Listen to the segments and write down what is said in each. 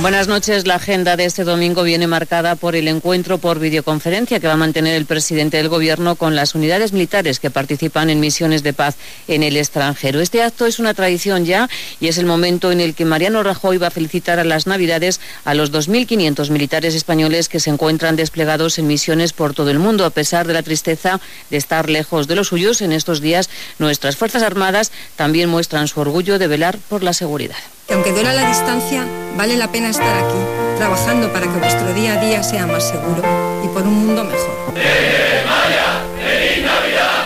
Buenas noches. La agenda de este domingo viene marcada por el encuentro por videoconferencia que va a mantener el presidente del Gobierno con las unidades militares que participan en misiones de paz en el extranjero. Este acto es una tradición ya y es el momento en el que Mariano Rajoy va a felicitar a las Navidades a los 2.500 militares españoles que se encuentran desplegados en misiones por todo el mundo. A pesar de la tristeza de estar lejos de los suyos en estos días, nuestras Fuerzas Armadas también muestran su orgullo de velar por la seguridad que aunque duela la distancia, vale la pena estar aquí, trabajando para que vuestro día a día sea más seguro y por un mundo mejor. ¡Feliz Navidad!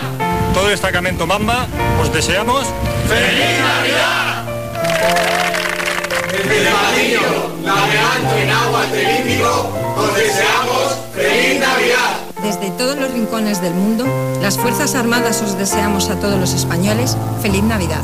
Todo el destacamento Mamba os deseamos ¡Feliz Navidad! Desde el navegando en agua del os deseamos ¡Feliz Navidad! Desde todos los rincones del mundo, las Fuerzas Armadas os deseamos a todos los españoles ¡Feliz Navidad!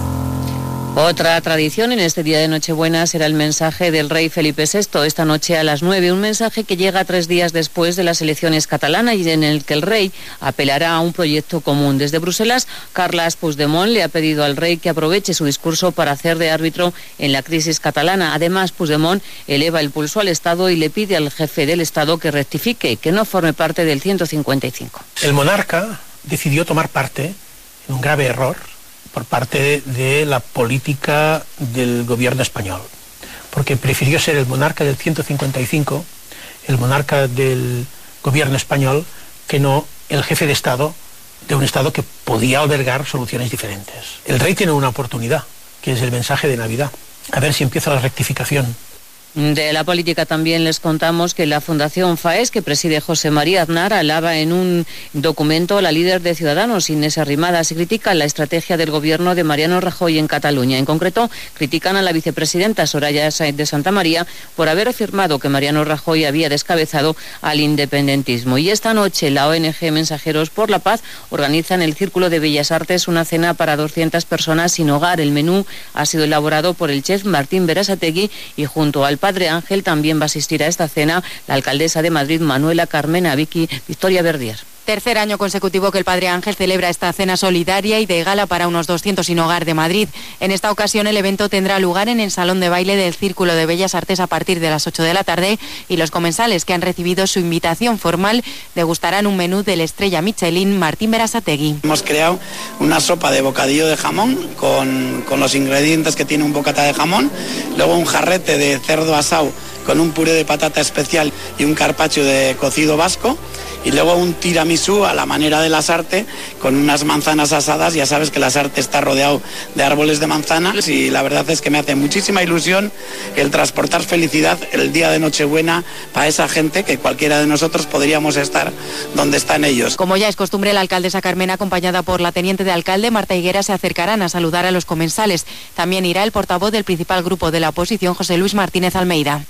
Otra tradición en este día de Nochebuena será el mensaje del rey Felipe VI esta noche a las 9, un mensaje que llega tres días después de las elecciones catalanas y en el que el rey apelará a un proyecto común. Desde Bruselas, Carles Puigdemont le ha pedido al rey que aproveche su discurso para hacer de árbitro en la crisis catalana. Además, Puigdemont eleva el pulso al Estado y le pide al jefe del Estado que rectifique, que no forme parte del 155. El monarca decidió tomar parte en un grave error por parte de la política del gobierno español, porque prefirió ser el monarca del 155, el monarca del gobierno español, que no el jefe de Estado de un Estado que podía albergar soluciones diferentes. El rey tiene una oportunidad, que es el mensaje de Navidad. A ver si empieza la rectificación de la política también les contamos que la Fundación FAES, que preside José María Aznar, alaba en un documento a la líder de Ciudadanos, Inés Arrimadas, y critica la estrategia del gobierno de Mariano Rajoy en Cataluña. En concreto, critican a la vicepresidenta Soraya Sáenz de Santa María por haber afirmado que Mariano Rajoy había descabezado al independentismo. Y esta noche la ONG Mensajeros por la Paz organiza en el Círculo de Bellas Artes una cena para 200 personas sin hogar. El menú ha sido elaborado por el chef Martín Berasategui y junto al Padre Ángel también va a asistir a esta cena la alcaldesa de Madrid, Manuela Carmena Vicky Victoria Verdier. Tercer año consecutivo que el Padre Ángel celebra esta cena solidaria y de gala para unos 200 sin hogar de Madrid. En esta ocasión el evento tendrá lugar en el Salón de Baile del Círculo de Bellas Artes a partir de las 8 de la tarde y los comensales que han recibido su invitación formal degustarán un menú de la estrella Michelin Martín Berasategui. Hemos creado una sopa de bocadillo de jamón con, con los ingredientes que tiene un bocata de jamón, luego un jarrete de cerdo asado con un puré de patata especial y un carpacho de cocido vasco y luego un tiramisú a la manera de las arte con unas manzanas asadas. Ya sabes que las arte está rodeado de árboles de manzanas y la verdad es que me hace muchísima ilusión el transportar felicidad el día de Nochebuena para esa gente que cualquiera de nosotros podríamos estar donde están ellos. Como ya es costumbre, la alcaldesa Carmen, acompañada por la teniente de alcalde Marta Higuera, se acercarán a saludar a los comensales. También irá el portavoz del principal grupo de la oposición, José Luis Martínez Almeida.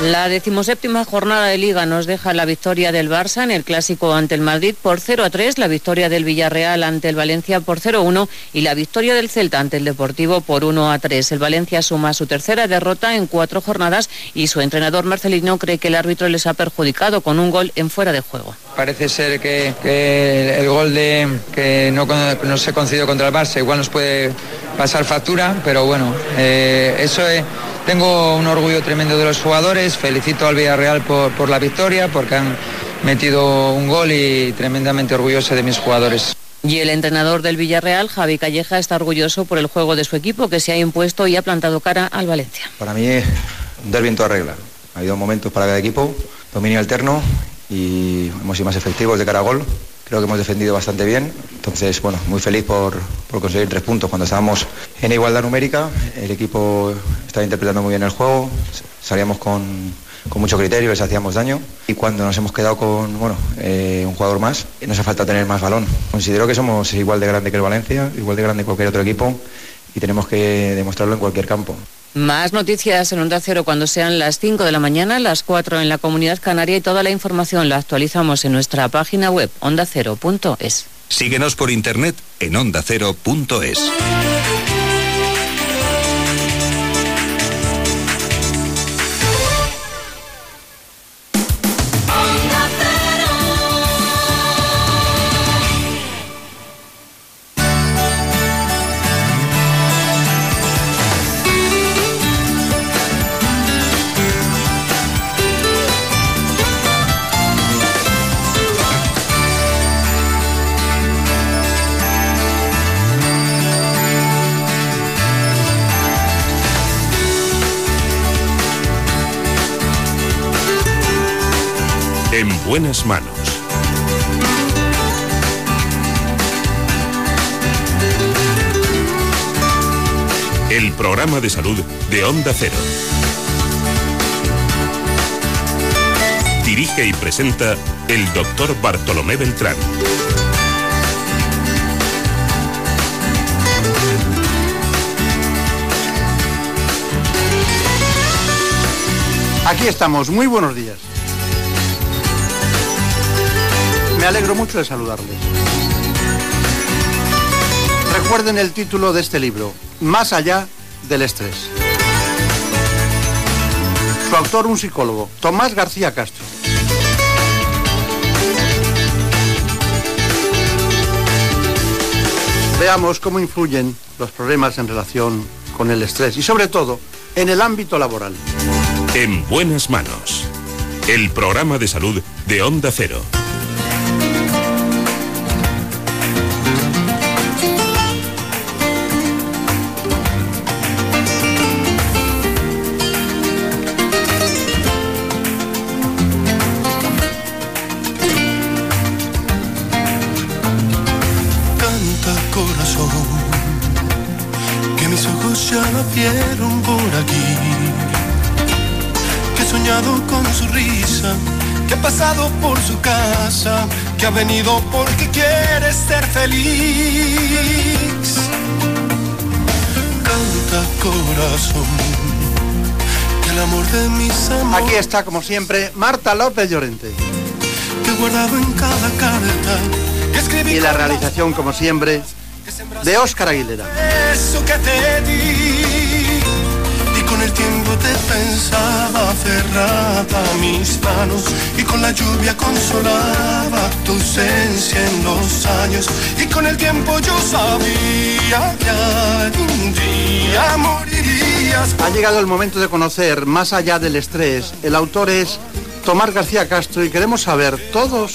La decimoséptima jornada de Liga nos deja la victoria del Barça en el clásico ante el Madrid por 0 a 3, la victoria del Villarreal ante el Valencia por 0 a 1 y la victoria del Celta ante el Deportivo por 1 a 3. El Valencia suma su tercera derrota en cuatro jornadas y su entrenador Marcelino cree que el árbitro les ha perjudicado con un gol en fuera de juego. Parece ser que, el gol de, que no, se concedió contra el Barça igual nos puede pasar factura, pero bueno, eh, eso es tengo un orgullo tremendo de los jugadores, felicito al Villarreal por, por la victoria, porque han metido un gol y tremendamente orgulloso de mis jugadores. Y el entrenador del Villarreal, Javi Calleja, está orgulloso por el juego de su equipo que se ha impuesto y ha plantado cara al Valencia. Para mí es un derbi en toda regla. Ha habido momentos para cada equipo, dominio alterno y hemos sido más efectivos de cara a gol creo que hemos defendido bastante bien. Entonces, bueno, muy feliz por, conseguir tres puntos. Cuando estábamos en igualdad numérica, el equipo estaba interpretando muy bien el juego, salíamos con, mucho criterio, les hacíamos daño. Y cuando nos hemos quedado con bueno, eh, un jugador más, nos hace falta tener más balón. Considero que somos igual de grande que el Valencia, igual de grande que cualquier otro equipo y tenemos que demostrarlo en cualquier campo. Más noticias en Onda Cero cuando sean las 5 de la mañana, las 4 en la Comunidad Canaria y toda la información la actualizamos en nuestra página web ondacero.es. Síguenos por internet en ondacero.es. manos. El programa de salud de Onda Cero. Dirige y presenta el doctor Bartolomé Beltrán. Aquí estamos, muy buenos días. Me alegro mucho de saludarles. Recuerden el título de este libro, Más allá del estrés. Su autor, un psicólogo, Tomás García Castro. Veamos cómo influyen los problemas en relación con el estrés y sobre todo en el ámbito laboral. En buenas manos. El programa de salud de Onda Cero. Que ha pasado por su casa, que ha venido porque quiere ser feliz. Canta corazón, que el amor de mis amores. Aquí está, como siempre, Marta López Llorente. Que he guardado en cada carta, que escribí Y la realización, como siempre, de Óscar Aguilera. eso que te di y con el tiempo te pensaba cerrada mis manos y con la lluvia consolaba tu ausencia en los años y con el tiempo yo sabía que algún día morirías Ha llegado el momento de conocer más allá del estrés. El autor es Tomás García Castro y queremos saber todos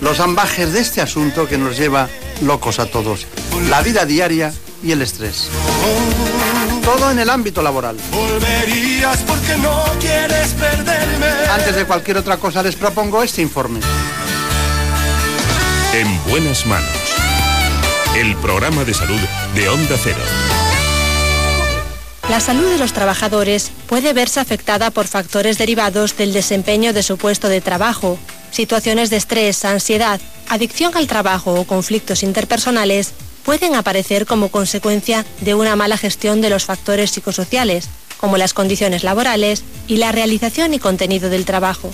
los ambajes de este asunto que nos lleva locos a todos. La vida diaria y el estrés. Todo en el ámbito laboral. volverías porque no quieres perderme Antes de cualquier otra cosa les propongo este informe. En buenas manos. El programa de salud de Onda Cero. La salud de los trabajadores puede verse afectada por factores derivados del desempeño de su puesto de trabajo. Situaciones de estrés, ansiedad, adicción al trabajo o conflictos interpersonales pueden aparecer como consecuencia de una mala gestión de los factores psicosociales, como las condiciones laborales y la realización y contenido del trabajo.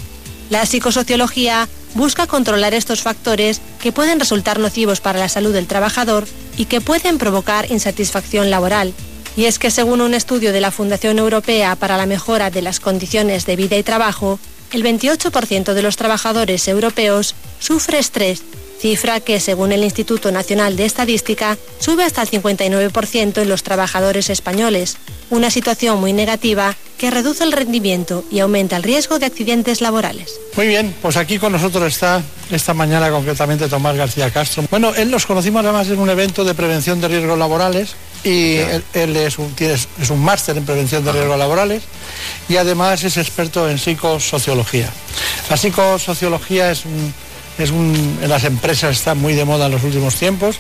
La psicosociología busca controlar estos factores que pueden resultar nocivos para la salud del trabajador y que pueden provocar insatisfacción laboral. Y es que según un estudio de la Fundación Europea para la Mejora de las Condiciones de Vida y Trabajo, el 28% de los trabajadores europeos sufre estrés, cifra que según el Instituto Nacional de Estadística sube hasta el 59% en los trabajadores españoles, una situación muy negativa que reduce el rendimiento y aumenta el riesgo de accidentes laborales. Muy bien, pues aquí con nosotros está esta mañana concretamente Tomás García Castro. Bueno, él los conocimos además en un evento de prevención de riesgos laborales y él, él es un, tiene- es un máster en prevención de riesgos laborales y además es experto en psicosociología. La psicosociología es un, es en las empresas está muy de moda en los últimos tiempos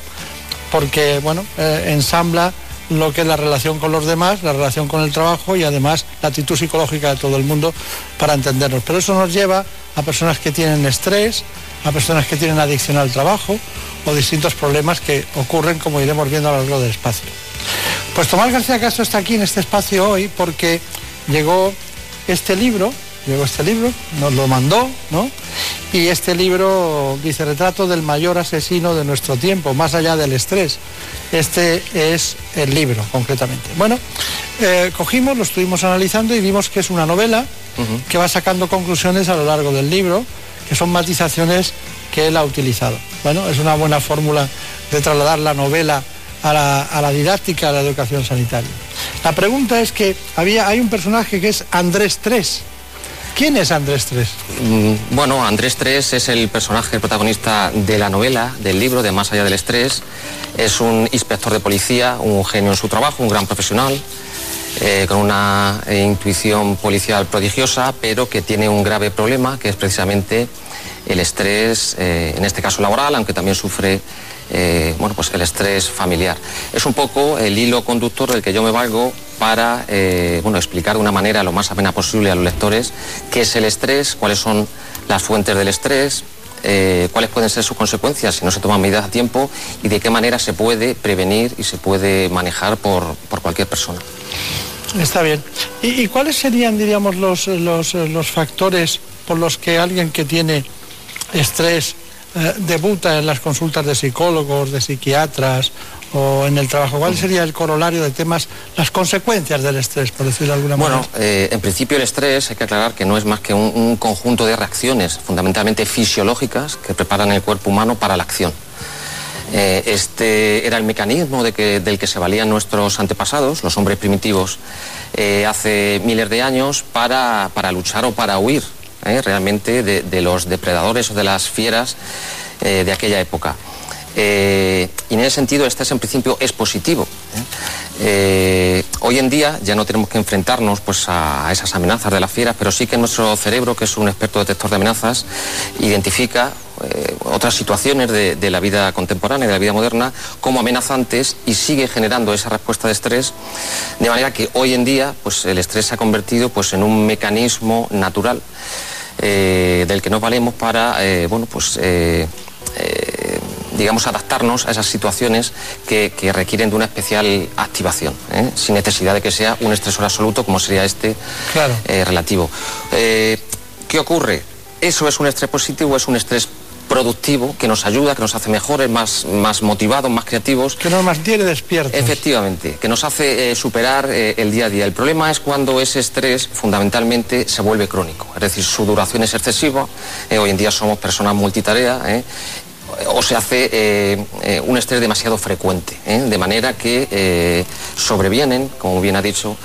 porque bueno, eh, ensambla lo que es la relación con los demás, la relación con el trabajo y además la actitud psicológica de todo el mundo para entendernos. Pero eso nos lleva a personas que tienen estrés, a personas que tienen adicción al trabajo o distintos problemas que ocurren como iremos viendo a lo largo del espacio. Pues Tomás García Castro está aquí en este espacio hoy porque llegó este libro, llegó este libro, nos lo mandó, ¿no? Y este libro dice retrato del mayor asesino de nuestro tiempo, más allá del estrés. Este es el libro, concretamente. Bueno, eh, cogimos, lo estuvimos analizando y vimos que es una novela que va sacando conclusiones a lo largo del libro, que son matizaciones que él ha utilizado. Bueno, es una buena fórmula de trasladar la novela a la, a la didáctica de la educación sanitaria. La pregunta es que había, hay un personaje que es Andrés Tres. ¿Quién es Andrés Tres? Mm, Bueno, Andrés Tres es el personaje, protagonista de la novela, del libro de Más allá del estrés. Es un inspector de policía, un genio en su trabajo, un gran profesional, eh, con una eh, intuición policial prodigiosa, pero que tiene un grave problema, que es precisamente el estrés, eh, en este caso laboral, aunque también sufre eh, bueno, pues el estrés familiar. Es un poco el hilo conductor del que yo me valgo para eh, bueno, explicar de una manera lo más amena posible a los lectores qué es el estrés, cuáles son las fuentes del estrés, cuáles pueden ser sus consecuencias si no se toman medidas a tiempo y de qué manera se puede prevenir y se puede manejar por, cualquier persona. Está bien. ¿Y, cuáles serían, diríamos, los, los factores por los que alguien que tiene estrés eh, debuta en las consultas de psicólogos, de psiquiatras o en el trabajo? ¿Cuál sería el corolario de temas, las consecuencias del estrés, por decirlo de alguna manera? Bueno, eh, en principio el estrés hay que aclarar que no es más que un, conjunto de reacciones fundamentalmente fisiológicas que preparan el cuerpo humano para la acción. Eh, este era el mecanismo del que se valían nuestros antepasados, los hombres primitivos, hace miles de años para luchar o para huir ¿eh? realmente de, los depredadores o de las fieras eh, de aquella época. Eh, y en ese sentido, este es en principio es positivo. hoy en día ya no tenemos que enfrentarnos pues, a, esas amenazas de las fieras, pero sí que nuestro cerebro, que es un experto detector de amenazas, identifica otras situaciones de, de, la vida contemporánea, de la vida moderna, como amenazantes y sigue generando esa respuesta de estrés, de manera que hoy en día pues, el estrés se ha convertido pues, en un mecanismo natural eh, del que nos valemos para, eh, bueno, pues, eh, digamos, adaptarnos a esas situaciones que, requieren de una especial activación, sin necesidad de que sea un estresor absoluto como sería este relativo. ¿Qué ocurre? ¿Eso es un estrés positivo o es un estrés productivo, que nos ayuda, que nos hace mejores, más, más motivados, más creativos. Que nos mantiene despiertos. Efectivamente, que nos hace eh, superar eh, el día a día. El problema es cuando ese estrés fundamentalmente se vuelve crónico, es decir, su duración es excesiva. Eh, hoy en día somos personas multitarea o se hace un estrés demasiado frecuente, de manera que sobrevienen, como bien ha dicho,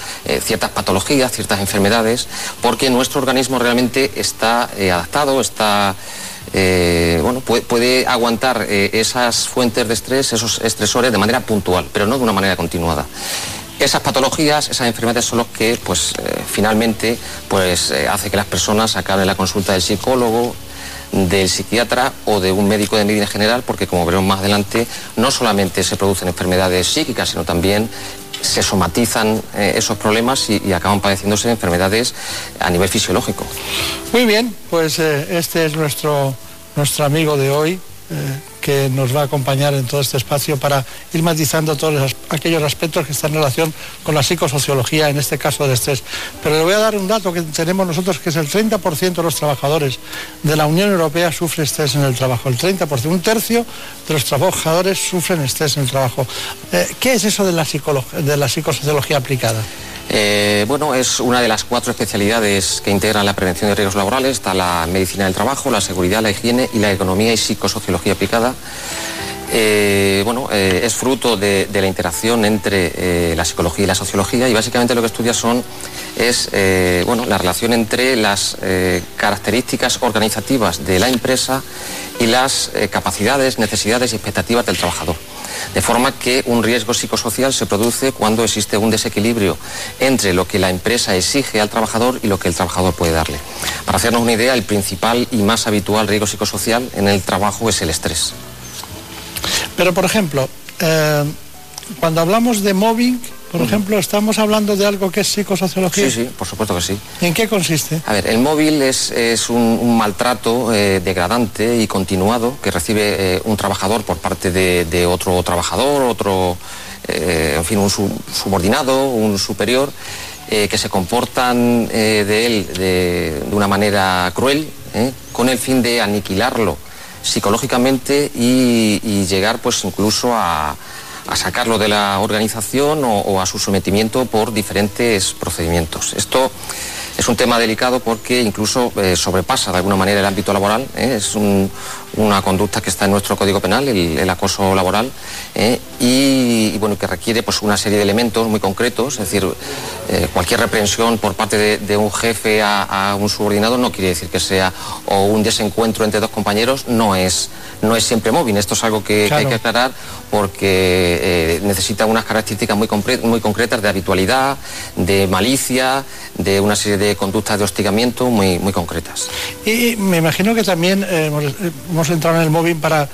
ciertas patologías, ciertas enfermedades, porque nuestro organismo realmente está adaptado, está eh, bueno, puede, aguantar eh, esas fuentes de estrés, esos estresores de manera puntual, pero no de una manera continuada. Esas patologías, esas enfermedades son los que, pues, eh, finalmente, pues, hace que las personas acaben la consulta del psicólogo, del psiquiatra o de un médico de medicina general, porque como veremos más adelante, no solamente se producen enfermedades psíquicas, sino también se somatizan esos problemas y, acaban padeciéndose enfermedades a nivel fisiológico. Muy bien, pues este es nuestro nuestro amigo de hoy, eh, que nos va a acompañar en todo este espacio para ir matizando todos aquellos aspectos que están en relación con la psicosociología, en este caso del estrés. Pero le voy a dar un dato que tenemos nosotros, que es el 30% de los trabajadores de la Unión Europea sufre estrés en el trabajo. El 30%, un tercio de los trabajadores sufren estrés en el trabajo. Eh, ¿Qué es eso de la, de la psicosociología aplicada? Eh, bueno, es una de las cuatro especialidades que integran la prevención de riesgos laborales. Está la medicina del trabajo, la seguridad, la higiene y la economía y psicosociología aplicada. Eh, bueno, eh, es fruto de, la interacción entre la psicología y la sociología y básicamente lo que estudia son es bueno, la relación entre las características organizativas de la empresa y las capacidades, necesidades y expectativas del trabajador. De forma que un riesgo psicosocial se produce cuando existe un desequilibrio entre lo que la empresa exige al trabajador y lo que el trabajador puede darle. Para hacernos una idea, el principal y más habitual riesgo psicosocial en el trabajo es el estrés. Pero, por ejemplo, eh, cuando hablamos de mobbing, por ejemplo, estamos hablando de algo que es psicosociología. Sí, sí, por supuesto que sí. ¿En qué consiste? A ver, el móvil es, un, maltrato eh, degradante y continuado que recibe eh, un trabajador por parte de, otro trabajador, otro, eh, en fin, un subordinado, un superior, que se comportan de él de, una manera cruel, con el fin de aniquilarlo psicológicamente y llegar pues incluso a a sacarlo de la organización o, a su sometimiento por diferentes procedimientos. Esto es un tema delicado porque incluso eh, sobrepasa de alguna manera el ámbito laboral. ¿eh? Es un, una conducta que está en nuestro Código Penal, el, acoso laboral, eh, y, bueno, que requiere pues, una serie de elementos muy concretos, es decir, eh, cualquier reprensión por parte de, un jefe a, un subordinado no quiere decir que sea, o un desencuentro entre dos compañeros no es, no es siempre móvil. Esto es algo que, hay que aclarar porque eh, necesita unas características muy, muy concretas de habitualidad, de malicia, de una serie de conductas de hostigamiento muy, muy concretas. Y me imagino que también hemos, entrado en el móvil para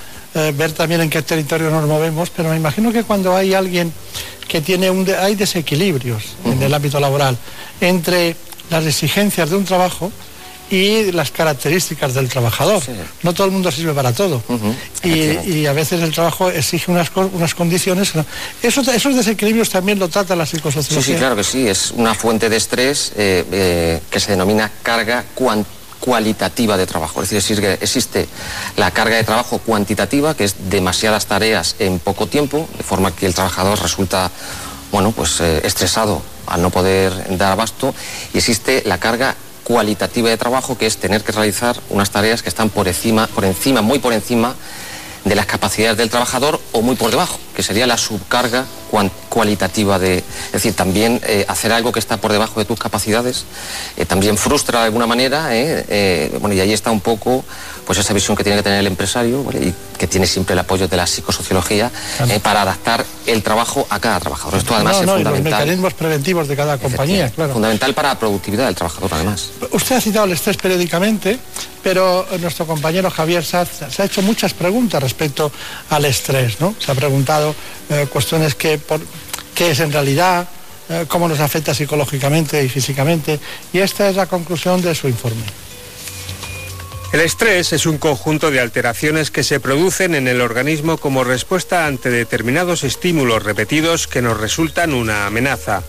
ver también en qué territorio nos movemos, pero me imagino que cuando hay alguien que tiene un hay desequilibrios en el ámbito laboral entre las exigencias de un trabajo y las características del trabajador. No todo el mundo sirve para todo. y, a veces el trabajo exige unas, unas condiciones. Esos, esos desequilibrios también lo trata la psicosociología. Sí, sí, claro que sí. Es una fuente de estrés eh, eh, que se denomina carga cualitativa de trabajo. Es decir, existe la carga de trabajo cuantitativa, que es demasiadas tareas en poco tiempo, de forma que el trabajador resulta bueno, pues, eh, estresado al no poder dar abasto, y existe la carga cualitativa de trabajo, que es tener que realizar unas tareas que están por encima, por encima, muy por encima de las capacidades del trabajador o muy por debajo, que sería la subcarga cualitativa de... Es decir, también eh, hacer algo que está por debajo de tus capacidades eh, también frustra de alguna manera, eh, bueno, y ahí está un poco pues esa visión que tiene que tener el empresario y que tiene siempre el apoyo de la psicosociología para adaptar el trabajo a cada trabajador. Esto además es fundamental. los mecanismos preventivos de cada compañía, claro. Fundamental para la productividad del trabajador, además. Usted ha citado el estrés periódicamente, pero nuestro compañero Javier Saz se ha hecho muchas preguntas respecto al estrés, ¿no? Se ha preguntado cuestiones que por, qué es en realidad, eh, cómo nos afecta psicológicamente y físicamente. Y esta es la conclusión de su informe. El estrés es un conjunto de alteraciones que se producen en el organismo como respuesta ante determinados estímulos repetidos que nos resultan una amenaza.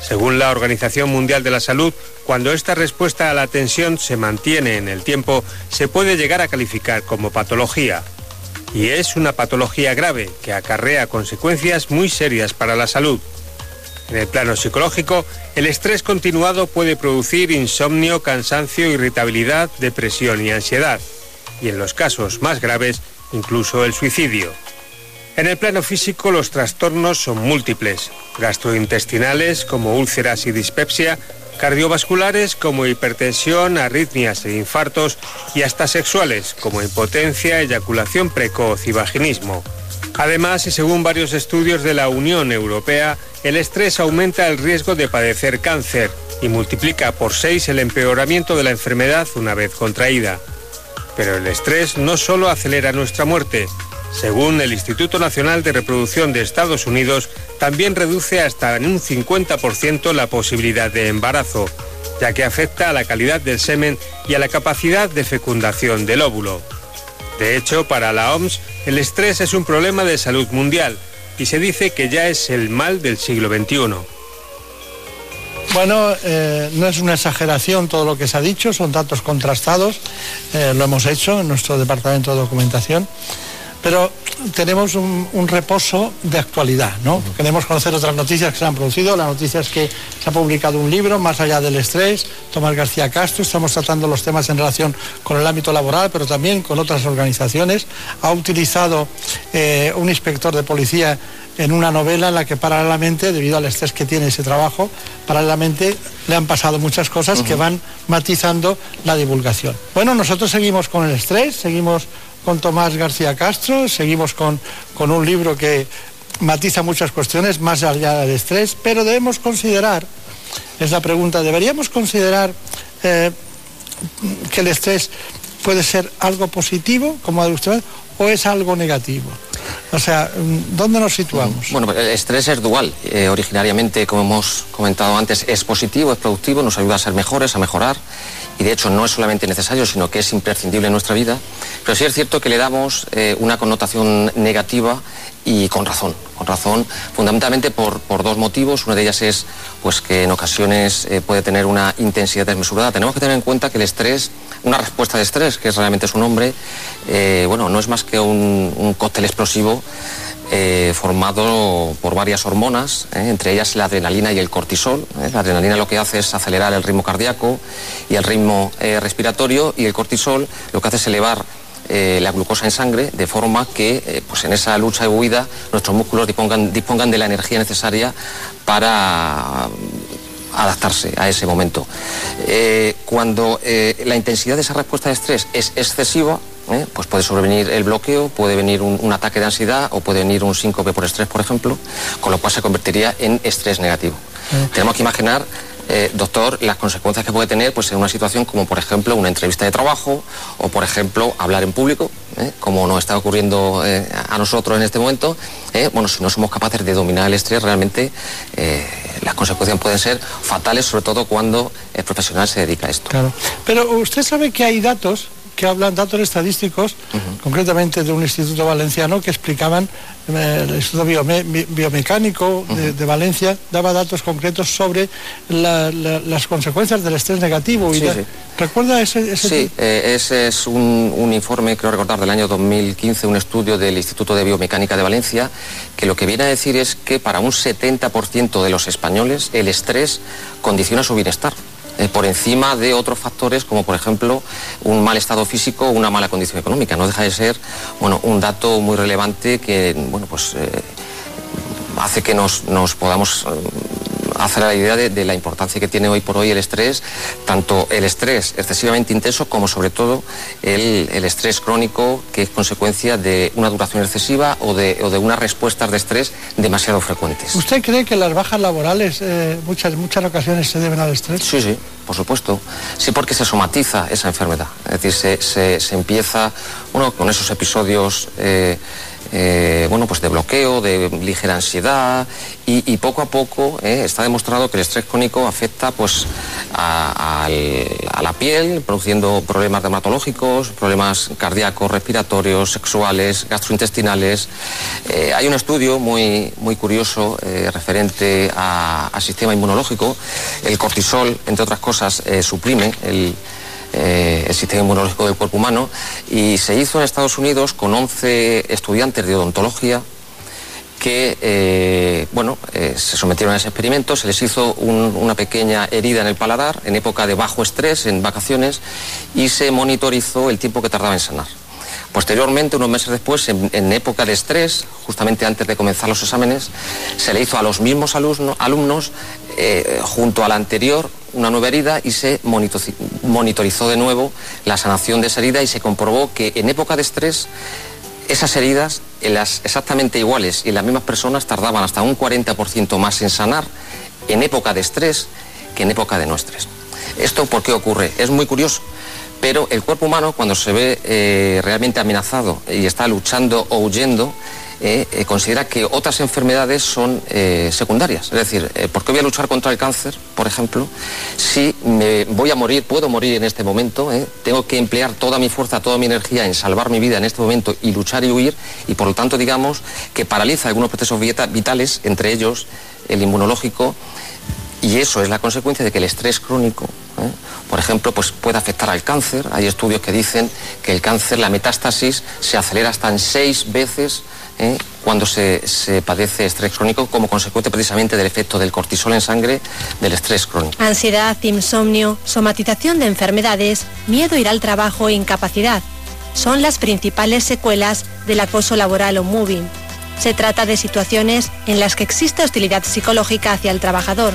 Según la Organización Mundial de la Salud, cuando esta respuesta a la tensión se mantiene en el tiempo, se puede llegar a calificar como patología y es una patología grave que acarrea consecuencias muy serias para la salud. En el plano psicológico, el estrés continuado puede producir insomnio, cansancio, irritabilidad, depresión y ansiedad, y en los casos más graves, incluso el suicidio. En el plano físico, los trastornos son múltiples, gastrointestinales como úlceras y dispepsia, cardiovasculares como hipertensión, arritmias e infartos y hasta sexuales como impotencia, eyaculación precoz y vaginismo. Además, según varios estudios de la Unión Europea, el estrés aumenta el riesgo de padecer cáncer y multiplica por seis el empeoramiento de la enfermedad una vez contraída. Pero el estrés no solo acelera nuestra muerte, según el Instituto Nacional de Reproducción de Estados Unidos, también reduce hasta en un 50% la posibilidad de embarazo, ya que afecta a la calidad del semen y a la capacidad de fecundación del óvulo. De hecho, para la OMS, el estrés es un problema de salud mundial y se dice que ya es el mal del siglo XXI. Bueno, eh, no es una exageración todo lo que se ha dicho, son datos contrastados, eh, lo hemos hecho en nuestro departamento de documentación pero tenemos un, reposo de actualidad, ¿no? Queremos conocer otras noticias que se han producido. La noticia es que se ha publicado un libro, Más allá del estrés, Tomás García Castro. Estamos tratando los temas en relación con el ámbito laboral, pero también con otras organizaciones. Ha utilizado eh, un inspector de policía en una novela en la que paralelamente, debido al estrés que tiene ese trabajo, paralelamente le han pasado muchas cosas que van matizando la divulgación. Bueno, nosotros seguimos con el estrés, seguimos con Tomás García Castro, seguimos con, con un libro que matiza muchas cuestiones más allá del estrés, pero debemos considerar, es la pregunta, ¿deberíamos considerar eh, que el estrés puede ser algo positivo, como ha usted, o es algo negativo? O sea, ¿dónde nos situamos? Bueno, el estrés es dual. Eh, originariamente, como hemos comentado antes, es positivo, es productivo, nos ayuda a ser mejores, a mejorar y de hecho no es solamente necesario, sino que es imprescindible en nuestra vida, pero sí es cierto que le damos eh, una connotación negativa y con razón, con razón, fundamentalmente por, dos motivos. Una de ellas es pues, que en ocasiones eh, puede tener una intensidad desmesurada. Tenemos que tener en cuenta que el estrés, una respuesta de estrés, que realmente su nombre, eh, bueno, no es más que un cóctel explosivo eh, formado por varias hormonas, eh, entre ellas la adrenalina y el cortisol. Eh. La adrenalina lo que hace es acelerar el ritmo cardíaco y el ritmo respiratorio y el cortisol lo que hace es elevar la glucosa en sangre de forma que pues en esa lucha de huida nuestros músculos dispongan, dispongan de la energía necesaria para adaptarse a ese momento. Cuando la intensidad de esa respuesta de estrés es excesiva, eh, pues puede sobrevenir el bloqueo, puede venir un, un, ataque de ansiedad o puede venir un síncope por estrés, por ejemplo, con lo cual se convertiría en estrés negativo. Tenemos que imaginar eh, doctor, las consecuencias que puede tener pues, en una situación como, por ejemplo, una entrevista de trabajo o, por ejemplo, hablar en público, ¿eh? como nos está ocurriendo eh, a nosotros en este momento. bueno, si no somos capaces de dominar el estrés, realmente las consecuencias pueden ser fatales, sobre todo cuando el profesional se dedica a esto. Claro. Pero usted sabe que hay datos que hablan datos estadísticos, uh -huh. concretamente de un instituto valenciano, que explicaban, eh, el Instituto Biome Biomecánico uh -huh. de, Valencia, daba datos concretos sobre la, la, las consecuencias del estrés negativo. Sí, y sí. ¿Recuerda ese? ese sí, eh, ese es un, un, informe, creo recordar, del año 2015, un estudio del Instituto de Biomecánica de Valencia, que lo que viene a decir es que para un 70% de los españoles el estrés condiciona su bienestar eh, por encima de otros factores como por ejemplo un mal estado físico o una mala condición económica. No deja de ser bueno, un dato muy relevante que bueno, pues, eh, hace que nos, nos podamos hacer la idea de, de, la importancia que tiene hoy por hoy el estrés, tanto el estrés excesivamente intenso como sobre todo el, el estrés crónico que es consecuencia de una duración excesiva o de, o de, unas respuestas de estrés demasiado frecuentes. ¿Usted cree que las bajas laborales eh, muchas, muchas ocasiones se deben al estrés? Sí, sí, por supuesto. Sí, porque se somatiza esa enfermedad. Es decir, se, se, se empieza bueno, con esos episodios... Eh, eh, bueno, pues de bloqueo, de ligera ansiedad y, poco a poco eh, está demostrado que el estrés crónico afecta pues a, la piel, produciendo problemas dermatológicos, problemas cardíacos, respiratorios, sexuales, gastrointestinales. Eh, hay un estudio muy, muy curioso referente al sistema inmunológico. El cortisol, entre otras cosas, suprime el eh, el sistema inmunológico del cuerpo humano y se hizo en Estados Unidos con 11 estudiantes de odontología que eh, bueno, eh, se sometieron a ese experimento, se les hizo un, una pequeña herida en el paladar en época de bajo estrés, en vacaciones, y se monitorizó el tiempo que tardaba en sanar. Posteriormente, unos meses después, en, época de estrés, justamente antes de comenzar los exámenes, se le hizo a los mismos alumno, alumnos, junto a la anterior, una nueva herida y se monitorizó de nuevo la sanación de esa herida y se comprobó que en época de estrés esas heridas, exactamente iguales y las mismas personas, tardaban hasta un 40% más en sanar en época de estrés que en época de no estrés. ¿Esto por qué ocurre? Es muy curioso pero el cuerpo humano cuando se ve eh, realmente amenazado y está luchando o huyendo, eh, eh, considera que otras enfermedades son eh, secundarias. Es decir, ¿por qué voy a luchar contra el cáncer, por ejemplo, si me voy a morir, puedo morir en este momento? Tengo que emplear toda mi fuerza, toda mi energía en salvar mi vida en este momento y luchar y huir, y por lo tanto, digamos, que paraliza algunos procesos vitales, entre ellos el inmunológico, y eso es la consecuencia de que el estrés crónico, ¿eh? por ejemplo, pues puede afectar al cáncer. Hay estudios que dicen que el cáncer, la metástasis, se acelera hasta en seis veces ¿eh? cuando se, se, padece estrés crónico como consecuencia precisamente del efecto del cortisol en sangre, del estrés crónico. Ansiedad, insomnio, somatización de enfermedades, miedo a ir al trabajo e incapacidad son las principales secuelas del acoso laboral o moving. Se trata de situaciones en las que existe hostilidad psicológica hacia el trabajador,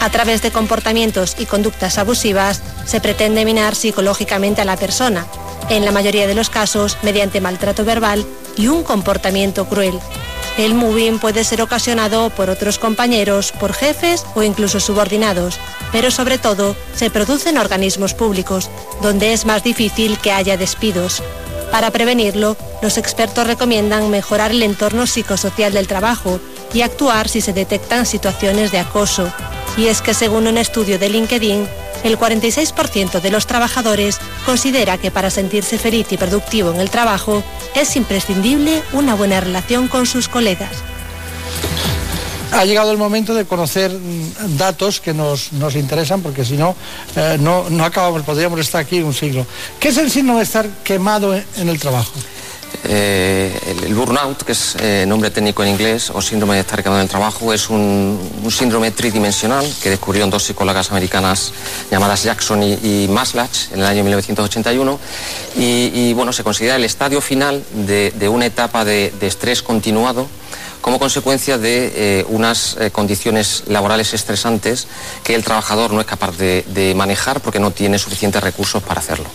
a través de comportamientos y conductas abusivas se pretende minar psicológicamente a la persona, en la mayoría de los casos mediante maltrato verbal y un comportamiento cruel. El moving puede ser ocasionado por otros compañeros, por jefes o incluso subordinados, pero sobre todo se produce en organismos públicos, donde es más difícil que haya despidos. Para prevenirlo, los expertos recomiendan mejorar el entorno psicosocial del trabajo y actuar si se detectan situaciones de acoso, y es que según un estudio de LinkedIn, el 46% de los trabajadores considera que para sentirse feliz y productivo en el trabajo es imprescindible una buena relación con sus colegas. Ha llegado el momento de conocer datos que nos, nos interesan porque si no, eh, no, no acabamos, podríamos estar aquí un siglo. ¿Qué es el síndrome de estar quemado en el trabajo? Eh, el, burnout, que es eh, nombre técnico en inglés, o síndrome de estar quemado en el trabajo, es un, síndrome tridimensional que descubrieron dos psicólogas americanas llamadas Jackson y, Maslach en el año 1981. Y, bueno, se considera el estadio final de, una etapa de, estrés continuado como consecuencia de eh, unas condiciones laborales estresantes que el trabajador no es capaz de manejar porque no tiene suficientes recursos para hacerlo.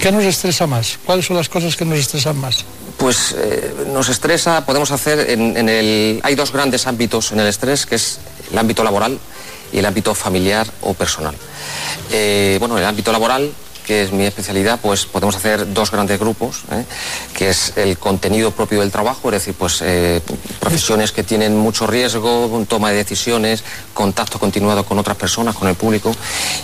¿Qué nos estresa más? ¿Cuáles son las cosas que nos estresan más? Pues eh, nos estresa, podemos hacer en, el... Hay dos grandes ámbitos en el estrés, que es el ámbito laboral y el ámbito familiar o personal. Eh, bueno, el ámbito laboral que es mi especialidad, pues podemos hacer dos grandes grupos, ¿eh? que es el contenido propio del trabajo, es decir, pues eh, profesiones que tienen mucho riesgo, toma de decisiones, contacto continuado con otras personas, con el público,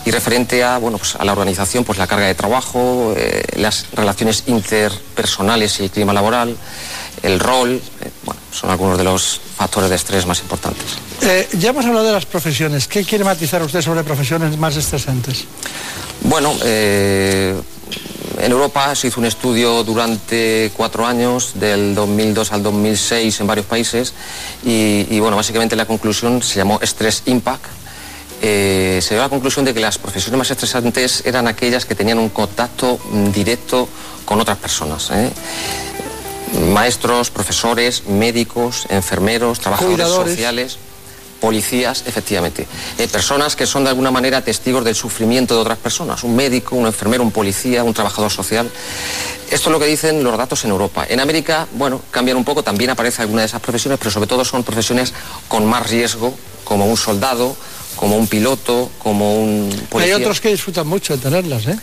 y referente a, bueno, pues a la organización, pues la carga de trabajo, eh, las relaciones interpersonales y el clima laboral, el rol, bueno, son algunos de los factores de estrés más importantes. ya hemos hablado de las profesiones. ¿Qué quiere matizar usted sobre profesiones más estresantes? Bueno, eh, en Europa se hizo un estudio durante cuatro años, del 2002 al 2006 en varios países, y, bueno, básicamente la conclusión se llamó Stress Impact. Eh, se dio la conclusión de que las profesiones más estresantes eran aquellas que tenían un contacto directo con otras personas. ¿eh? Maestros, profesores, médicos, enfermeros, trabajadores sociales policías, efectivamente. Eh, personas que son de alguna manera testigos del sufrimiento de otras personas, un médico, un enfermero, un policía, un trabajador social. Esto es lo que dicen los datos en Europa. En América, bueno, cambian un poco, también aparece alguna de esas profesiones, pero sobre todo son profesiones con más riesgo, como un soldado, como un piloto, como un policía. Hay otros que disfrutan mucho de tenerlas, ¿eh?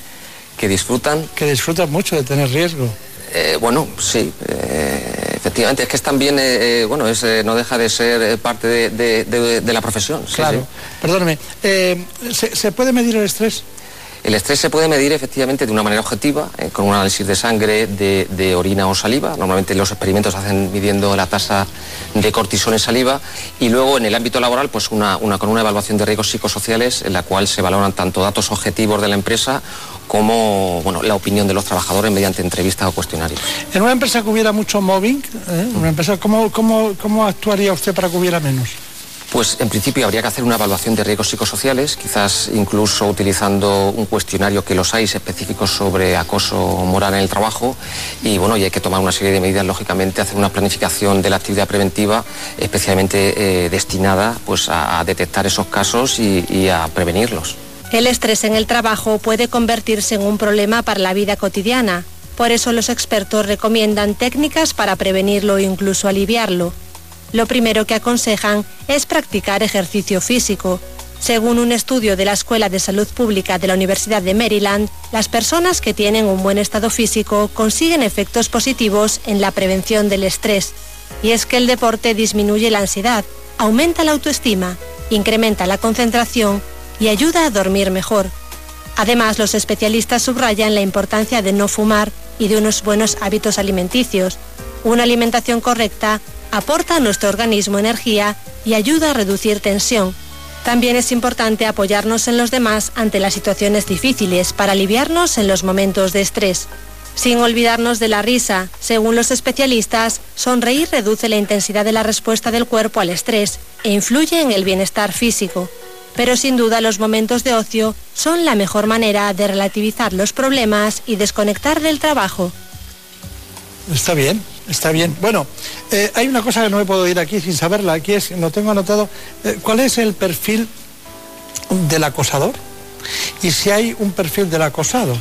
Que disfrutan. Que disfrutan mucho de tener riesgo. Eh, bueno, sí. Eh, efectivamente, es que es también, eh, bueno, es, no deja de ser parte de, la profesión. claro. Perdóneme, ¿se, puede medir el estrés? El estrés se puede medir efectivamente de una manera objetiva, con un análisis de sangre, de, orina o saliva. Normalmente los experimentos hacen midiendo la tasa de cortisol en saliva. Y luego en el ámbito laboral, pues una, con una evaluación de riesgos psicosociales en la cual se valoran tanto datos objetivos de la empresa como bueno, la opinión de los trabajadores mediante entrevistas o cuestionarios. En una empresa que hubiera mucho mobbing, ¿eh? una empresa, ¿cómo, cómo, actuaría usted para que hubiera menos? Pues en principio habría que hacer una evaluación de riesgos psicosociales, quizás incluso utilizando un cuestionario que los hay específicos sobre acoso moral en el trabajo y bueno, y hay que tomar una serie de medidas, lógicamente, hacer una planificación de la actividad preventiva especialmente eh, destinada pues, a, detectar esos casos y a prevenirlos. El estrés en el trabajo puede convertirse en un problema para la vida cotidiana. Por eso los expertos recomiendan técnicas para prevenirlo e incluso aliviarlo. Lo primero que aconsejan es practicar ejercicio físico. Según un estudio de la Escuela de Salud Pública de la Universidad de Maryland, las personas que tienen un buen estado físico consiguen efectos positivos en la prevención del estrés. Y es que el deporte disminuye la ansiedad, aumenta la autoestima, incrementa la concentración y ayuda a dormir mejor. Además, los especialistas subrayan la importancia de no fumar y de unos buenos hábitos alimenticios. Una alimentación correcta aporta a nuestro organismo energía y ayuda a reducir tensión. También es importante apoyarnos en los demás ante las situaciones difíciles para aliviarnos en los momentos de estrés. Sin olvidarnos de la risa, según los especialistas, sonreír reduce la intensidad de la respuesta del cuerpo al estrés e influye en el bienestar físico pero sin duda los momentos de ocio son la mejor manera de relativizar los problemas y desconectar del trabajo. Está bien, está bien. Bueno, eh, hay una cosa que no me puedo ir aquí sin saberla, aquí es, lo tengo anotado, eh, ¿cuál es el perfil del acosador? Y si hay un perfil del acosado.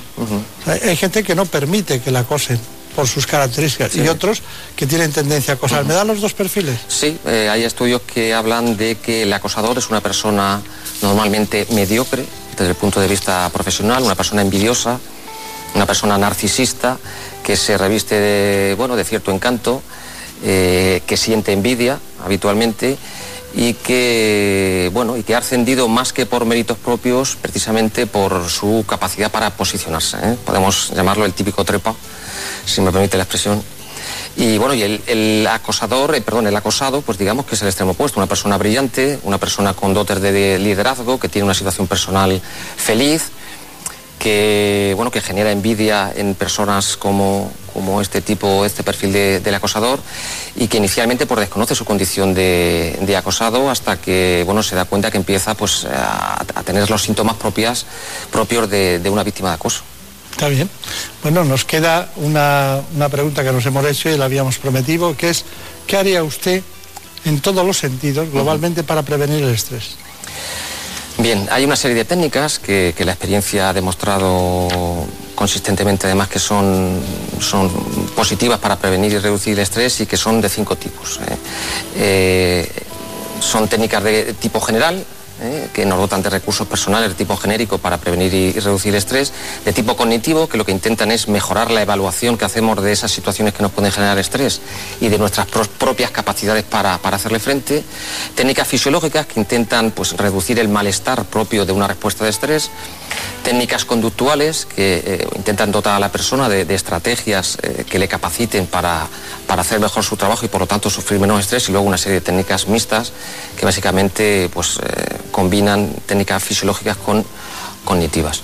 hay gente que no permite que la acosen por sus características y otros que tienen tendencia a acosar. ¿Me dan los dos perfiles? Sí, eh, hay estudios que hablan de que el acosador es una persona normalmente mediocre desde el punto de vista profesional, una persona envidiosa, una persona narcisista que se reviste de, bueno, de cierto encanto, eh, que siente envidia habitualmente y que, bueno, y que ha ascendido más que por méritos propios, precisamente por su capacidad para posicionarse. ¿eh? Podemos llamarlo el típico trepa si me permite la expresión. Y bueno, y el, acosador, eh, perdón, el acosado, pues digamos que es el extremo opuesto, una persona brillante, una persona con dotes de, liderazgo, que tiene una situación personal feliz, que bueno, que genera envidia en personas como, como este tipo, este perfil de- del acosador, y que inicialmente pues, desconoce su condición de, acosado hasta que bueno, se da cuenta que empieza pues, a, tener los síntomas propias, propios de, de una víctima de acoso. Está bien. Bueno, nos queda una, una pregunta que nos hemos hecho y la habíamos prometido, que es, ¿qué haría usted en todos los sentidos, globalmente, para prevenir el estrés? Bien, hay una serie de técnicas que, la experiencia ha demostrado consistentemente además que son, son positivas para prevenir y reducir el estrés y que son de cinco tipos. ¿eh? Eh, son técnicas de tipo general, ¿eh? que nos dotan de recursos personales de tipo genérico para prevenir y, reducir estrés, de tipo cognitivo, que lo que intentan es mejorar la evaluación que hacemos de esas situaciones que nos pueden generar estrés y de nuestras pro- propias capacidades para, para hacerle frente, técnicas fisiológicas que intentan pues, reducir el malestar propio de una respuesta de estrés, técnicas conductuales que eh, intentan dotar a la persona de, estrategias eh, que le capaciten para, para hacer mejor su trabajo y por lo tanto sufrir menos estrés y luego una serie de técnicas mixtas que básicamente pues, combinan técnicas fisiológicas con cognitivas.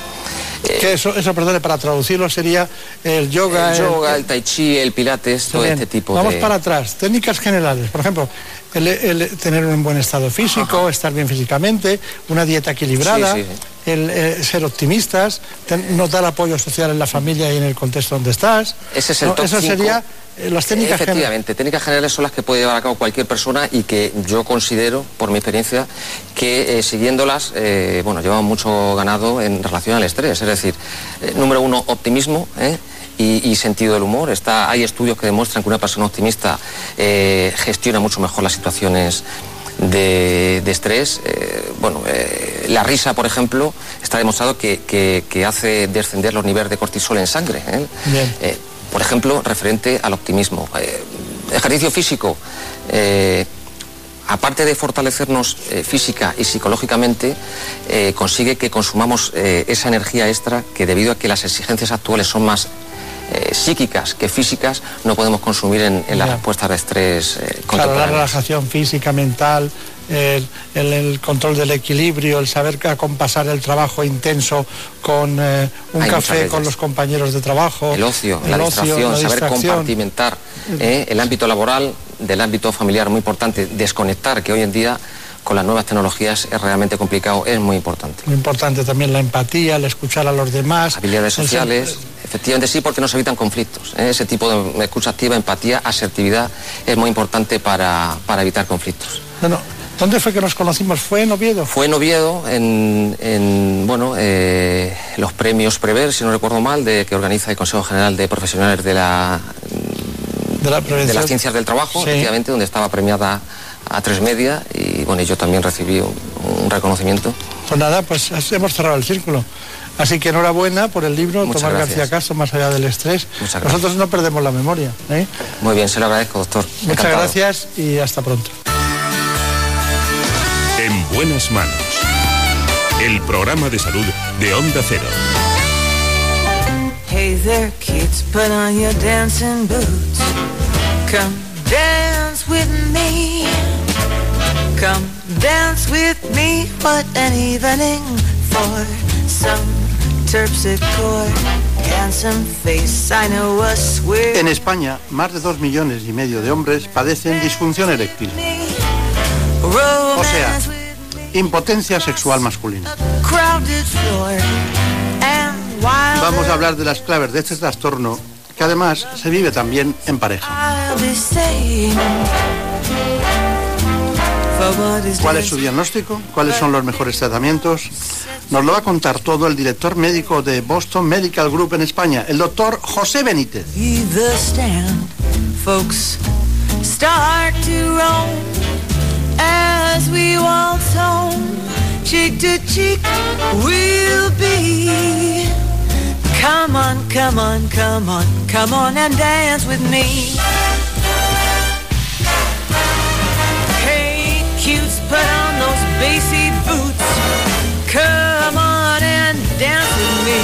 que eso, eso, perdone, para traducirlo sería el yoga... El yoga, el tai chi, el pilates, todo Bien. este tipo Vamos de... para atrás, técnicas generales. Por ejemplo, el, el tener un buen estado físico, estar bien físicamente, una dieta equilibrada, Sí, sí. El eh, ser optimistas, ten- no dar apoyo social en la familia y en el contexto donde estás. Ese es el No, top Eso cinco. sería eh, las técnicas generales. Efectivamente, técnicas generales son las que puede llevar a cabo cualquier persona y que yo considero, por mi experiencia, que eh, siguiéndolas, bueno, llevan mucho ganado en relación al estrés. Es decir, número uno, optimismo. Y, y sentido del humor. Está, hay estudios que demuestran que una persona optimista gestiona mucho mejor las situaciones de, de estrés. Eh, bueno, eh, la risa, por ejemplo, está demostrado que, que- que hace descender los niveles de cortisol en sangre. ¿eh? Bien. Por ejemplo, referente al optimismo. Ejercicio físico. aparte de fortalecernos eh, física y psicológicamente, eh, consigue que consumamos eh, esa energía extra que debido a que las exigencias actuales son más eh, psíquicas que físicas, no podemos consumir en, en las respuestas de estrés eh, Claro, la relajación física, mental, el, el- el control del equilibrio, el saber acompasar el trabajo intenso con eh, un Hay café con los compañeros de trabajo. El ocio, el la ocio, distracción, la saber distracción. compartimentar ¿eh? el ámbito laboral del ámbito familiar, muy importante. Desconectar, que hoy en día con las nuevas tecnologías es realmente complicado, es muy importante. Muy importante también la empatía, el escuchar a los demás. Habilidades el sociales, efectivamente sí, porque nos evitan conflictos. ¿eh? Ese tipo de escucha activa, empatía, asertividad es muy importante para, para evitar conflictos. Bueno, ¿dónde fue que nos conocimos? ¿Fue en Oviedo? Fue en Oviedo, en, en, bueno, eh, los premios Prever, si no recuerdo mal, de, que organiza el Consejo General de Profesionales de, la, de, la de prevención. las Ciencias del Trabajo, Sí. efectivamente, donde estaba premiada a tres media y bueno, yo también recibí un, un reconocimiento. Pues nada, pues hemos cerrado el círculo. Así que enhorabuena por el libro Muchas Tomás gracias. García Castro, Más allá del estrés. Nosotros no perdemos la memoria. ¿eh? Muy bien, se lo agradezco, doctor. Muchas Encantado. gracias y hasta pronto. En buenas manos. El programa de salud de Onda Cero. Hey there, kids, put on your dancing boots. Come dance with me. Come dance with me. What an evening for some terpsichore. Handsome face, I know a swear. En España, más de dos millones y medio de hombres padecen disfunción eréctil, o sea, impotencia sexual masculina. Vamos a hablar de las claves de este trastorno, que además se vive también en pareja. ¿Cuál es su diagnóstico? ¿Cuáles son los mejores tratamientos? Nos lo va a contar todo el director médico de Boston Medical Group en España, el doctor José Benítez. Cutes, put on those bassy boots. Come on and dance with me.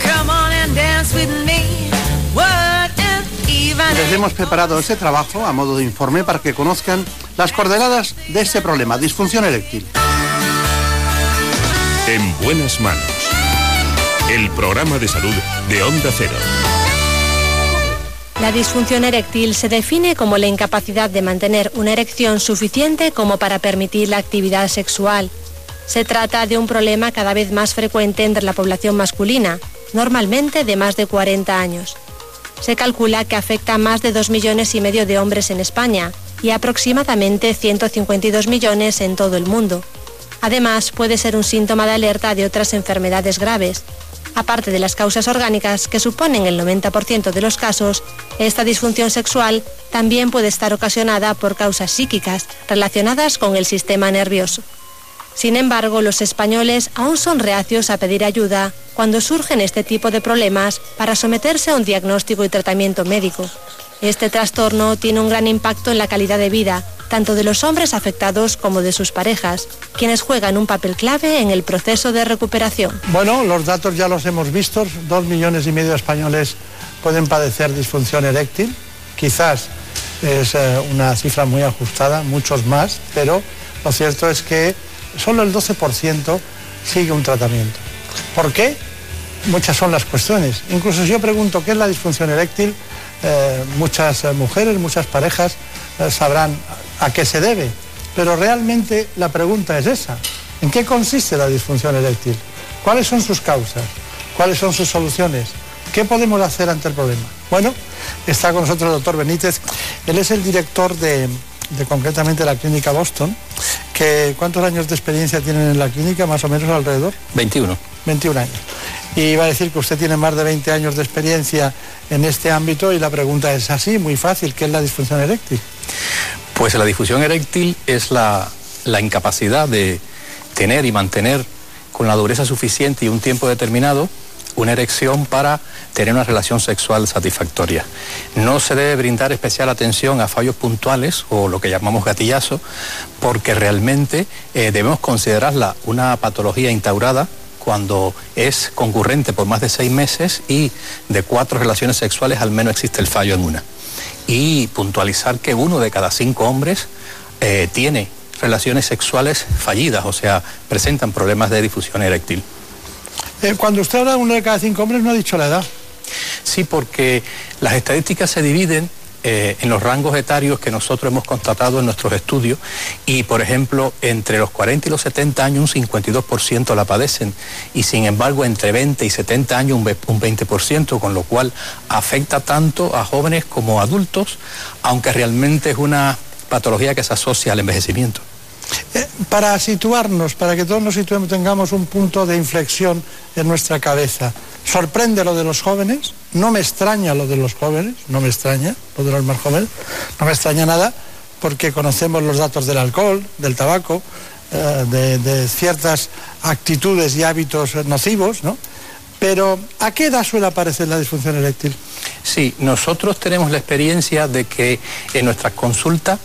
Come on and dance with me. What an even. Les hemos preparado este trabajo a modo de informe para que conozcan las coordenadas de este problema, disfunción eréctil. En buenas manos. El programa de salud de Onda Cero. La disfunción eréctil se define como la incapacidad de mantener una erección suficiente como para permitir la actividad sexual. Se trata de un problema cada vez más frecuente entre la población masculina, normalmente de más de 40 años. Se calcula que afecta a más de 2 millones y medio de hombres en España y aproximadamente 152 millones en todo el mundo. Además, puede ser un síntoma de alerta de otras enfermedades graves, Aparte de las causas orgánicas, que suponen el 90% de los casos, esta disfunción sexual también puede estar ocasionada por causas psíquicas relacionadas con el sistema nervioso. Sin embargo, los españoles aún son reacios a pedir ayuda cuando surgen este tipo de problemas para someterse a un diagnóstico y tratamiento médico. Este trastorno tiene un gran impacto en la calidad de vida, tanto de los hombres afectados como de sus parejas, quienes juegan un papel clave en el proceso de recuperación. Bueno, los datos ya los hemos visto, dos millones y medio de españoles pueden padecer disfunción eréctil, quizás es eh, una cifra muy ajustada, muchos más, pero lo cierto es que solo el 12% sigue un tratamiento. ¿Por qué? Muchas son las cuestiones. Incluso si yo pregunto qué es la disfunción eréctil, eh, muchas eh, mujeres, muchas parejas sabrán a qué se debe. Pero realmente la pregunta es esa. ¿En qué consiste la disfunción eréctil? ¿Cuáles son sus causas? ¿Cuáles son sus soluciones? ¿Qué podemos hacer ante el problema? Bueno, está con nosotros el doctor Benítez. Él es el director de, concretamente la clínica Boston. Que, ¿Cuántos años de experiencia tienen en la clínica, más o menos alrededor? 21. 21 años. Y iba a decir que usted tiene más de 20 años de experiencia en este ámbito y la pregunta es así, muy fácil, ¿qué es la disfunción eréctil? Pues la difusión eréctil es la, incapacidad de tener y mantener con la dureza suficiente y un tiempo determinado una erección para tener una relación sexual satisfactoria. No se debe brindar especial atención a fallos puntuales o lo que llamamos gatillazo, porque realmente eh, debemos considerarla una patología instaurada cuando es concurrente por más de seis meses y de cuatro relaciones sexuales al menos existe el fallo en una y puntualizar que uno de cada cinco hombres eh, tiene relaciones sexuales fallidas, o sea, presentan problemas de difusión eréctil. Eh, cuando usted habla de uno de cada cinco hombres, no ha dicho la edad. Sí, porque las estadísticas se dividen eh, en los rangos etarios que nosotros hemos constatado en nuestros estudios y, por ejemplo, entre los 40 y los 70 años un 52% la padecen y, sin embargo, entre 20 y 70 años un 20%, con lo cual afecta tanto a jóvenes como a adultos, aunque realmente es una patología que se asocia al envejecimiento. Eh, para situarnos, para que todos nos situemos, tengamos un punto de inflexión en nuestra cabeza. ¿Sorprende lo de los jóvenes? No me extraña lo de los jóvenes, no me extraña lo de los más jóvenes, no me extraña nada porque conocemos los datos del alcohol, del tabaco, eh, de, ciertas actitudes y hábitos nocivos, ¿no? Pero ¿a qué edad suele aparecer la disfunción eréctil? Sí, nosotros tenemos la experiencia de que en nuestras consultas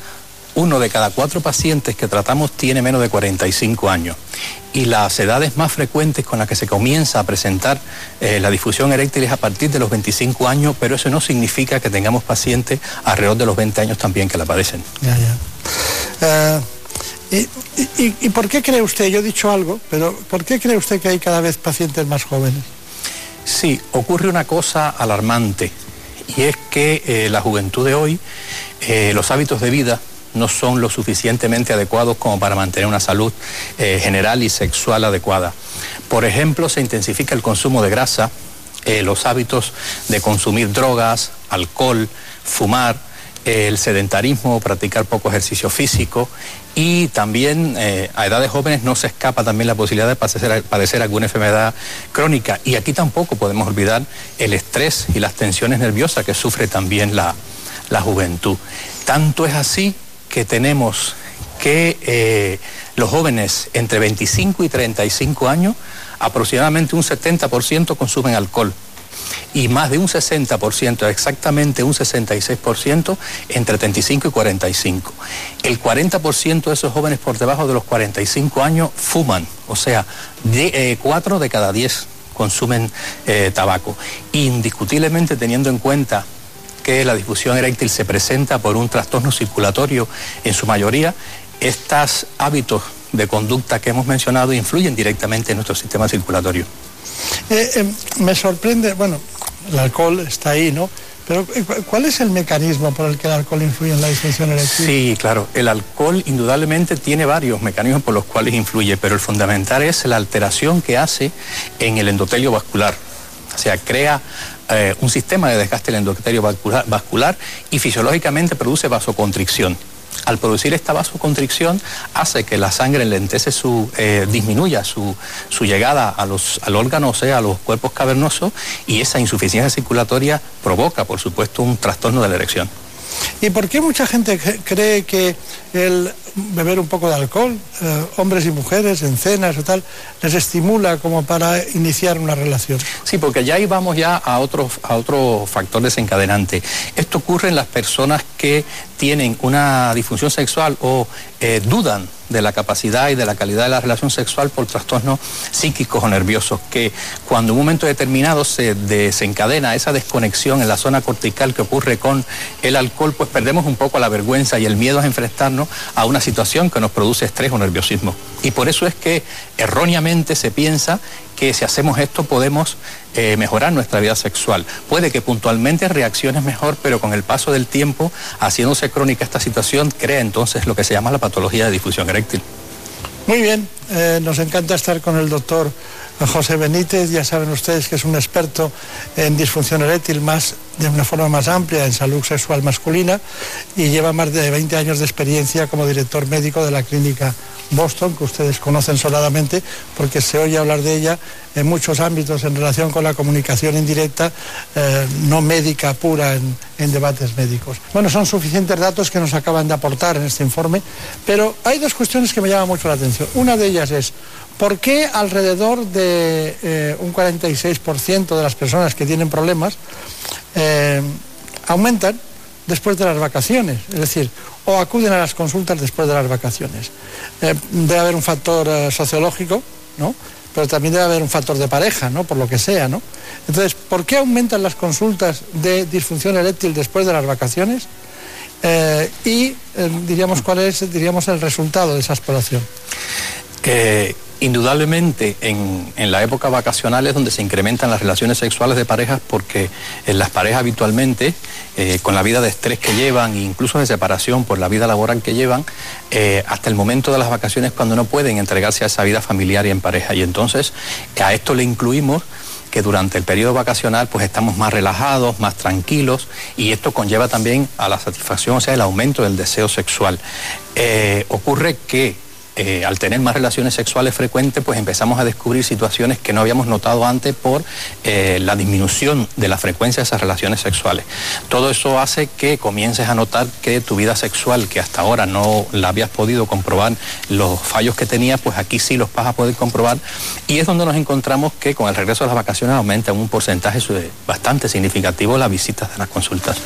uno de cada cuatro pacientes que tratamos tiene menos de 45 años y las edades más frecuentes con las que se comienza a presentar eh, la difusión eréctil es a partir de los 25 años, pero eso no significa que tengamos pacientes alrededor de los 20 años también que la padecen. Ya, ya. Eh, y, por qué cree usted, yo he dicho algo, pero ¿por qué cree usted que hay cada vez pacientes más jóvenes? Sí, ocurre una cosa alarmante y es que eh, la juventud de hoy, los hábitos de vida no son lo suficientemente adecuados como para mantener una salud eh, general y sexual adecuada. Por ejemplo, se intensifica el consumo de grasa, eh, los hábitos de consumir drogas, alcohol, fumar, eh, el sedentarismo, practicar poco ejercicio físico y también a edades jóvenes no se escapa también la posibilidad de padecer, alguna enfermedad crónica. Y aquí tampoco podemos olvidar el estrés y las tensiones nerviosas que sufre también la, la juventud. Tanto es así que tenemos que eh, los jóvenes entre 25 y 35 años, aproximadamente un 70% consumen alcohol y más de un 60%, exactamente un 66%, entre 35 y 45. El 40% de esos jóvenes por debajo de los 45 años fuman, o sea, de, 4 eh, de cada 10 consumen eh, tabaco. Indiscutiblemente teniendo en cuenta que la difusión eréctil se presenta por un trastorno circulatorio en su mayoría, estos hábitos de conducta que hemos mencionado influyen directamente en nuestro sistema circulatorio. Eh, eh, me sorprende, bueno, el alcohol está ahí, ¿no? Pero eh, ¿cuál es el mecanismo por el que el alcohol influye en la disfunción eréctil? Sí, claro. El alcohol indudablemente tiene varios mecanismos por los cuales influye, pero el fundamental es la alteración que hace en el endotelio vascular. O sea, crea eh, un sistema de desgaste del vascular, y fisiológicamente produce vasoconstricción. Al producir esta vasoconstricción hace que la sangre lentece su, eh, disminuya su, su llegada a los, al órgano, o sea, a los cuerpos cavernosos, y esa insuficiencia circulatoria provoca, por supuesto, un trastorno de la erección. ¿Y por qué mucha gente cree que el beber un poco de alcohol, eh, hombres y mujeres en cenas o tal, les estimula como para iniciar una relación? Sí, porque ya íbamos ya a otro, a factor desencadenante. Esto ocurre en las personas que tienen una disfunción sexual o eh, dudan de la capacidad y de la calidad de la relación sexual por trastornos psíquicos o nerviosos, que cuando en un momento determinado se desencadena esa desconexión en la zona cortical que ocurre con el alcohol, pues perdemos un poco la vergüenza y el miedo a enfrentarnos a una situación que nos produce estrés o nerviosismo. Y por eso es que erróneamente se piensa que si hacemos esto podemos eh, mejorar nuestra vida sexual. Puede que puntualmente reacciones mejor, pero con el paso del tiempo, haciéndose crónica esta situación, crea entonces lo que se llama la patología de difusión eréctil. Muy bien, eh, nos encanta estar con el doctor José Benítez, ya saben ustedes que es un experto en disfunción eréctil más de una forma más amplia en salud sexual masculina y lleva más de 20 años de experiencia como director médico de la clínica Boston, que ustedes conocen soladamente porque se oye hablar de ella en muchos ámbitos en relación con la comunicación indirecta, eh, no médica pura en, en, debates médicos. Bueno, son suficientes datos que nos acaban de aportar en este informe, pero hay dos cuestiones que me llaman mucho la atención. Una de ellas es, ¿Por qué alrededor de eh, un 46% de las personas que tienen problemas eh, aumentan después de las vacaciones? Es decir, o acuden a las consultas después de las vacaciones. Eh, debe haber un factor sociológico, ¿no? Pero también debe haber un factor de pareja, ¿no? Por lo que sea, ¿no? Entonces, ¿por qué aumentan las consultas de disfunción eréctil después de las vacaciones? y diríamos cuál es diríamos el resultado de esa exploración. Indudablemente en, la época vacacional es donde se incrementan las relaciones sexuales de parejas porque en las parejas habitualmente, eh, con la vida de estrés que llevan, incluso de separación por la vida laboral que llevan, eh, hasta el momento de las vacaciones cuando no pueden entregarse a esa vida familiar y en pareja. Y entonces a esto le incluimos que durante el periodo vacacional pues estamos más relajados, más tranquilos y esto conlleva también a la satisfacción, o sea, el aumento del deseo sexual. Eh, ocurre que eh, al tener más relaciones sexuales frecuentes, pues empezamos a descubrir situaciones que no habíamos notado antes por eh, la disminución de la frecuencia de esas relaciones sexuales. Todo eso hace que comiences a notar que tu vida sexual, que hasta ahora no la habías podido comprobar los fallos que tenías, pues aquí sí los vas a poder comprobar. Y es donde nos encontramos que con el regreso de las vacaciones aumenta un porcentaje bastante significativo las visitas de las consultas.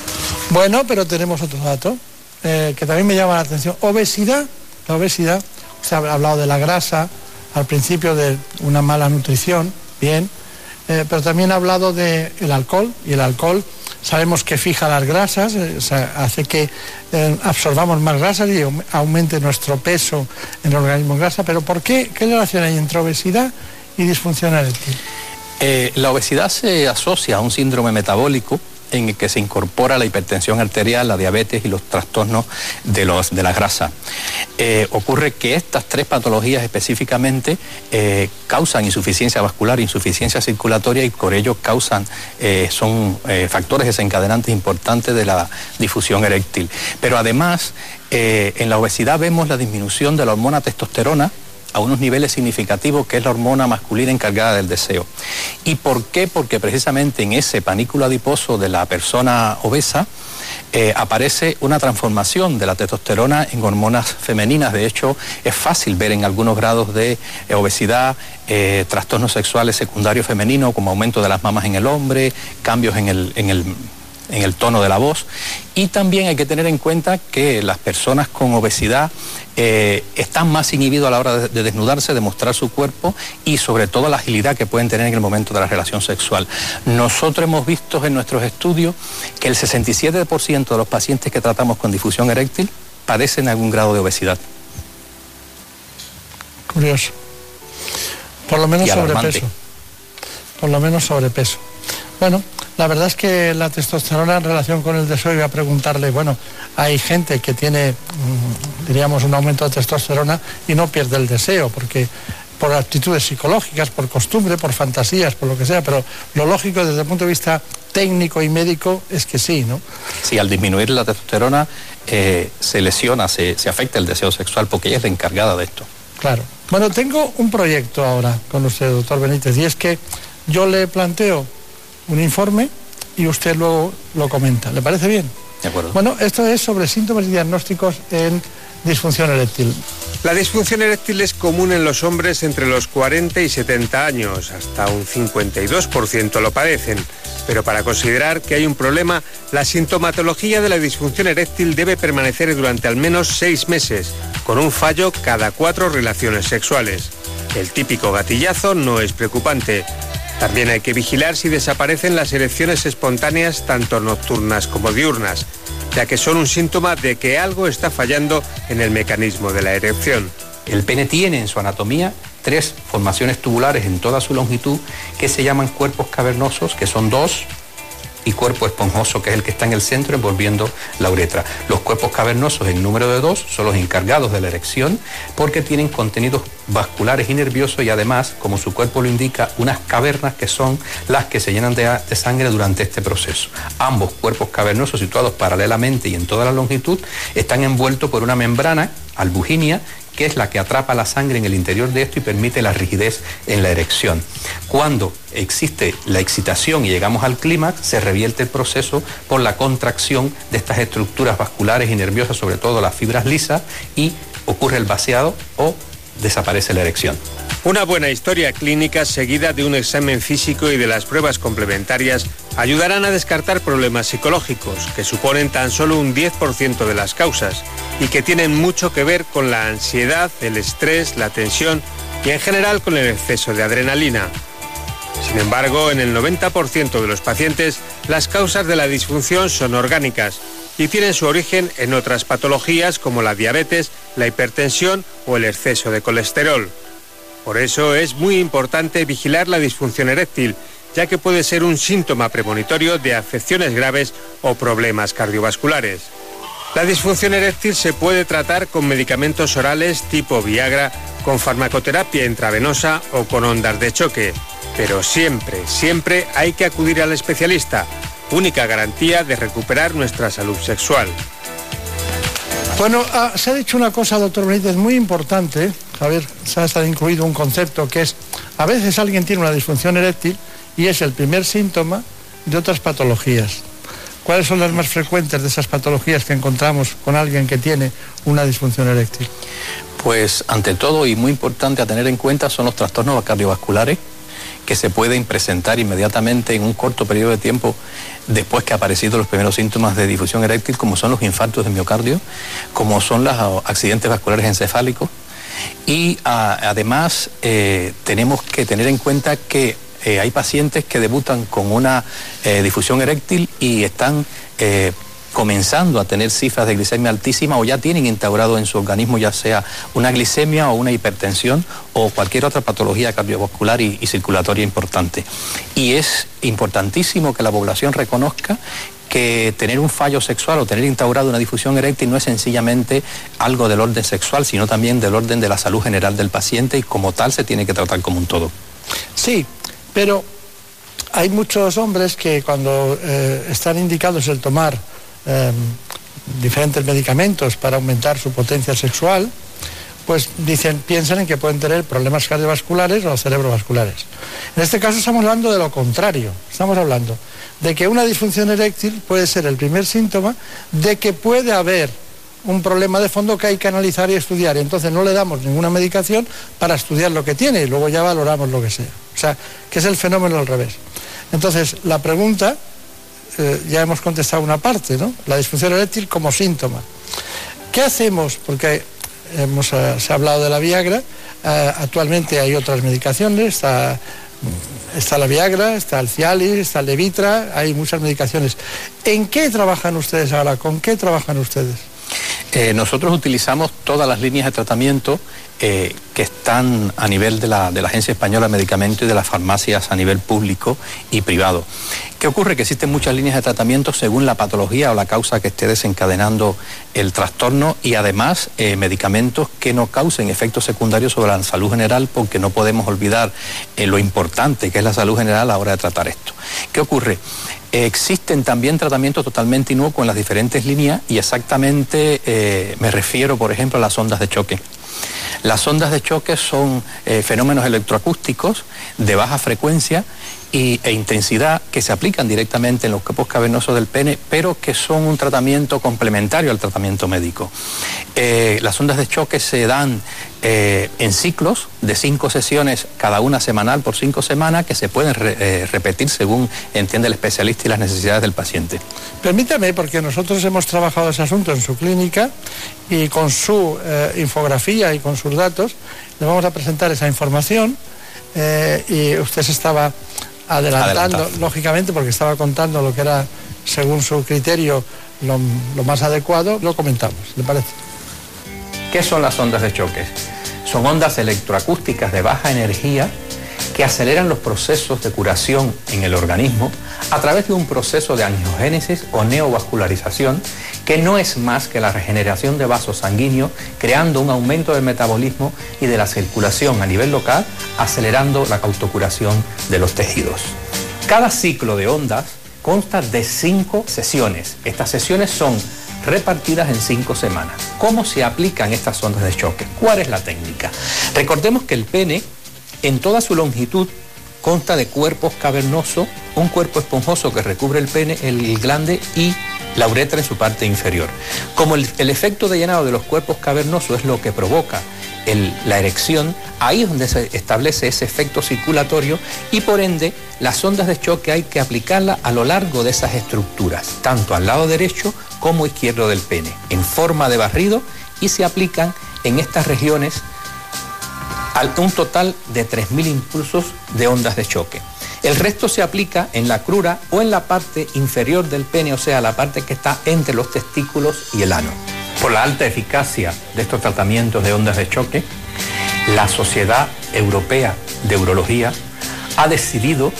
Bueno, pero tenemos otro dato eh, que también me llama la atención. Obesidad. La obesidad se ha hablado de la grasa, al principio de una mala nutrición, bien, eh, pero también ha hablado del alcohol, y el alcohol sabemos que fija las grasas, eh, hace que eh, absorbamos más grasas y aumente nuestro peso en el organismo en grasa, pero ¿por qué? ¿Qué relación hay entre obesidad y disfunción eréctil? la obesidad se asocia a un síndrome metabólico en el que se incorpora la hipertensión arterial, la diabetes y los trastornos de, los, de la grasa. Eh, ocurre que estas tres patologías específicamente eh, causan insuficiencia vascular, insuficiencia circulatoria y por ello causan, eh, son factores desencadenantes importantes de la difusión eréctil. Pero además, en la obesidad vemos la disminución de la hormona testosterona, a unos niveles significativos, que es la hormona masculina encargada del deseo. ¿Y por qué? Porque precisamente en ese panículo adiposo de la persona obesa eh, aparece una transformación de la testosterona en hormonas femeninas. De hecho, es fácil ver en algunos grados de eh, obesidad eh, trastornos sexuales secundarios femeninos, como aumento de las mamas en el hombre, cambios en el, en el en el tono de la voz. Y también hay que tener en cuenta que las personas con obesidad eh, están más inhibidos a la hora de, desnudarse, de mostrar su cuerpo y sobre todo la agilidad que pueden tener en el momento de la relación sexual. Nosotros hemos visto en nuestros estudios que el 67% de los pacientes que tratamos con difusión eréctil padecen algún grado de obesidad. Curioso. Por lo menos sobrepeso. Por lo menos sobrepeso. Bueno, la verdad es que la testosterona en relación con el deseo iba a preguntarle, bueno, hay gente que tiene, mm, diríamos, un aumento de testosterona y no pierde el deseo, porque por actitudes psicológicas, por costumbre, por fantasías, por lo que sea, pero lo lógico desde el punto de vista técnico y médico es que sí, ¿no? Sí, al disminuir la testosterona eh, se lesiona, se, se afecta el deseo sexual porque ella es la encargada de esto. Claro. Bueno, tengo un proyecto ahora con usted, doctor Benítez, y es que yo le planteo un informe y usted luego lo comenta. ¿Le parece bien? De acuerdo. Bueno, esto es sobre síntomas y diagnósticos en disfunción eréctil. La disfunción eréctil es común en los hombres entre los 40 y 70 años, hasta un 52% lo padecen. Pero para considerar que hay un problema, la sintomatología de la disfunción eréctil debe permanecer durante al menos seis meses, con un fallo cada cuatro relaciones sexuales. El típico gatillazo no es preocupante. También hay que vigilar si desaparecen las erecciones espontáneas tanto nocturnas como diurnas, ya que son un síntoma de que algo está fallando en el mecanismo de la erección. El pene tiene en su anatomía tres formaciones tubulares en toda su longitud que se llaman cuerpos cavernosos, que son dos, y cuerpo esponjoso, que es el que está en el centro envolviendo la uretra. Los cuerpos cavernosos en número de dos son los encargados de la erección porque tienen contenidos vasculares y nerviosos y además, como su cuerpo lo indica, unas cavernas que son las que se llenan de, sangre durante este proceso. Ambos cuerpos cavernosos situados paralelamente y en toda la longitud están envueltos por una membrana albuginia que es la que atrapa la sangre en el interior de esto y permite la rigidez en la erección. Cuando existe la excitación y llegamos al clímax, se revierte el proceso por la contracción de estas estructuras vasculares y nerviosas, sobre todo las fibras lisas, y ocurre el vaciado o desaparece la erección. Una buena historia clínica seguida de un examen físico y de las pruebas complementarias ayudarán a descartar problemas psicológicos, que suponen tan solo un 10% de las causas y que tienen mucho que ver con la ansiedad, el estrés, la tensión y en general con el exceso de adrenalina. Sin embargo, en el 90% de los pacientes, las causas de la disfunción son orgánicas y tienen su origen en otras patologías como la diabetes, la hipertensión o el exceso de colesterol. Por eso es muy importante vigilar la disfunción eréctil, ya que puede ser un síntoma premonitorio de afecciones graves o problemas cardiovasculares. La disfunción eréctil se puede tratar con medicamentos orales tipo Viagra, con farmacoterapia intravenosa o con ondas de choque. Pero siempre, siempre hay que acudir al especialista, única garantía de recuperar nuestra salud sexual. Bueno, ah, se ha dicho una cosa, doctor Benítez, muy importante. Javier, se ha estado incluido un concepto que es, a veces alguien tiene una disfunción eréctil y es el primer síntoma de otras patologías. ¿Cuáles son las más frecuentes de esas patologías que encontramos con alguien que tiene una disfunción eréctil? Pues ante todo y muy importante a tener en cuenta son los trastornos cardiovasculares que se pueden presentar inmediatamente en un corto periodo de tiempo después que han aparecido los primeros síntomas de difusión eréctil, como son los infartos de miocardio, como son los accidentes vasculares encefálicos. Y a, además eh, tenemos que tener en cuenta que eh, hay pacientes que debutan con una eh, difusión eréctil y están comenzando a tener cifras de glicemia altísima o ya tienen instaurado en su organismo ya sea una glicemia o una hipertensión o cualquier otra patología cardiovascular y, circulatoria importante. Y es importantísimo que la población reconozca que tener un fallo sexual o tener instaurado una difusión eréctil no es sencillamente algo del orden sexual, sino también del orden de la salud general del paciente y como tal se tiene que tratar como un todo. Sí, pero hay muchos hombres que cuando eh, están indicados el tomar eh, diferentes medicamentos para aumentar su potencia sexual, pues dicen, piensan en que pueden tener problemas cardiovasculares o cerebrovasculares. En este caso estamos hablando de lo contrario, estamos hablando de que una disfunción eréctil puede ser el primer síntoma de que puede haber un problema de fondo que hay que analizar y estudiar. Y entonces no le damos ninguna medicación para estudiar lo que tiene y luego ya valoramos lo que sea. O sea, que es el fenómeno al revés. Entonces, la pregunta, eh, ya hemos contestado una parte, ¿no? La disfunción eréctil como síntoma. ¿Qué hacemos? Porque hemos, eh, se ha hablado de la Viagra, eh, actualmente hay otras medicaciones, está, está la Viagra, está el Cialis, está el Levitra, hay muchas medicaciones. ¿En qué trabajan ustedes ahora? ¿Con qué trabajan ustedes? Nosotros utilizamos todas las líneas de tratamiento eh, que están a nivel de la, de la, Agencia Española de Medicamentos y de las farmacias a nivel público y privado. ¿Qué ocurre? Que existen muchas líneas de tratamiento según la patología o la causa que esté desencadenando el trastorno y además eh, medicamentos que no causen efectos secundarios sobre la salud general porque no podemos olvidar eh, lo importante que es la salud general a la hora de tratar esto. ¿Qué ocurre? existen también tratamientos totalmente inocuos en las diferentes líneas y exactamente me refiero, por ejemplo, a las ondas de choque. Las ondas de choque son eh, fenómenos electroacústicos de baja frecuencia e intensidad que se aplican directamente en los cuerpos cavernosos del pene, pero que son un tratamiento complementario al tratamiento médico. Eh, las ondas de choque se dan eh, en ciclos de cinco sesiones, cada una semanal por cinco semanas, que se pueden repetir según entiende el especialista y las necesidades del paciente. Permítame, porque nosotros hemos trabajado ese asunto en su clínica y con su infografía y con sus datos le vamos a presentar esa información y usted se estaba adelantando, lógicamente, porque estaba contando lo que era, según su criterio, lo, lo más adecuado, lo comentamos, ¿le parece? ¿Qué son las ondas de choque? Son ondas electroacústicas de baja energía que aceleran los procesos de curación en el organismo a través de un proceso de angiogénesis o neovascularización que no es más que la regeneración de vasos sanguíneos, creando un aumento del metabolismo y de la circulación a nivel local, acelerando la autocuración de los tejidos. Cada ciclo de ondas consta de cinco sesiones. Estas sesiones son repartidas en cinco semanas. ¿Cómo se aplican estas ondas de choque? ¿Cuál es la técnica? Recordemos que el pene, en toda su longitud, consta de cuerpos cavernosos, un cuerpo esponjoso que recubre el pene, el glande y la uretra en su parte inferior. Como el, efecto de llenado de los cuerpos cavernosos es lo que provoca la erección, ahí es donde se establece ese efecto circulatorio y por ende las ondas de choque hay que aplicarlas a lo largo de esas estructuras, tanto al lado derecho como izquierdo del pene, en forma de barrido y se aplican en estas regiones un total de 3.000 impulsos de ondas de choque. El resto se aplica en la crura o en la parte inferior del pene, o sea, la parte que está entre los testículos y el ano. Por la alta eficacia de estos tratamientos de ondas de choque, la Sociedad Europea de Urología ha decidido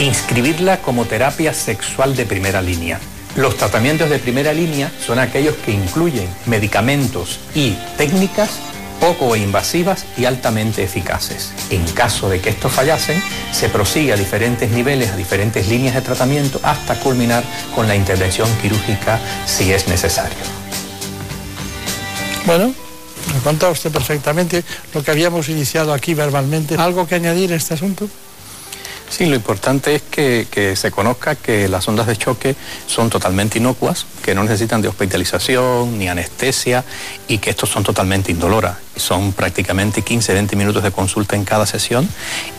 inscribirla como terapia sexual de primera línea. Los tratamientos de primera línea son aquellos que incluyen medicamentos y técnicas poco invasivas y altamente eficaces. En caso de que estos fallasen, se prosigue a diferentes niveles, a diferentes líneas de tratamiento, hasta culminar con la intervención quirúrgica si es necesario. Bueno, me contado usted perfectamente lo que habíamos iniciado aquí verbalmente. ¿Algo que añadir a este asunto? Sí, lo importante es que, se conozca que las ondas de choque son totalmente inocuas, que no necesitan de hospitalización ni anestesia y que estos son totalmente indoloras. Son prácticamente 15-20 minutos de consulta en cada sesión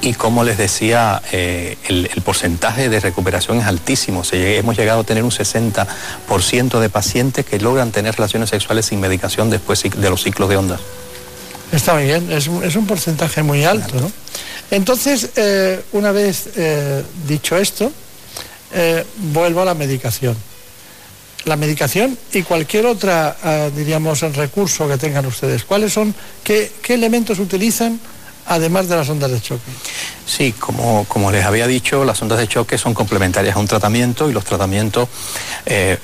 y como les decía, eh, el, porcentaje de recuperación es altísimo. hemos llegado a tener un 60% de pacientes que logran tener relaciones sexuales sin medicación después de los ciclos de ondas. Está muy bien, es un, porcentaje muy alto, ¿no? Entonces, eh, una vez eh, dicho esto, eh, vuelvo a la medicación. La medicación y cualquier otra, diríamos, recurso que tengan ustedes. ¿Cuáles son, qué, elementos utilizan además de las ondas de choque. Sí, como, como les había dicho, las ondas de choque son complementarias a un tratamiento y los tratamientos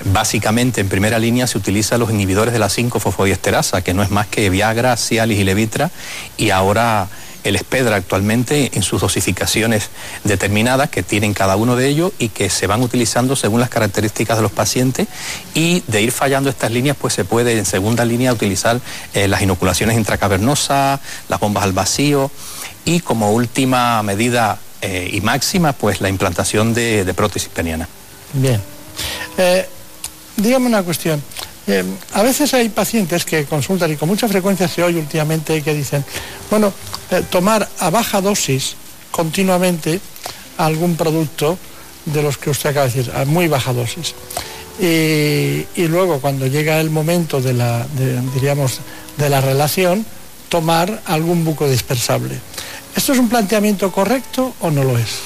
básicamente en primera línea se utilizan los inhibidores de la 5-fosfodiesterasa, que no es más que Viagra, Cialis y Levitra, y ahora el espedra actualmente en sus dosificaciones determinadas que tienen cada uno de ellos y que se van utilizando según las características de los pacientes y de ir fallando estas líneas pues se puede en segunda línea utilizar eh, las inoculaciones intracavernosas, las bombas al vacío y como última medida eh, y máxima pues la implantación de, prótesis peniana. Bien. Eh, dígame una cuestión. Eh, a veces hay pacientes que consultan y con mucha frecuencia se oye últimamente que dicen, bueno, eh, tomar a baja dosis continuamente algún producto de los que usted acaba de decir, a muy baja dosis. Y, luego cuando llega el momento de la, diríamos, de la relación, tomar algún buco dispersable. ¿Esto es un planteamiento correcto o no lo es?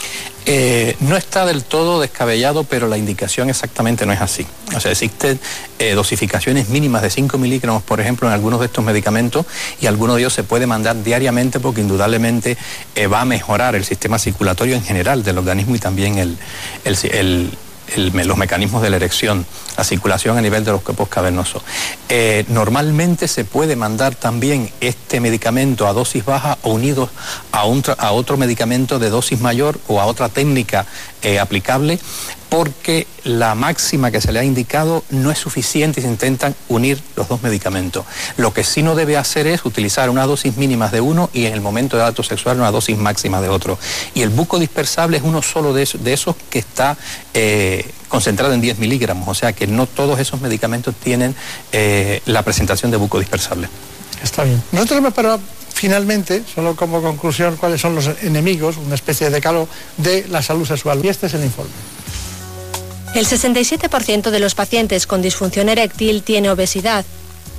Eh, no está del todo descabellado, pero la indicación exactamente no es así. O sea, existen eh, dosificaciones mínimas de 5 miligramos, por ejemplo, en algunos de estos medicamentos y alguno de ellos se puede mandar diariamente porque indudablemente eh, va a mejorar el sistema circulatorio en general del organismo y también el, el los mecanismos de la erección, la circulación a nivel de los cuerpos cavernosos. Eh, normalmente se puede mandar también este medicamento a dosis baja o unido a, a otro medicamento de dosis mayor o a otra técnica eh, aplicable porque la máxima que se le ha indicado no es suficiente y se intentan unir los dos medicamentos. Lo que sí no debe hacer es utilizar una dosis mínima de uno y en el momento del acto sexual una dosis máxima de otro. Y el buco dispersable es uno solo de, esos, que está eh, concentrado en 10 miligramos, o sea que no todos esos medicamentos tienen eh, la presentación de buco dispersable. Está bien. Nosotros hemos parado finalmente, solo como conclusión, cuáles son los enemigos, una especie de decalo de la salud sexual. Y este es el informe. El 67% de los pacientes con disfunción eréctil tiene obesidad.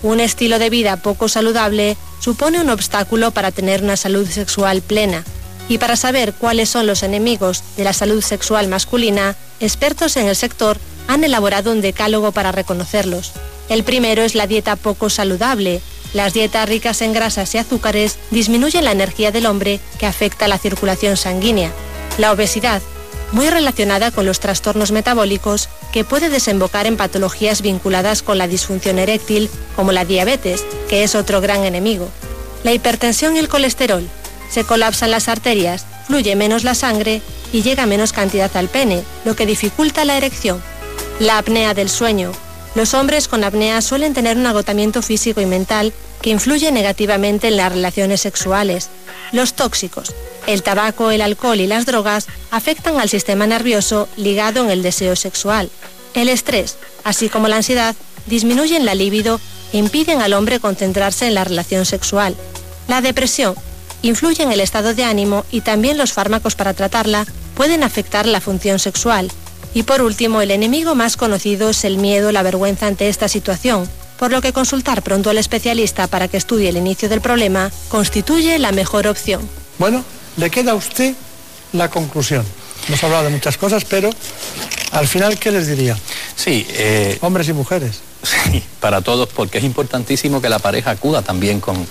Un estilo de vida poco saludable supone un obstáculo para tener una salud sexual plena. Y para saber cuáles son los enemigos de la salud sexual masculina, expertos en el sector han elaborado un decálogo para reconocerlos. El primero es la dieta poco saludable. Las dietas ricas en grasas y azúcares disminuyen la energía del hombre que afecta la circulación sanguínea. La obesidad muy relacionada con los trastornos metabólicos que puede desembocar en patologías vinculadas con la disfunción eréctil, como la diabetes, que es otro gran enemigo. La hipertensión y el colesterol. Se colapsan las arterias, fluye menos la sangre y llega menos cantidad al pene, lo que dificulta la erección. La apnea del sueño. Los hombres con apnea suelen tener un agotamiento físico y mental que influye negativamente en las relaciones sexuales. Los tóxicos. El tabaco, el alcohol y las drogas afectan al sistema nervioso ligado en el deseo sexual. El estrés, así como la ansiedad, disminuyen la libido e impiden al hombre concentrarse en la relación sexual. La depresión influye en el estado de ánimo y también los fármacos para tratarla pueden afectar la función sexual. Y por último, el enemigo más conocido es el miedo, la vergüenza ante esta situación, por lo que consultar pronto al especialista para que estudie el inicio del problema constituye la mejor opción. Bueno, le queda a usted la conclusión. Hemos hablado de muchas cosas, pero al final, ¿qué les diría? Sí. Eh, Hombres y mujeres. Sí, para todos, porque es importantísimo que la pareja acuda también con,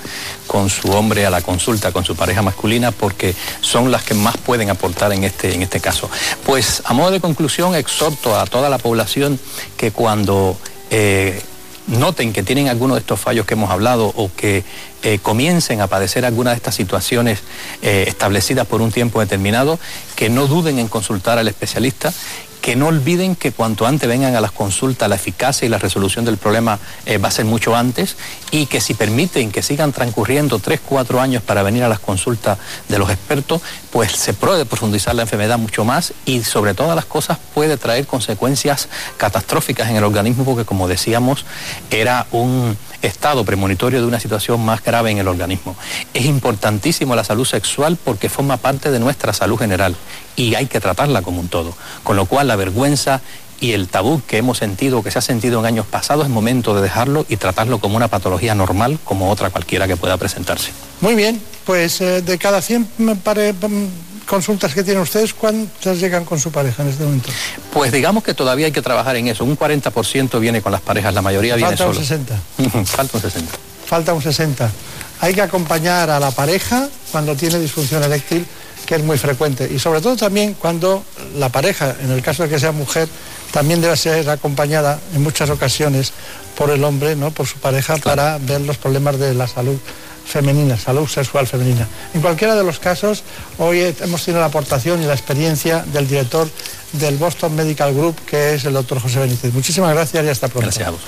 con, su hombre a la consulta, con su pareja masculina, porque son las que más pueden aportar en este, en este caso. Pues a modo de conclusión, exhorto a toda la población que cuando eh, noten que tienen alguno de estos fallos que hemos hablado o que eh, comiencen a padecer alguna de estas situaciones eh, establecidas por un tiempo determinado, que no duden en consultar al especialista que no olviden que cuanto antes vengan a las consultas, la eficacia y la resolución del problema eh, va a ser mucho antes y que si permiten que sigan transcurriendo tres, cuatro años para venir a las consultas de los expertos, pues se puede profundizar la enfermedad mucho más y sobre todas las cosas puede traer consecuencias catastróficas en el organismo porque como decíamos era un estado premonitorio de una situación más grave en el organismo. Es importantísimo la salud sexual porque forma parte de nuestra salud general y hay que tratarla como un todo. Con lo cual la vergüenza y el tabú que hemos sentido, que se ha sentido en años pasados, es momento de dejarlo y tratarlo como una patología normal, como otra cualquiera que pueda presentarse. Muy bien, pues eh, de cada 100 mm, consultas que tienen ustedes, ¿cuántas llegan con su pareja en este momento? Pues digamos que todavía hay que trabajar en eso. Un 40% viene con las parejas, la mayoría viene solo. Falta un 60. Falta un 60. Falta un 60. Hay que acompañar a la pareja cuando tiene disfunción eréctil que es muy frecuente. Y sobre todo también cuando la pareja, en el caso de que sea mujer, también debe ser acompañada en muchas ocasiones por el hombre, ¿no? por su pareja, para ver los problemas de la salud femenina, salud sexual femenina. En cualquiera de los casos, hoy hemos tenido la aportación y la experiencia del director del Boston Medical Group, que es el doctor José Benítez. Muchísimas gracias y hasta pronto. Gracias a vos.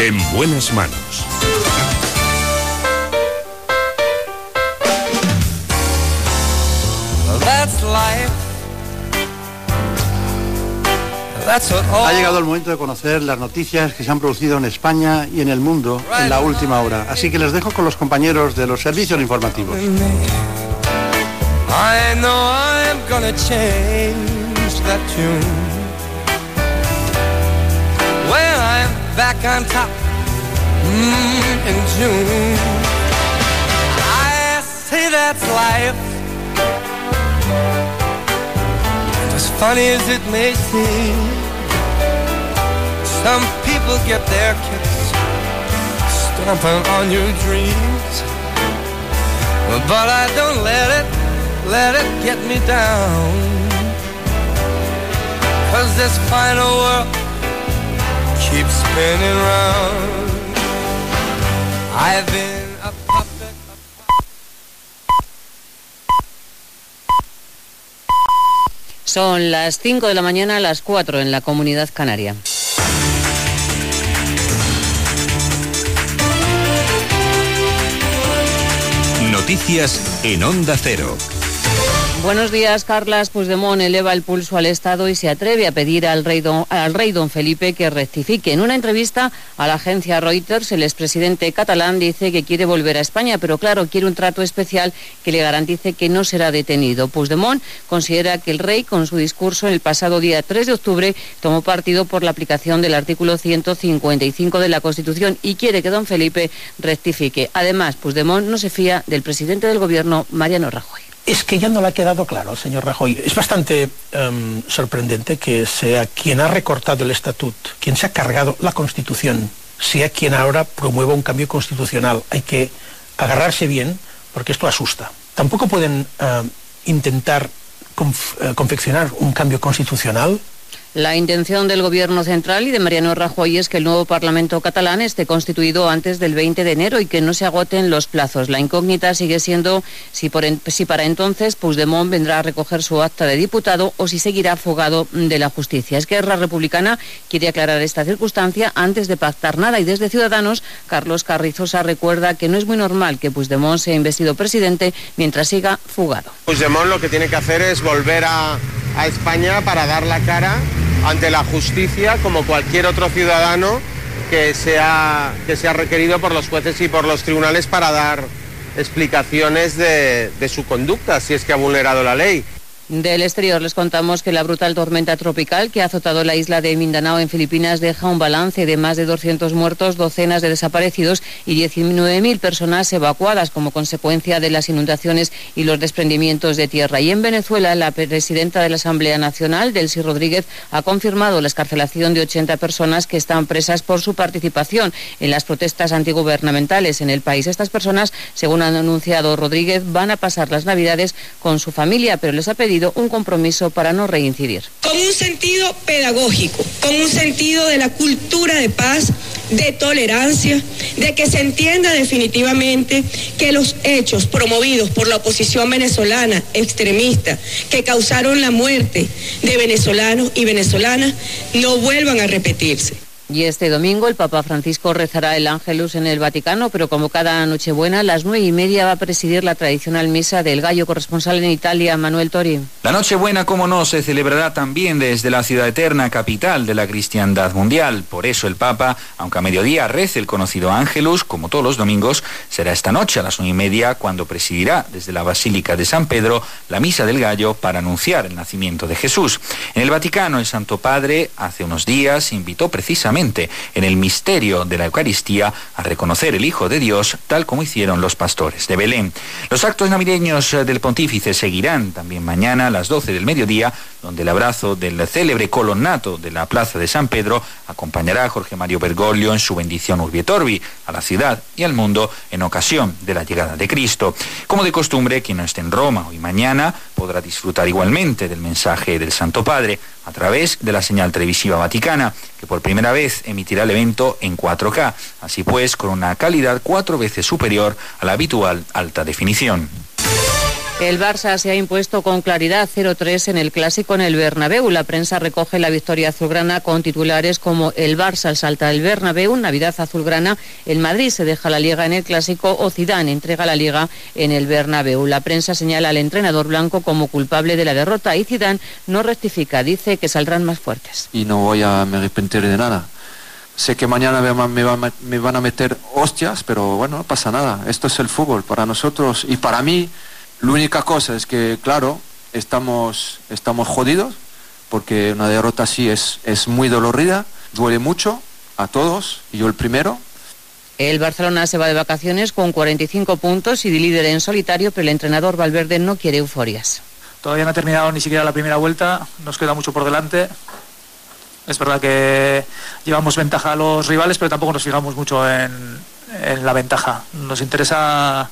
En buenas manos Ha llegado el momento de conocer las noticias que se han producido en España y en el mundo en la última hora. Así que les dejo con los compañeros de los servicios informativos. Funny as it may seem, some people get their kicks stomping on your dreams. But I don't let it, let it get me down. Cause this final world keeps spinning round. I've been Son las 5 de la mañana, las 4 en la comunidad canaria. Noticias en Onda Cero. Buenos días, Carlas Puigdemont eleva el pulso al Estado y se atreve a pedir al rey, don, al rey don Felipe que rectifique. En una entrevista a la agencia Reuters, el expresidente catalán dice que quiere volver a España, pero claro, quiere un trato especial que le garantice que no será detenido. Puigdemont considera que el rey, con su discurso el pasado día 3 de octubre, tomó partido por la aplicación del artículo 155 de la Constitución y quiere que don Felipe rectifique. Además, Puigdemont no se fía del presidente del Gobierno, Mariano Rajoy es que ya no le ha quedado claro señor Rajoy. Es bastante um, sorprendente que sea quien ha recortado el estatut, quien se ha cargado la Constitución, sea quien ahora promueva un cambio constitucional. Hay que agarrarse bien porque esto asusta. Tampoco pueden uh, intentar uh, confeccionar un cambio constitucional la intención del Gobierno central y de Mariano Rajoy es que el nuevo Parlamento catalán esté constituido antes del 20 de enero y que no se agoten los plazos. La incógnita sigue siendo si, para entonces Puigdemont vendrá a recoger su acta de diputado o si seguirá afogado de la justicia. Esquerra Republicana quiere aclarar esta circunstancia antes de pactar nada y desde Ciudadanos, Carlos Carrizosa recuerda que no es muy normal que Puigdemont sea investido presidente mientras siga fugado. Puigdemont lo que tiene que hacer es volver a España para dar la cara ante la justicia como cualquier otro ciudadano que sea, que requerido por los jueces y por los tribunales para dar explicaciones de su conducta, si es que ha vulnerado la ley. Del exterior les contamos que la brutal tormenta tropical que ha azotado la isla de Mindanao en Filipinas deja un balance de más de 200 muertos, docenas de desaparecidos y 19.000 personas evacuadas como consecuencia de las inundaciones y los desprendimientos de tierra. Y en Venezuela, la presidenta de la Asamblea Nacional, Delcy Rodríguez, ha confirmado la escarcelación de 80 personas que están presas por su participación en las protestas antigubernamentales en el país. Estas personas, según ha anunciado Rodríguez, van a pasar las Navidades con su familia, pero les ha pedido un compromiso para no reincidir. Con un sentido pedagógico, con un sentido de la cultura de paz, de tolerancia, de que se entienda definitivamente que los hechos promovidos por la oposición venezolana extremista que causaron la muerte de venezolanos y venezolanas no vuelvan a repetirse. Y este domingo el Papa Francisco rezará el Ángelus en el Vaticano, pero como cada Nochebuena, a las nueve y media va a presidir la tradicional misa del gallo corresponsal en Italia, Manuel Tori. La Nochebuena, como no, se celebrará también desde la ciudad eterna, capital de la cristiandad mundial. Por eso el Papa, aunque a mediodía rece el conocido Ángelus, como todos los domingos, será esta noche a las nueve y media cuando presidirá desde la Basílica de San Pedro la misa del gallo para anunciar el nacimiento de Jesús. En el Vaticano, el Santo Padre hace unos días invitó precisamente en el misterio de la Eucaristía a reconocer el Hijo de Dios, tal como hicieron los pastores de Belén. Los actos navideños del pontífice seguirán también mañana a las 12 del mediodía, donde el abrazo del célebre colonnato de la Plaza de San Pedro acompañará a Jorge Mario Bergoglio en su bendición Urbi et Orbi a la ciudad y al mundo en ocasión de la llegada de Cristo. Como de costumbre, quien no esté en Roma hoy mañana podrá disfrutar igualmente del mensaje del Santo Padre a través de la señal televisiva vaticana, que por primera vez emitirá el evento en 4K, así pues con una calidad cuatro veces superior a la habitual alta definición. El Barça se ha impuesto con claridad 0-3 en el clásico en el Bernabéu. La prensa recoge la victoria azulgrana con titulares como el Barça salta el Bernabéu, Navidad azulgrana, el Madrid se deja la liga en el clásico o Zidane entrega la liga en el Bernabéu. La prensa señala al entrenador blanco como culpable de la derrota y Zidane no rectifica, dice que saldrán más fuertes. Y no voy a me arrepentir de nada. Sé que mañana me, va, me van a meter hostias, pero bueno, no pasa nada. Esto es el fútbol para nosotros y para mí. La única cosa es que, claro, estamos, estamos jodidos, porque una derrota así es, es muy dolorida, duele mucho a todos, y yo el primero. El Barcelona se va de vacaciones con 45 puntos y de líder en solitario, pero el entrenador Valverde no quiere euforias. Todavía no ha terminado ni siquiera la primera vuelta, nos queda mucho por delante. Es verdad que llevamos ventaja a los rivales, pero tampoco nos fijamos mucho en, en la ventaja. Nos interesa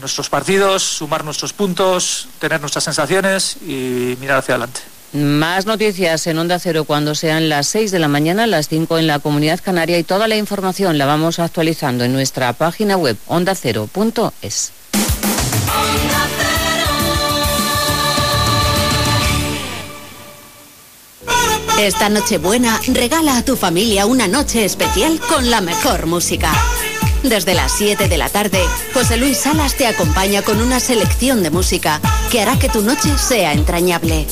nuestros partidos, sumar nuestros puntos, tener nuestras sensaciones y mirar hacia adelante. Más noticias en Onda Cero cuando sean las 6 de la mañana, las 5 en la Comunidad Canaria y toda la información la vamos actualizando en nuestra página web ondacero.es. Esta Nochebuena regala a tu familia una noche especial con la mejor música. Desde las 7 de la tarde, José Luis Salas te acompaña con una selección de música que hará que tu noche sea entrañable.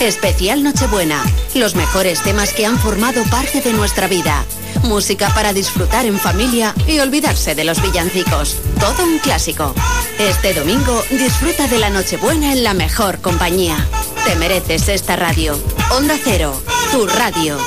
Especial Nochebuena, los mejores temas que han formado parte de nuestra vida. Música para disfrutar en familia y olvidarse de los villancicos. Todo un clásico. Este domingo disfruta de la Nochebuena en la mejor compañía. Te mereces esta radio. Onda Cero, tu radio.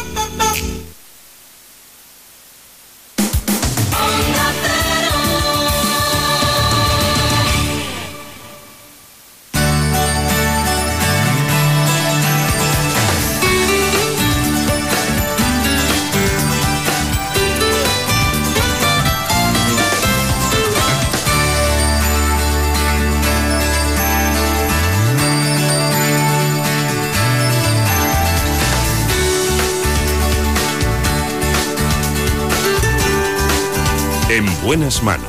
Buenas manos.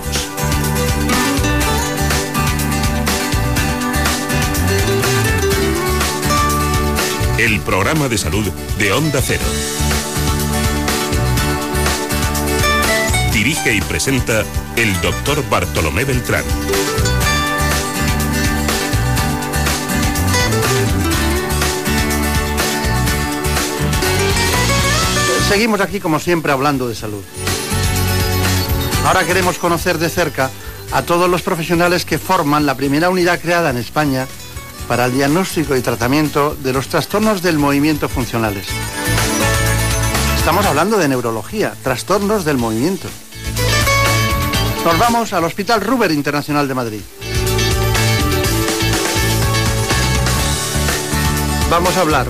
El programa de salud de Onda Cero. Dirige y presenta el doctor Bartolomé Beltrán. Seguimos aquí como siempre hablando de salud. Ahora queremos conocer de cerca a todos los profesionales que forman la primera unidad creada en España para el diagnóstico y tratamiento de los trastornos del movimiento funcionales. Estamos hablando de neurología, trastornos del movimiento. Nos vamos al Hospital Ruber Internacional de Madrid. Vamos a hablar,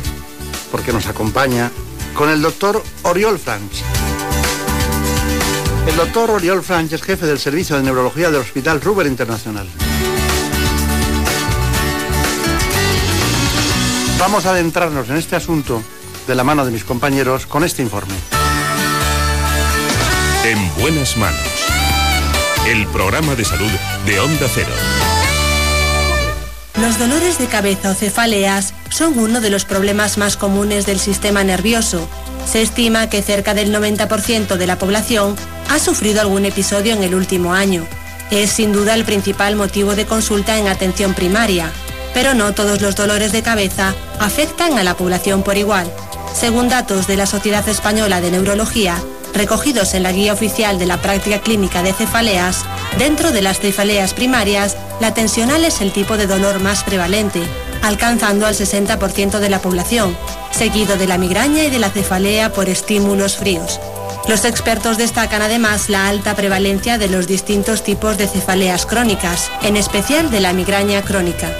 porque nos acompaña, con el doctor Oriol Franch. El doctor Oriol Franch es jefe del Servicio de Neurología del Hospital Ruber Internacional. Vamos a adentrarnos en este asunto de la mano de mis compañeros con este informe. En buenas manos. El programa de salud de Onda Cero. Los dolores de cabeza o cefaleas son uno de los problemas más comunes del sistema nervioso. Se estima que cerca del 90% de la población ha sufrido algún episodio en el último año. Es sin duda el principal motivo de consulta en atención primaria, pero no todos los dolores de cabeza afectan a la población por igual. Según datos de la Sociedad Española de Neurología, recogidos en la guía oficial de la práctica clínica de cefaleas, dentro de las cefaleas primarias, la tensional es el tipo de dolor más prevalente, alcanzando al 60% de la población, seguido de la migraña y de la cefalea por estímulos fríos. Los expertos destacan además la alta prevalencia de los distintos tipos de cefaleas crónicas, en especial de la migraña crónica.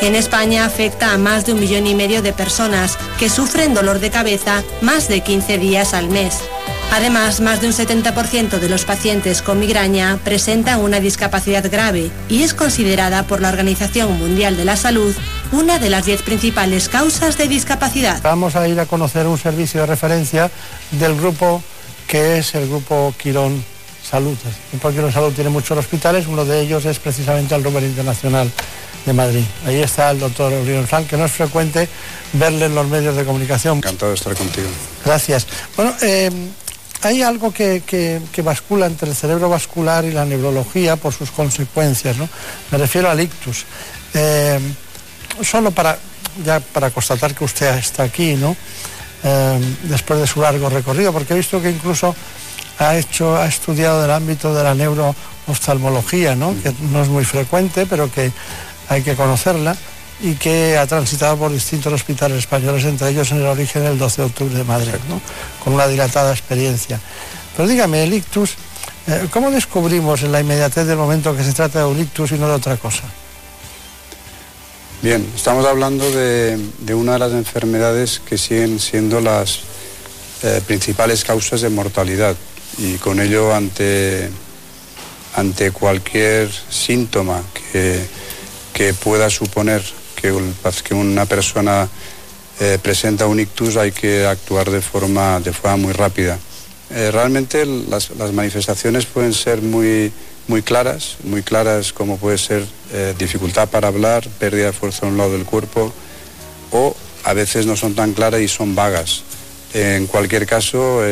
En España afecta a más de un millón y medio de personas que sufren dolor de cabeza más de 15 días al mes. Además, más de un 70% de los pacientes con migraña presentan una discapacidad grave y es considerada por la Organización Mundial de la Salud una de las 10 principales causas de discapacidad. Vamos a ir a conocer un servicio de referencia del grupo que es el grupo Quirón Salud. El grupo Quirón Salud tiene muchos hospitales, uno de ellos es precisamente el Ruber Internacional de Madrid. Ahí está el doctor Oriol Frank, que no es frecuente verle en los medios de comunicación. Encantado de estar contigo. Gracias. Bueno, eh, hay algo que, que, que, bascula entre el cerebro vascular y la neurología por sus consecuencias, ¿no? Me refiero al ictus. Eh, solo para, ya para constatar que usted está aquí, ¿no? Eh, después de su largo recorrido, porque he visto que incluso ha hecho, ha estudiado el ámbito de la neurooftalmología, ¿no? Que no es muy frecuente, pero que hay que conocerla y que ha transitado por distintos hospitales españoles, entre ellos en el origen el 12 de octubre de Madrid, ¿no? con una dilatada experiencia. Pero dígame, el ictus, eh, ¿cómo descubrimos en la inmediatez del momento que se trata de un ictus y no de otra cosa? Bien, estamos hablando de, una de las enfermedades que siguen siendo las eh, principales causas de mortalidad y con ello ante, ante cualquier síntoma que, que pueda suponer que, que una persona eh, presenta un ictus hay que actuar de forma, de forma muy rápida. Eh, realmente las, las manifestaciones pueden ser muy, muy claras, muy claras como puede ser eh, dificultad para hablar, pérdida de fuerza a un lado del cuerpo o a veces no son tan claras y son vagas. En cualquier caso,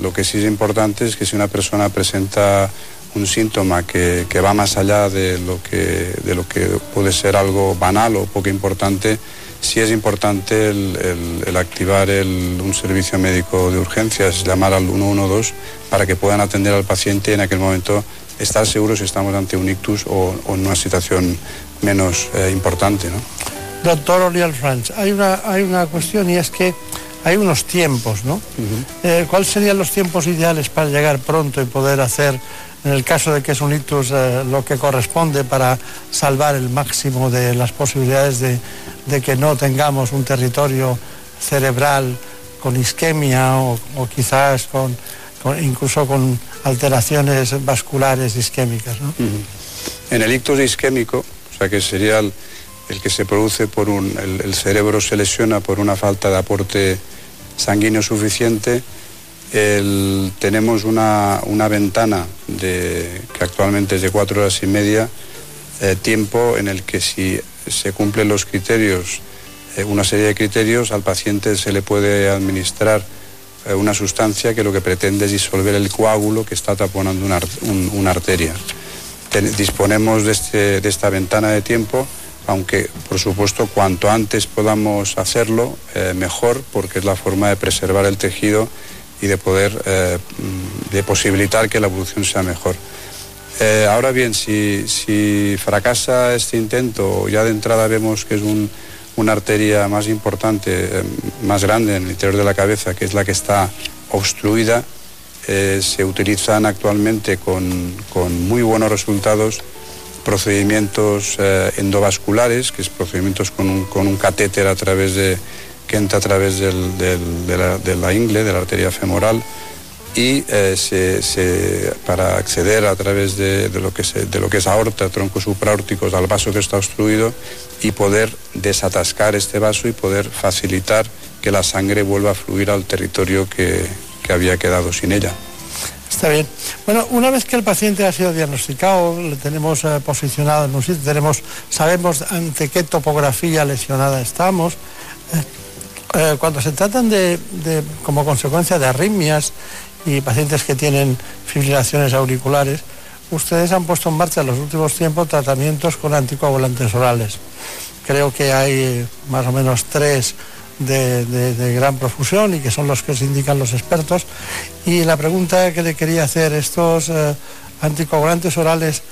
lo que sí es importante es que si una persona presenta un síntoma que, va más allá de lo, que, de lo que puede ser algo banal o poco importante, sí es importante el, activar un servicio médico de urgencias, llamar al 112 para que puedan atender al paciente en aquel momento estar seguros si estamos ante un ictus o, o en una situación menos eh, importante. ¿no? Doctor Oriol Franch, hay una, hay una cuestión y es que hay unos tiempos, ¿no? Eh, ¿Cuáles serían los tiempos ideales para llegar pronto y poder hacer, en el caso de que es un ictus, eh, lo que corresponde para salvar el máximo de las posibilidades de, de que no tengamos un territorio cerebral con isquemia o, o quizás con- incluso con alteraciones vasculares isquémicas, ¿no? En el ictus isquémico, o sea que sería el, que se produce por un, el, cerebro se lesiona por una falta de aporte sanguíneo suficiente, tenemos una, una ventana de, que actualmente es de cuatro horas y media, eh, tiempo en el que si se cumplen los criterios, eh, una serie de criterios, al paciente se le puede administrar una sustancia que lo que pretende es disolver el coágulo que está taponando una, ar- un- una arteria. Disponemos de, este- de esta ventana de tiempo, aunque por supuesto cuanto antes podamos hacerlo, eh, mejor, porque es la forma de preservar el tejido y de poder, eh, mm, de posibilitar que la evolución sea mejor. Eh, ahora bien, si, si fracasa este intento, ya de entrada vemos que es un- una arteria más importante, eh, más grande en el interior de la cabeza, que es la que está obstruida, eh, se utilizan actualmente con, con muy buenos resultados procedimientos eh, endovasculares, que es procedimientos con un, con un catéter a través de, que entra a través del- de, la, de la ingle, de la arteria femoral, y eh, para acceder a través de, lo que se- de lo que es aorta, troncos supraórticos, al vaso que está obstruido y poder desatascar este vaso y poder facilitar que la sangre vuelva a fluir al territorio que, que había quedado sin ella. Está bien. Bueno, una vez que el paciente ha sido diagnosticado, le tenemos eh, posicionado en un sitio, tenemos, sabemos ante qué topografía lesionada estamos. eh, cuando se tratan de- como consecuencia de arritmias y pacientes que tienen fibrilaciones auriculares, ustedes han puesto en marcha en los últimos tiempos tratamientos con anticoagulantes orales. Creo que hay eh, más o menos tres de, de- gran profusión y que son los que se indican los expertos. Y la pregunta que le quería hacer, ¿estos eh, anticoagulantes orales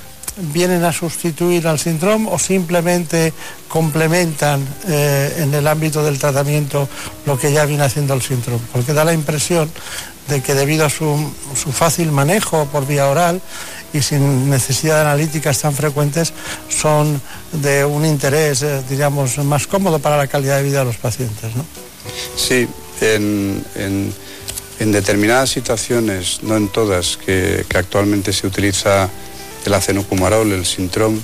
vienen a sustituir al síndrome o simplemente complementan eh, en el ámbito del tratamiento lo que ya viene haciendo el síndrome? Porque da la impresión de que debido a su, su fácil manejo por vía oral y sin necesidad de analíticas tan frecuentes, son de un interés, eh, diríamos, más cómodo para la calidad de vida de los pacientes. ¿no? Sí, en, en- determinadas situaciones, no en todas, que, que actualmente se utiliza el acenocumarol, el Sintrom,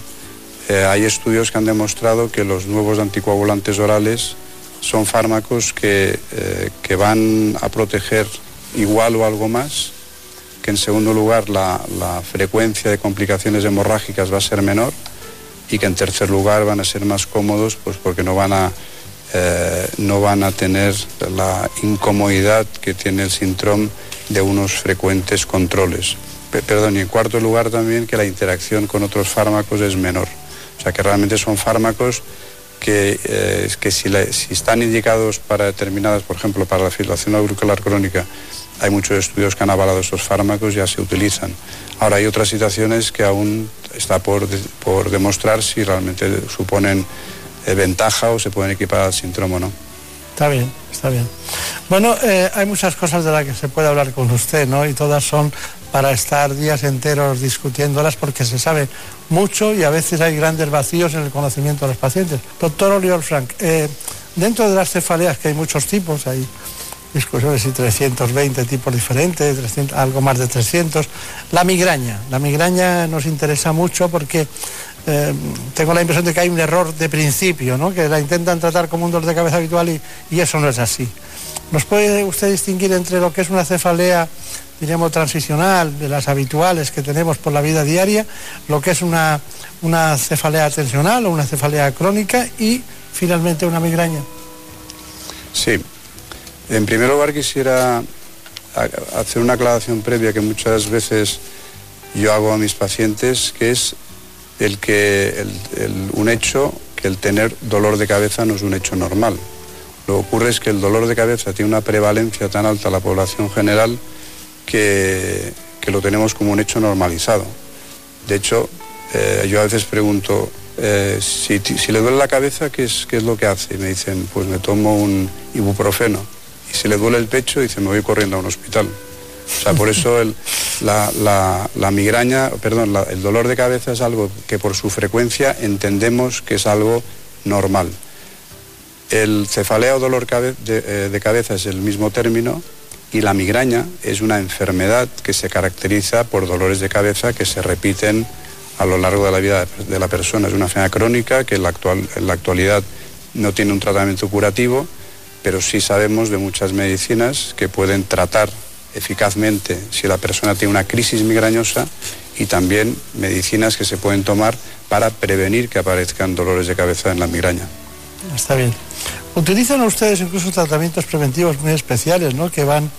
eh, hay estudios que han demostrado que los nuevos anticoagulantes orales son fármacos que, eh, que van a proteger igual o algo más, que en segundo lugar la, la frecuencia de complicaciones hemorrágicas va a ser menor y que en tercer lugar van a ser más cómodos pues porque no van a eh, no van a tener la incomodidad que tiene el síndrome de unos frecuentes controles. Pe- perdón, y en cuarto lugar también que la interacción con otros fármacos es menor. O sea que realmente son fármacos que, eh, que si, si están indicados para determinadas, por ejemplo, para la fibrilación auricular crónica, hay muchos estudios que han avalado estos fármacos, ya se utilizan. Ahora hay otras situaciones que aún está por, por demostrar si realmente suponen eh, ventaja o se pueden equipar al síndrome o no. Está bien, está bien. Bueno, eh, hay muchas cosas de las que se puede hablar con usted, ¿no? Y todas son para estar días enteros discutiéndolas porque se sabe mucho y a veces hay grandes vacíos en el conocimiento de los pacientes. Doctor Oliver Frank, eh, dentro de las cefaleas, que hay muchos tipos, hay discusiones y 320 tipos diferentes, 300, algo más de 300, la migraña. La migraña nos interesa mucho porque eh, tengo la impresión de que hay un error de principio, ¿no? que la intentan tratar como un dolor de cabeza habitual y, y eso no es así. ¿Nos puede usted distinguir entre lo que es una cefalea, diríamos, transicional, de las habituales que tenemos por la vida diaria, lo que es una, una cefalea tensional o una cefalea crónica y finalmente una migraña? Sí. En primer lugar quisiera a- hacer una aclaración previa que muchas veces yo hago a mis pacientes, que es el que un hecho que el tener dolor de cabeza no es un hecho normal. Lo que ocurre es que el dolor de cabeza tiene una prevalencia tan alta en la población general que, que lo tenemos como un hecho normalizado. De hecho, eh, yo a veces pregunto, eh, si, si le duele la cabeza, ¿qué es, ¿qué es lo que hace? Y me dicen, pues me tomo un ibuprofeno. Si le duele el pecho, dice, me voy corriendo a un hospital. O sea, por eso el- la, migraña, perdón, el dolor de cabeza es algo que por su frecuencia entendemos que es algo normal. El cefalea o dolor eh, de cabeza es el mismo término y la migraña es una enfermedad que se caracteriza por dolores de cabeza que se repiten a lo largo de la vida de- la persona. Es una enfermedad crónica que en la actualidad no tiene un tratamiento curativo, pero sí sabemos de muchas medicinas que pueden tratar eficazmente si la persona tiene una crisis migrañosa y también medicinas que se pueden tomar para prevenir que aparezcan dolores de cabeza en la migraña. Está bien. Utilizan ustedes incluso tratamientos preventivos muy especiales, ¿no? Que van,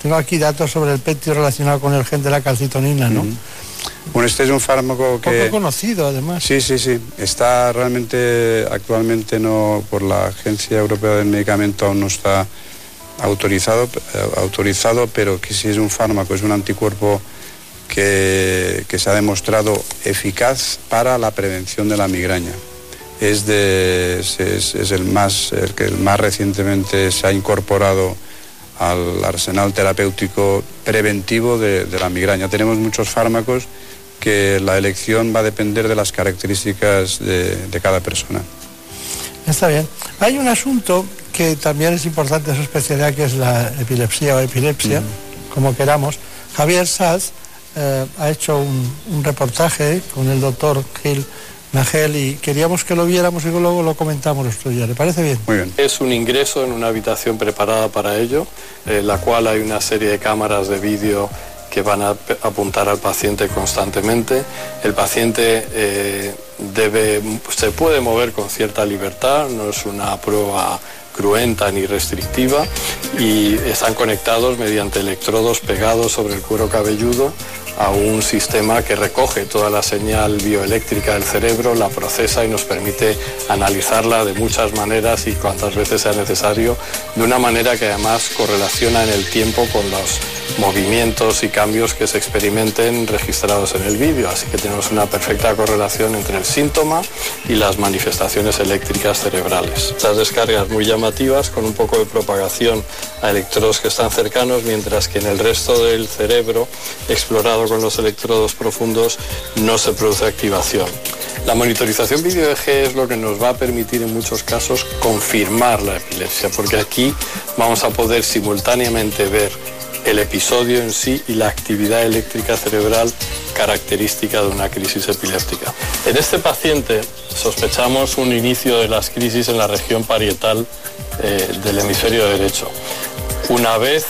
tengo aquí datos sobre el petio relacionado con el gen de la calcitonina, ¿no? Bueno, este es un fármaco que... Poco conocido, además. Sí, sí, sí. Está realmente, actualmente no, por la Agencia Europea del Medicamento aún no está autorizado, eh, autorizado, pero que sí es un fármaco, es un anticuerpo que, que se ha demostrado eficaz para la prevención de la migraña. Es, de, es, es- es el, más, el que más recientemente se ha incorporado al arsenal terapéutico preventivo de, de la migraña. Tenemos muchos fármacos que la elección va a depender de las características de, de cada persona. Está bien. Hay un asunto que también es importante en su especialidad, que es la epilepsia o epilepsia, como queramos. Javier Saz eh, ha hecho un, un reportaje con el doctor Gil Nagel y queríamos que lo viéramos y luego lo comentamos los días. ¿Le parece bien? Muy bien. Es un ingreso en una habitación preparada para ello, en la cual hay una serie de cámaras de vídeo que van a apuntar al paciente constantemente. El paciente eh, debe, se puede mover con cierta libertad, no es una prueba cruenta ni restrictiva y están conectados mediante electrodos pegados sobre el cuero cabelludo a un sistema que recoge toda la señal bioeléctrica del cerebro, la procesa y nos permite analizarla de muchas maneras y cuantas veces sea necesario, de una manera que además correlaciona en el tiempo con los movimientos y cambios que se experimenten registrados en el vídeo. Así que tenemos una perfecta correlación entre el síntoma y las manifestaciones eléctricas cerebrales. Estas descargas muy llamativas con un poco de propagación a electrodos que están cercanos, mientras que en el resto del cerebro, explorado con los electrodos profundos, no se produce activación. La monitorización video EG es lo que nos va a permitir en muchos casos confirmar la epilepsia, porque aquí vamos a poder simultáneamente ver el episodio en sí y la actividad eléctrica cerebral característica de una crisis epiléptica. En este paciente sospechamos un inicio de las crisis en la región parietal eh, del hemisferio derecho. Una vez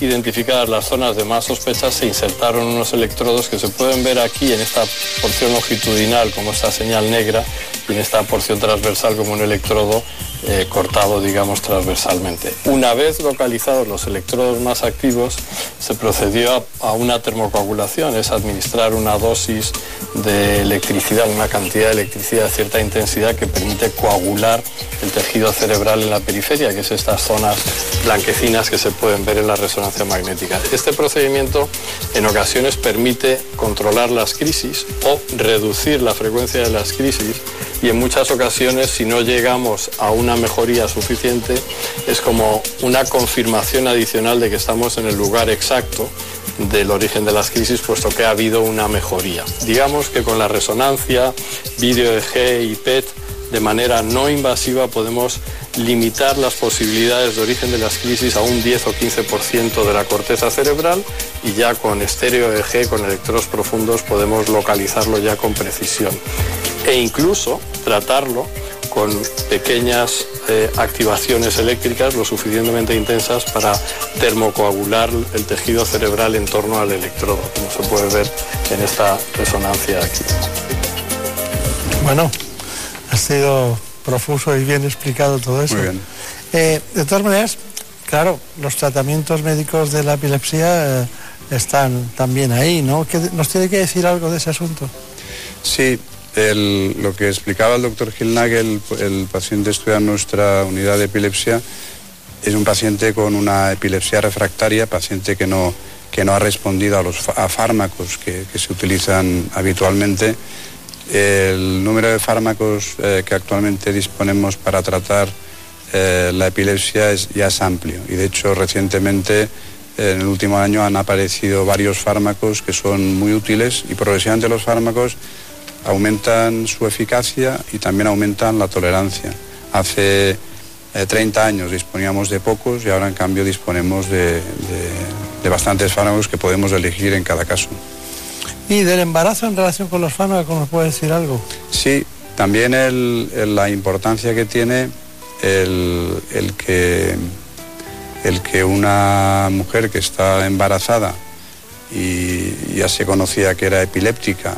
identificadas las zonas de más sospecha, se insertaron unos electrodos que se pueden ver aquí en esta porción longitudinal como esta señal negra y en esta porción transversal como un electrodo eh, cortado, digamos, transversalmente. Una vez localizados los electrodos más activos, se procedió a, a una termocoagulación, es administrar una dosis de electricidad, una cantidad de electricidad de cierta intensidad que permite coagular el tejido cerebral en la periferia, que es estas zonas blanquecinas que se pueden ver en la resonancia magnética. Este procedimiento en ocasiones permite controlar las crisis o reducir la frecuencia de las crisis y en muchas ocasiones si no llegamos a una mejoría suficiente es como una confirmación adicional de que estamos en el lugar exacto del origen de las crisis, puesto que ha habido una mejoría. Digamos que con la resonancia, vídeo EG y PET, de manera no invasiva podemos limitar las posibilidades de origen de las crisis a un 10 o 15% de la corteza cerebral y ya con estéreo EG, con electrodos profundos, podemos localizarlo ya con precisión. E incluso tratarlo con pequeñas eh, activaciones eléctricas lo suficientemente intensas para termocoagular el tejido cerebral en torno al electrodo, como se puede ver en esta resonancia aquí. Bueno, ha sido profuso y bien explicado todo eso. Muy bien. Eh, de todas maneras, claro, los tratamientos médicos de la epilepsia eh, están también ahí, ¿no? ¿Qué- ¿Nos tiene que decir algo de ese asunto? Sí, el- lo que explicaba el doctor Gilnagel, el paciente estudia en nuestra unidad de epilepsia, es un paciente con una epilepsia refractaria, paciente que no, que no ha respondido a los a fármacos que, que se utilizan habitualmente. El número de fármacos eh, que actualmente disponemos para tratar eh, la epilepsia es, ya es amplio y de hecho recientemente eh, en el último año han aparecido varios fármacos que son muy útiles y progresivamente los fármacos aumentan su eficacia y también aumentan la tolerancia. Hace eh, 30 años disponíamos de pocos y ahora en cambio disponemos de, bastantes fármacos que podemos elegir en cada caso. Y del embarazo en relación con los fármacos, ¿nos puede decir algo? Sí, también la importancia que tiene el, que, una mujer que está embarazada y ya se conocía que era epiléptica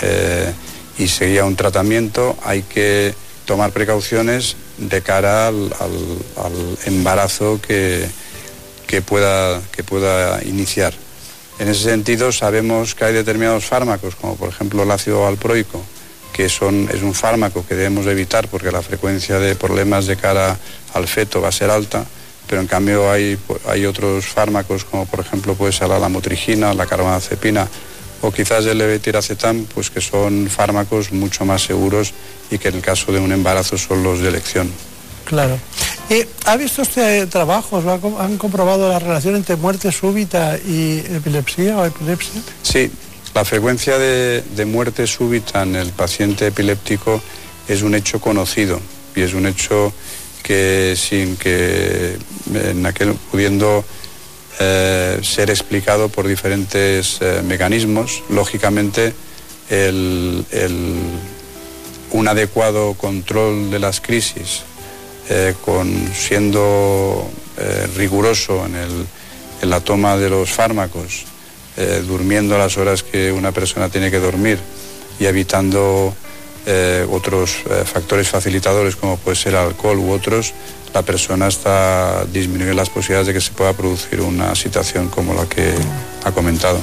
eh, y seguía un tratamiento, hay que tomar precauciones de cara al, al- al embarazo que, que pueda, que pueda iniciar. En ese sentido, sabemos que hay determinados fármacos, como por ejemplo el ácido valproico, que son, es un fármaco que debemos evitar porque la frecuencia de problemas de cara al feto va a ser alta, pero en cambio hay, hay otros fármacos, como por ejemplo puede ser la lamotrigina, la carbamazepina o quizás el levetiracetam, pues que son fármacos mucho más seguros y que en el caso de un embarazo son los de elección. Claro. Eh, ¿Ha visto usted trabajos, ha han comprobado la relación entre muerte súbita y epilepsia o epilepsia? Sí, la frecuencia de, muerte súbita en el paciente epiléptico es un hecho conocido y es un hecho que sin que en aquel pudiendo eh, ser explicado por diferentes eh, mecanismos, lógicamente el- un adecuado control de las crisis, eh, con, siendo eh, riguroso en, la toma de los fármacos, eh, durmiendo las horas que una persona tiene que dormir y evitando otros factores facilitadores como puede ser alcohol u otros, la persona está disminuyendo las posibilidades de que se pueda producir una situación como la que ha comentado.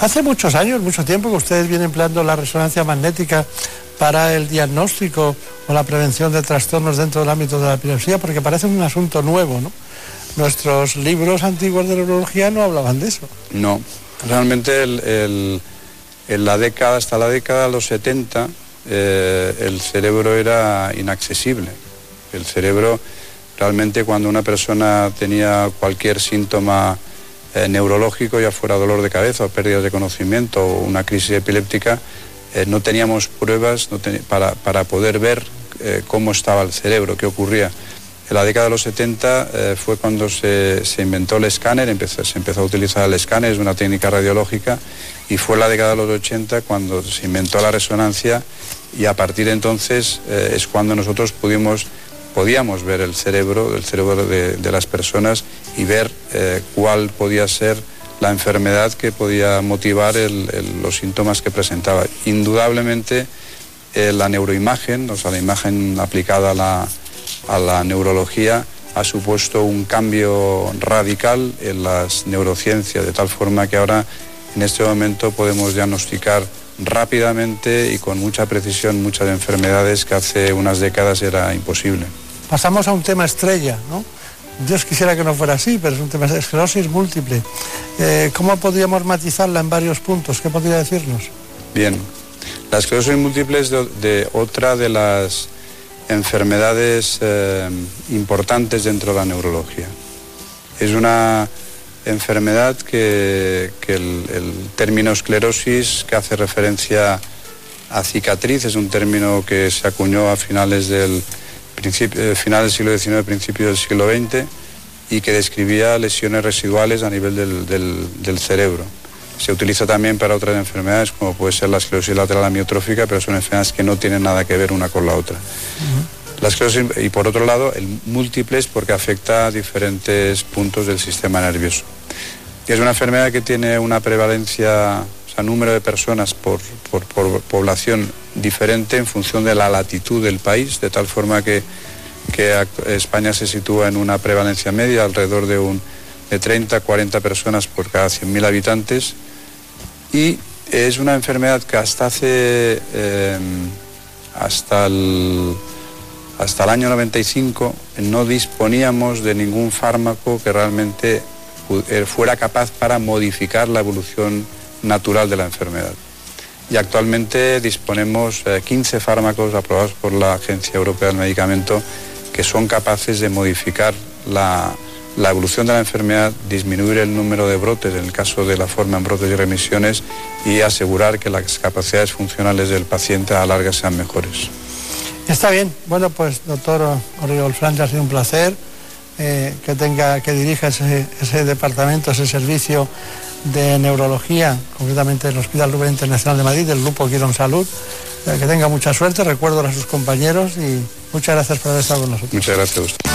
Hace muchos años, mucho tiempo que ustedes vienen empleando la resonancia magnética para el diagnóstico o la prevención de trastornos dentro del ámbito de la epilepsia, porque parece un asunto nuevo, ¿no? Nuestros libros antiguos de neurología no hablaban de eso. No, realmente en la década, hasta la década de los 70, eh, el cerebro era inaccesible. El cerebro, realmente cuando una persona tenía cualquier síntoma eh, neurológico, ya fuera dolor de cabeza o pérdidas de conocimiento o una crisis epiléptica, eh, no teníamos pruebas para, para poder ver eh, cómo estaba el cerebro, qué ocurría. En la década de los 70 eh, fue cuando se, se inventó el escáner, empezó- se empezó a utilizar el escáner, es una técnica radiológica, y fue en la década de los 80 cuando se inventó la resonancia y a partir de entonces es cuando nosotros pudimos, podíamos ver el cerebro, el cerebro de, de las personas y ver cuál podía ser la enfermedad que podía motivar los síntomas que presentaba. Indudablemente eh, la neuroimagen, o sea, la imagen aplicada a la, a la neurología, ha supuesto un cambio radical en las neurociencias, de tal forma que ahora en este momento podemos diagnosticar rápidamente y con mucha precisión muchas enfermedades que hace unas décadas era imposible. Pasamos a un tema estrella, ¿no? Dios quisiera que no fuera así, pero es un tema de esclerosis múltiple. Eh, ¿Cómo podríamos matizarla en varios puntos? ¿Qué podría decirnos? Bien, la esclerosis múltiple es de, otra de las enfermedades eh, importantes dentro de la neurología. Es una enfermedad que, el, el término esclerosis, que hace referencia a cicatriz, es un término que se acuñó a finales del, final del siglo XIX, principio del siglo XX, y que describía lesiones residuales a nivel del, del- del cerebro. Se utiliza también para otras enfermedades, como puede ser la esclerosis lateral amiotrófica, pero son enfermedades que no tienen nada que ver una con la otra. La esclerosis, y por otro lado, el múltiples porque afecta a diferentes puntos del sistema nervioso. Y es una enfermedad que tiene una prevalencia, o sea, número de personas por, por- por población diferente en función de la latitud del país, de tal forma que, España se sitúa en una prevalencia media alrededor de, un, de 30, 40 personas por cada 100.000 habitantes. Y es una enfermedad que hasta hace, eh, hasta el hasta el año 95 no disponíamos de ningún fármaco que realmente eh, fuera capaz para modificar la evolución natural de la enfermedad. Y actualmente disponemos eh, 15 fármacos aprobados por la Agencia Europea del Medicamento que son capaces de modificar la, la evolución de la enfermedad, disminuir el número de brotes en el caso de la forma en brotes y remisiones y asegurar que las capacidades funcionales del paciente a la larga sean mejores. Está bien. Bueno, pues doctor Oriol Francia, ha sido un placer eh, que tenga, que dirija ese, ese departamento, ese servicio de neurología, concretamente del Hospital Rubén Internacional de Madrid, del Grupo Quirón Salud. Que tenga mucha suerte, recuerdo a sus compañeros y muchas gracias por haber estado con nosotros. Muchas gracias a usted.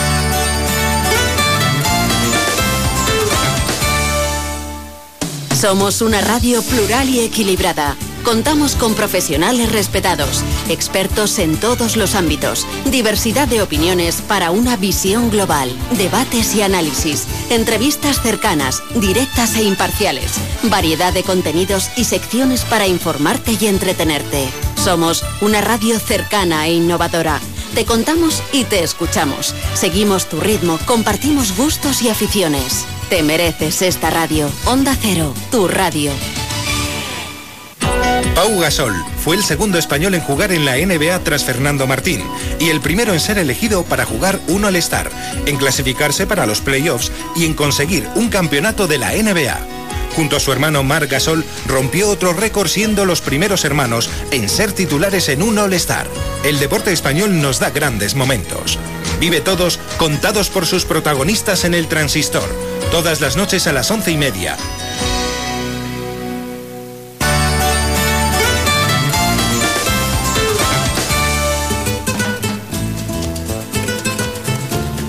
Somos una radio plural y equilibrada. Contamos con profesionales respetados, expertos en todos los ámbitos, diversidad de opiniones para una visión global, debates y análisis, entrevistas cercanas, directas e imparciales, variedad de contenidos y secciones para informarte y entretenerte. Somos una radio cercana e innovadora. Te contamos y te escuchamos. Seguimos tu ritmo, compartimos gustos y aficiones. Te mereces esta radio. Onda Cero, tu radio. Pau Gasol fue el segundo español en jugar en la NBA tras Fernando Martín y el primero en ser elegido para jugar un All-Star, en clasificarse para los playoffs y en conseguir un campeonato de la NBA. Junto a su hermano Marc Gasol rompió otro récord siendo los primeros hermanos en ser titulares en un All-Star. El deporte español nos da grandes momentos. Vive todos contados por sus protagonistas en el transistor. Todas las noches a las once y media.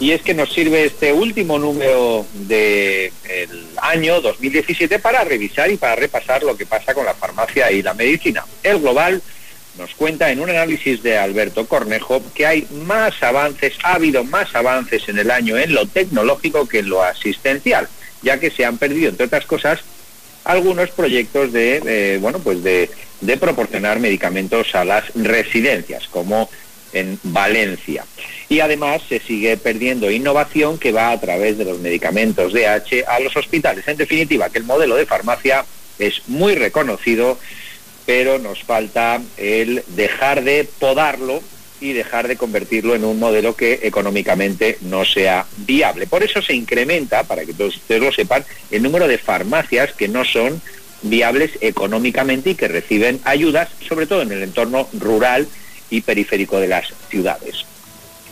Y es que nos sirve este último número del año 2017 para revisar y para repasar lo que pasa con la farmacia y la medicina. El Global nos cuenta en un análisis de Alberto Cornejo que hay más avances, ha habido más avances en el año en lo tecnológico que en lo asistencial, ya que se han perdido, entre otras cosas, algunos proyectos de, eh, bueno, pues de, de proporcionar medicamentos a las residencias, como en Valencia. Y además se sigue perdiendo innovación que va a través de los medicamentos DH a los hospitales. En definitiva, que el modelo de farmacia es muy reconocido, pero nos falta el dejar de podarlo y dejar de convertirlo en un modelo que económicamente no sea viable. Por eso se incrementa, para que todos ustedes lo sepan, el número de farmacias que no son viables económicamente y que reciben ayudas, sobre todo en el entorno rural y periférico de las ciudades.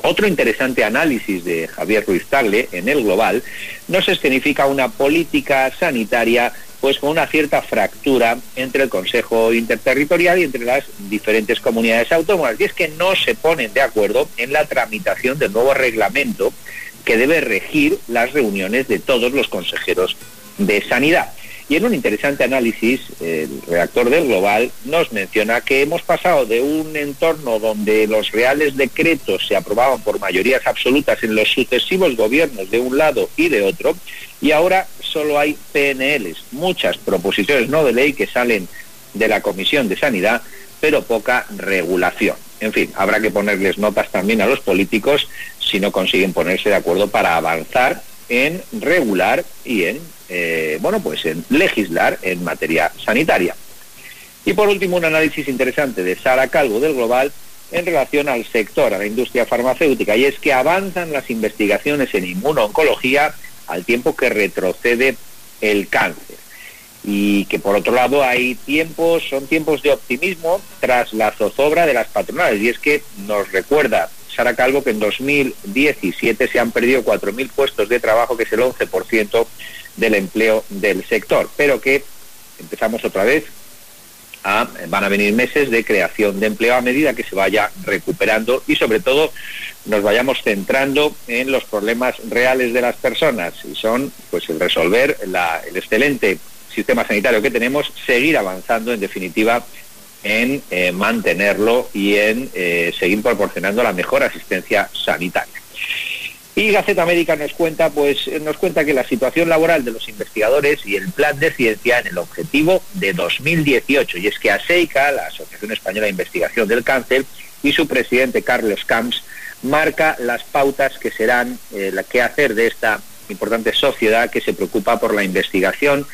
Otro interesante análisis de Javier Ruiz Tagle en el global nos escenifica una política sanitaria pues con una cierta fractura entre el Consejo Interterritorial y entre las diferentes comunidades autónomas. Y es que no se ponen de acuerdo en la tramitación del nuevo reglamento que debe regir las reuniones de todos los consejeros de sanidad. Y en un interesante análisis, el redactor del Global nos menciona que hemos pasado de un entorno donde los reales decretos se aprobaban por mayorías absolutas en los sucesivos gobiernos de un lado y de otro, y ahora solo hay PNLs, muchas proposiciones no de ley que salen de la Comisión de Sanidad, pero poca regulación. En fin, habrá que ponerles notas también a los políticos si no consiguen ponerse de acuerdo para avanzar en regular y en, eh, bueno, pues en legislar en materia sanitaria. Y por último, un análisis interesante de Sara Calvo del Global en relación al sector, a la industria farmacéutica, y es que avanzan las investigaciones en inmunooncología al tiempo que retrocede el cáncer. Y que por otro lado hay tiempos, son tiempos de optimismo tras la zozobra de las patronales. Y es que nos recuerda Sara Calvo que en 2017 se han perdido 4.000 puestos de trabajo, que es el 11% del empleo del sector, pero que empezamos otra vez van a venir meses de creación de empleo a medida que se vaya recuperando y sobre todo nos vayamos centrando en los problemas reales de las personas y son pues el resolver el excelente sistema sanitario que tenemos, seguir avanzando en definitiva en eh, mantenerlo y en eh, seguir proporcionando la mejor asistencia sanitaria. Y Gaceta Médica nos cuenta, pues, nos cuenta que la situación laboral de los investigadores y el plan de ciencia en el objetivo de 2018. Y es que ASEICA, la Asociación Española de Investigación del Cáncer, y su presidente Carlos Camps marca las pautas que serán eh, la que hacer de esta importante sociedad que se preocupa por la investigación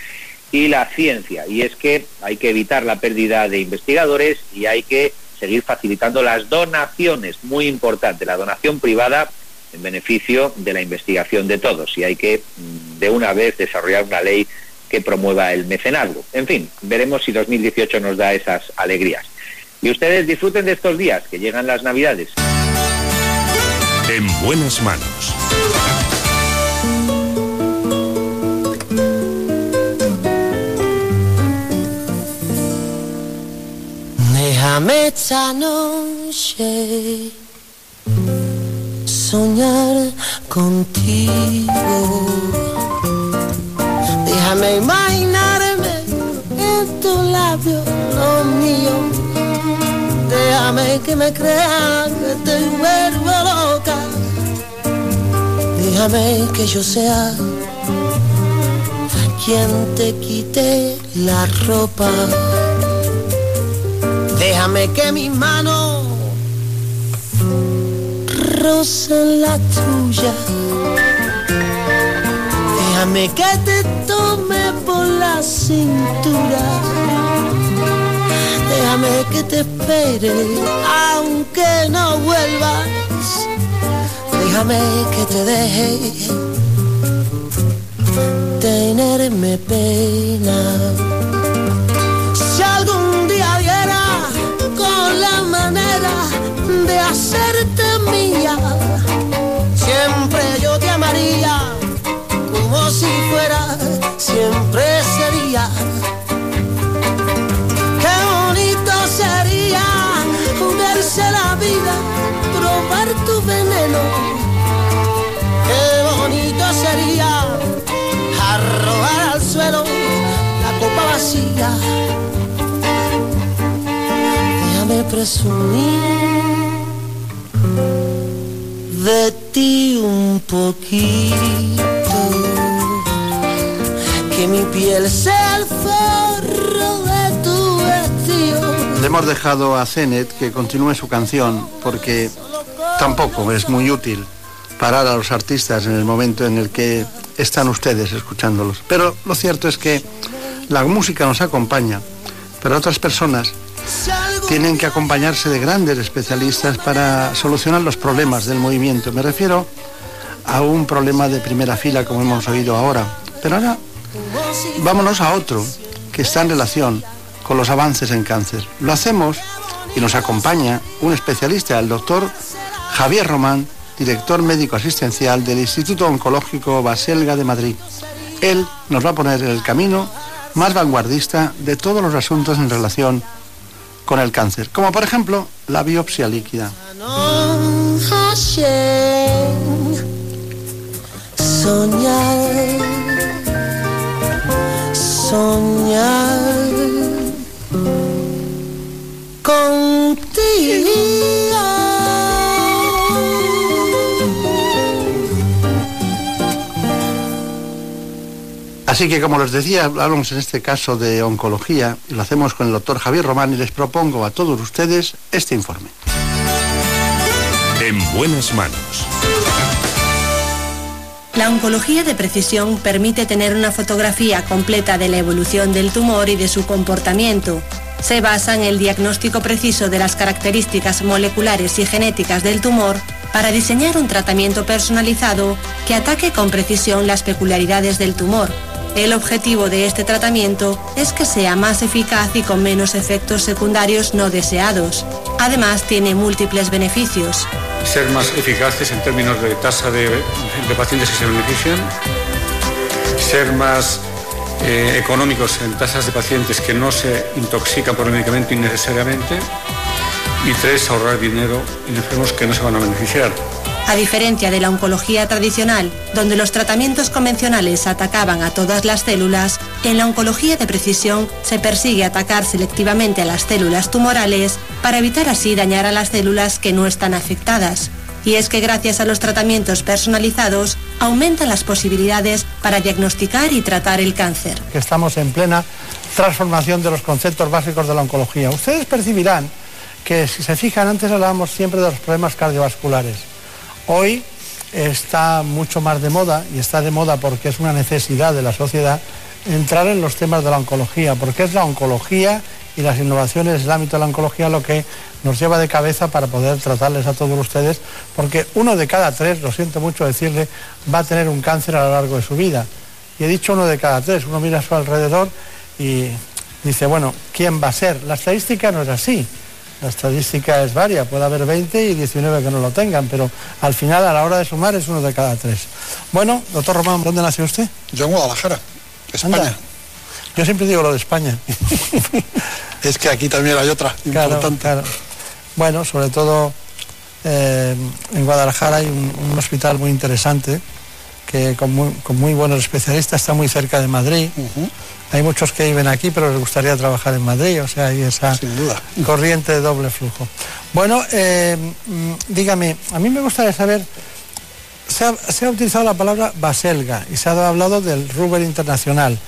y la ciencia. Y es que hay que evitar la pérdida de investigadores y hay que seguir facilitando las donaciones, muy importante, la donación privada en beneficio de la investigación de todos y hay que mm, de una vez desarrollar una ley que promueva el mecenazgo. En fin, veremos si 2018 nos da esas alegrías. Y ustedes disfruten de estos días, que llegan las Navidades. En buenas manos. Déjame esta noche soñar contigo. Déjame imaginarme en tu labio lo mío. Déjame que me crea que te vuelvo loca. Déjame que yo sea quien te quite la ropa. Déjame que mis manos en la tuya. Déjame que te tome por la cintura. Déjame que te espere aunque no vuelvas. Déjame que te deje tenerme pena. Hacerte mía, siempre yo te amaría, como si fuera, siempre sería. Qué bonito sería verse la vida, probar tu veneno. Qué bonito sería arrojar al suelo la copa vacía. Déjame presumir de ti un poquito, que mi piel sea el forro de tu vestido. Le hemos dejado a Zenet que continúe su canción porque tampoco es muy útil parar a los artistas en el momento en el que están ustedes escuchándolos. Pero lo cierto es que la música nos acompaña, pero otras personas tienen que acompañarse de grandes especialistas para solucionar los problemas del movimiento. Me refiero a un problema de primera fila como hemos oído ahora. Pero ahora vámonos a otro que está en relación con los avances en cáncer. Lo hacemos y nos acompaña un especialista, el doctor Javier Román, director médico asistencial del Instituto Oncológico Baselga de Madrid. Él nos va a poner en el camino más vanguardista de todos los asuntos en relación con el cáncer, como por ejemplo la biopsia líquida. Soñar, soñar contigo. Así que, como les decía, hablamos en este caso de oncología y lo hacemos con el doctor Javier Román y les propongo a todos ustedes este informe. En buenas manos. La oncología de precisión permite tener una fotografía completa de la evolución del tumor y de su comportamiento. Se basa en el diagnóstico preciso de las características moleculares y genéticas del tumor para diseñar un tratamiento personalizado que ataque con precisión las peculiaridades del tumor. El objetivo de este tratamiento es que sea más eficaz y con menos efectos secundarios no deseados. Además, tiene múltiples beneficios. Ser más eficaces en términos de tasa de, pacientes que se benefician, ser más eh, económicos en tasas de pacientes que no se intoxican por el medicamento innecesariamente y tres, ahorrar dinero en enfermos que no se van a beneficiar. A diferencia de la oncología tradicional, donde los tratamientos convencionales atacaban a todas las células, en la oncología de precisión se persigue atacar selectivamente a las células tumorales para evitar así dañar a las células que no están afectadas. Y es que gracias a los tratamientos personalizados aumentan las posibilidades para diagnosticar y tratar el cáncer. Estamos en plena transformación de los conceptos básicos de la oncología. Ustedes percibirán que si se fijan, antes hablábamos siempre de los problemas cardiovasculares. Hoy está mucho más de moda, y está de moda porque es una necesidad de la sociedad, entrar en los temas de la oncología, porque es la oncología y las innovaciones del ámbito de la oncología lo que nos lleva de cabeza para poder tratarles a todos ustedes, porque uno de cada tres, lo siento mucho decirle, va a tener un cáncer a lo largo de su vida. Y he dicho uno de cada tres, uno mira a su alrededor y dice, bueno, ¿quién va a ser? La estadística no es así. La estadística es varia, puede haber 20 y 19 que no lo tengan, pero al final a la hora de sumar es uno de cada tres. Bueno, doctor Román, ¿dónde nació usted? Yo en Guadalajara, España. Anda. Yo siempre digo lo de España. es que aquí también hay otra Claro, importante. claro. Bueno, sobre todo eh, en Guadalajara hay un, un hospital muy interesante que con muy, con muy buenos especialistas está muy cerca de Madrid. Hay muchos que viven aquí, pero les gustaría trabajar en Madrid, o sea, hay esa corriente de doble flujo. Bueno, eh, mm, dígame, a mí me gustaría saber, se ha, se ha utilizado la palabra baselga y se ha hablado del Ruber Internacional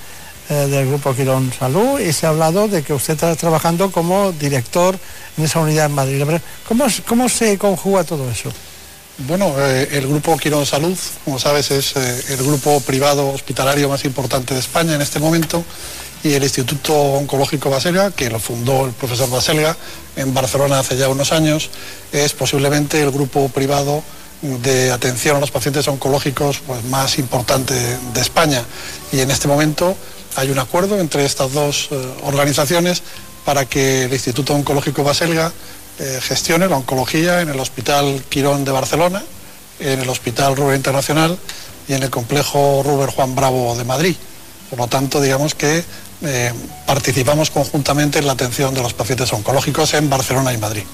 eh, del Grupo Quirón Salud y se ha hablado de que usted está trabajando como director en esa unidad en Madrid. ¿Cómo, cómo se conjuga todo eso? Bueno, eh, el Grupo Quirón Salud, como sabes, es eh, el grupo privado hospitalario más importante de España en este momento y el Instituto Oncológico Baselga, que lo fundó el profesor Baselga en Barcelona hace ya unos años, es posiblemente el grupo privado de atención a los pacientes oncológicos pues, más importante de, España. Y en este momento hay un acuerdo entre estas dos eh, organizaciones para que el Instituto Oncológico Baselga eh, gestione la oncología en el Hospital Quirón de Barcelona, en el Hospital Ruber Internacional y en el complejo Ruber Juan Bravo de Madrid. Por lo tanto, digamos que eh, participamos conjuntamente en la atención de los pacientes oncológicos en Barcelona y Madrid.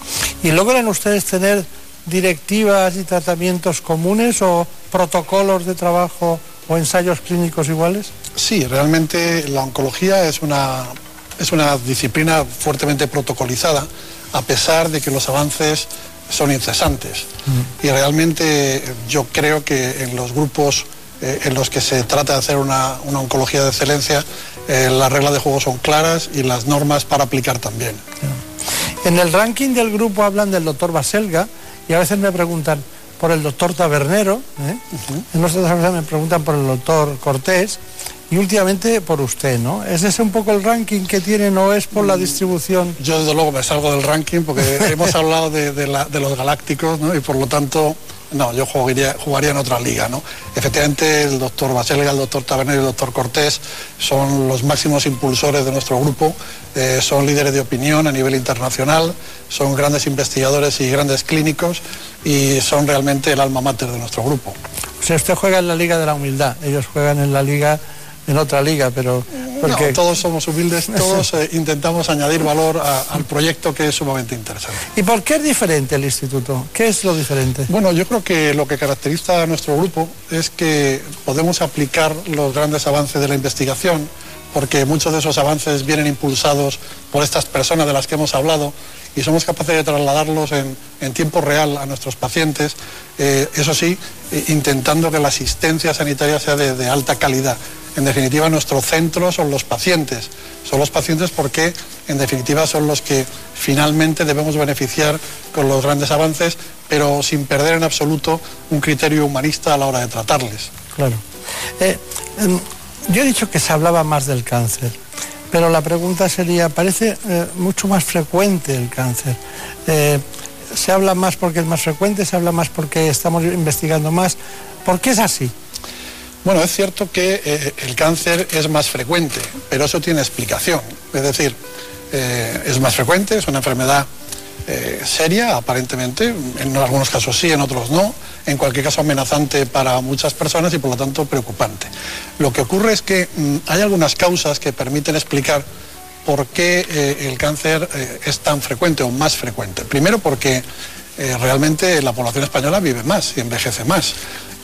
¿Y logran ustedes tener directivas y tratamientos comunes o protocolos de trabajo o ensayos clínicos iguales? Sí, realmente la oncología es una, es una disciplina fuertemente protocolizada, a pesar de que los avances son incesantes. Y realmente yo creo que en los grupos eh, en los que se trata de hacer una, una oncología de excelencia, eh, las reglas de juego son claras y las normas para aplicar también. En el ranking del grupo hablan del doctor Baselga y a veces me preguntan por el doctor Tabernero, ¿eh? en otras veces me preguntan por el doctor Cortés y últimamente por usted, ¿no? ¿Es ese un poco el ranking que tienen o es por la distribución? Yo desde luego me salgo del ranking porque hemos hablado de, de la- de los galácticos ¿no? y por lo tanto, no, yo jugaría, jugaría en otra liga. ¿no? Efectivamente, el doctor Baselga, el doctor Tabernero y el doctor Cortés son los máximos impulsores de nuestro grupo, eh, son líderes de opinión a nivel internacional, son grandes investigadores y grandes clínicos y son realmente el alma mater de nuestro grupo. O sea, usted juega en la Liga de la Humildad, ellos juegan en la Liga, en otra liga, pero... Porque... No, todos somos humildes, todos eh, intentamos añadir valor a- al proyecto que es sumamente interesante. ¿Y por qué es diferente el instituto? ¿Qué es lo diferente? Bueno, yo creo que lo que caracteriza a nuestro grupo es que podemos aplicar los grandes avances de la investigación, porque muchos de esos avances vienen impulsados por estas personas de las que hemos hablado y somos capaces de trasladarlos en, en tiempo real a nuestros pacientes, eh, eso sí, eh, intentando que la asistencia sanitaria sea de, de alta calidad. En definitiva, nuestro centro son los pacientes. Son los pacientes porque, en definitiva, son los que finalmente debemos beneficiar con los grandes avances, pero sin perder en absoluto un criterio humanista a la hora de tratarles. Claro. Eh, em, yo he dicho que se hablaba más del cáncer, pero la pregunta sería, parece eh, mucho más frecuente el cáncer. Eh, se habla más porque es más frecuente, se habla más porque estamos investigando más. ¿Por qué es así? Bueno, es cierto que eh, el cáncer es más frecuente, pero eso tiene explicación. Es decir, eh, es más frecuente, es una enfermedad eh, seria, aparentemente, en algunos casos sí, en otros no, en cualquier caso amenazante para muchas personas y por lo tanto preocupante. Lo que ocurre es que mm, hay algunas causas que permiten explicar por qué el cáncer es tan frecuente o más frecuente. Primero porque realmente la población española vive más y envejece más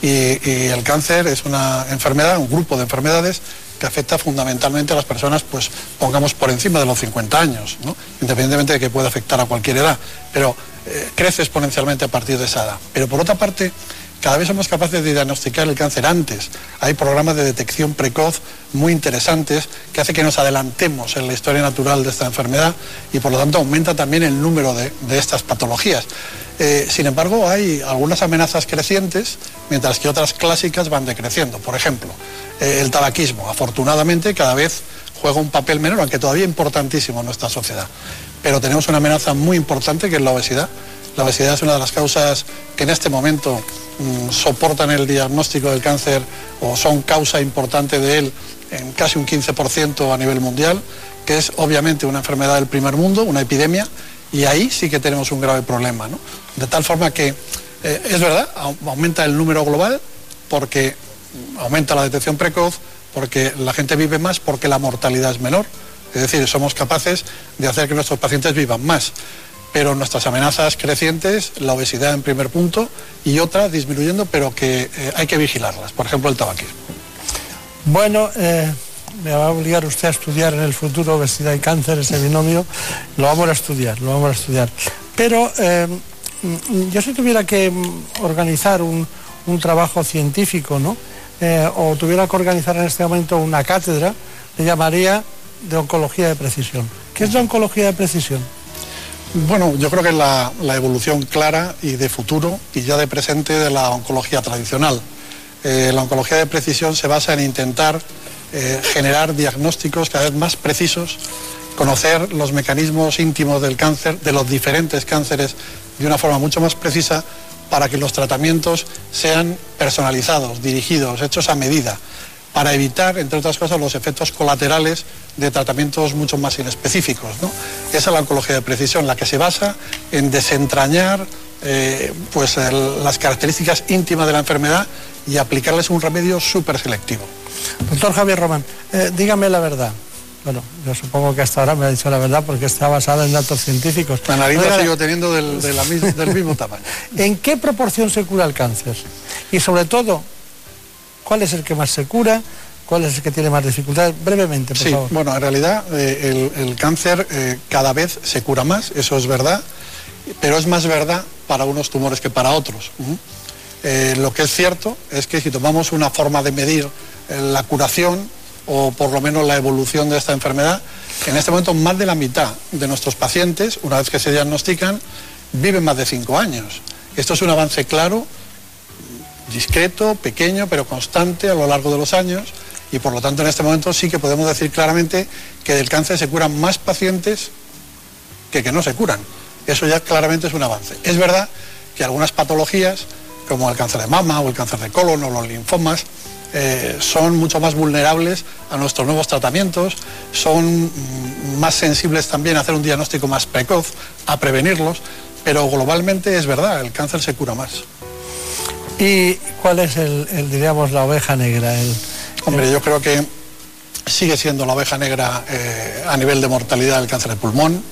y, el cáncer es una enfermedad, un grupo de enfermedades que afecta fundamentalmente a las personas, pues pongamos por encima de los 50 años, independientemente de que pueda afectar a cualquier edad, pero eh, crece exponencialmente a partir de esa edad. Pero por otra parte, cada vez somos capaces de diagnosticar el cáncer antes. Hay programas de detección precoz muy interesantes que hace que nos adelantemos en la historia natural de esta enfermedad y por lo tanto aumenta también el número de estas patologías. Eh, sin embargo, hay algunas amenazas crecientes, mientras que otras clásicas van decreciendo. Por ejemplo, eh, el tabaquismo, afortunadamente, cada vez juega un papel menor, aunque todavía importantísimo en nuestra sociedad. Pero tenemos una amenaza muy importante que es la obesidad. La obesidad es una de las causas que en este momento mm, soportan el diagnóstico del cáncer o son causa importante de él en casi un 15% a nivel mundial, que es obviamente una enfermedad del primer mundo, una epidemia, y ahí sí que tenemos un grave problema. ¿no? De tal forma que eh, es verdad, aumenta el número global porque aumenta la detección precoz, porque la gente vive más, porque la mortalidad es menor. Es decir, somos capaces de hacer que nuestros pacientes vivan más. Pero nuestras amenazas crecientes, la obesidad en primer punto y otras disminuyendo, pero que eh, hay que vigilarlas. Por ejemplo, el tabaquismo. Bueno, eh, me va a obligar usted a estudiar en el futuro obesidad y cáncer, ese binomio. Lo vamos a estudiar, lo vamos a estudiar. Pero Mm, yo si tuviera que organizar un, trabajo científico, ¿no? Eh, o tuviera que organizar en este momento una cátedra, le llamaría de oncología de precisión. ¿Qué es la oncología de precisión? Bueno, yo creo que es la, evolución clara y de futuro y ya de presente de la oncología tradicional. Eh, la oncología de precisión se basa en intentar eh, generar diagnósticos cada vez más precisos, conocer los mecanismos íntimos del cáncer, de los diferentes cánceres de una forma mucho más precisa para que los tratamientos sean personalizados, dirigidos, hechos a medida, para evitar, entre otras cosas, los efectos colaterales de tratamientos mucho más inespecíficos. Esa es la oncología de precisión, la que se basa en desentrañar eh, pues, las características íntimas de la enfermedad y aplicarles un remedio súper selectivo. Doctor Javier Román, eh, dígame la verdad. Bueno, yo supongo que hasta ahora me ha dicho la verdad porque está basada en datos científicos. La nariz la sigo teniendo del, mismo tamaño. ¿En qué proporción se cura el cáncer? Y sobre todo, ¿cuál es el que más se cura? ¿Cuál es el que tiene más dificultades? Brevemente, por sí, Bueno, en realidad eh, el, cáncer eh, cada vez se cura más, eso es verdad, pero es más verdad para unos tumores que para otros. Eh, lo que es cierto es que si tomamos una forma de medir la curación, o por lo menos la evolución de esta enfermedad. En este momento más de la mitad de nuestros pacientes, una vez que se diagnostican, viven más de cinco años. Esto es un avance claro, discreto, pequeño, pero constante a lo largo de los años y por lo tanto en este momento sí que podemos decir claramente que del cáncer se curan más pacientes que que no se curan. Eso ya claramente es un avance. Es verdad que algunas patologías, como el cáncer de mama o el cáncer de colon o los linfomas, eh, son mucho más vulnerables a nuestros nuevos tratamientos, son mm, más sensibles también a hacer un diagnóstico más precoz, a prevenirlos, pero globalmente es verdad, el cáncer se cura más. ¿Y cuál es el, diríamos, la oveja negra? Hombre, yo creo que sigue siendo la oveja negra eh, a nivel de mortalidad del cáncer de pulmón,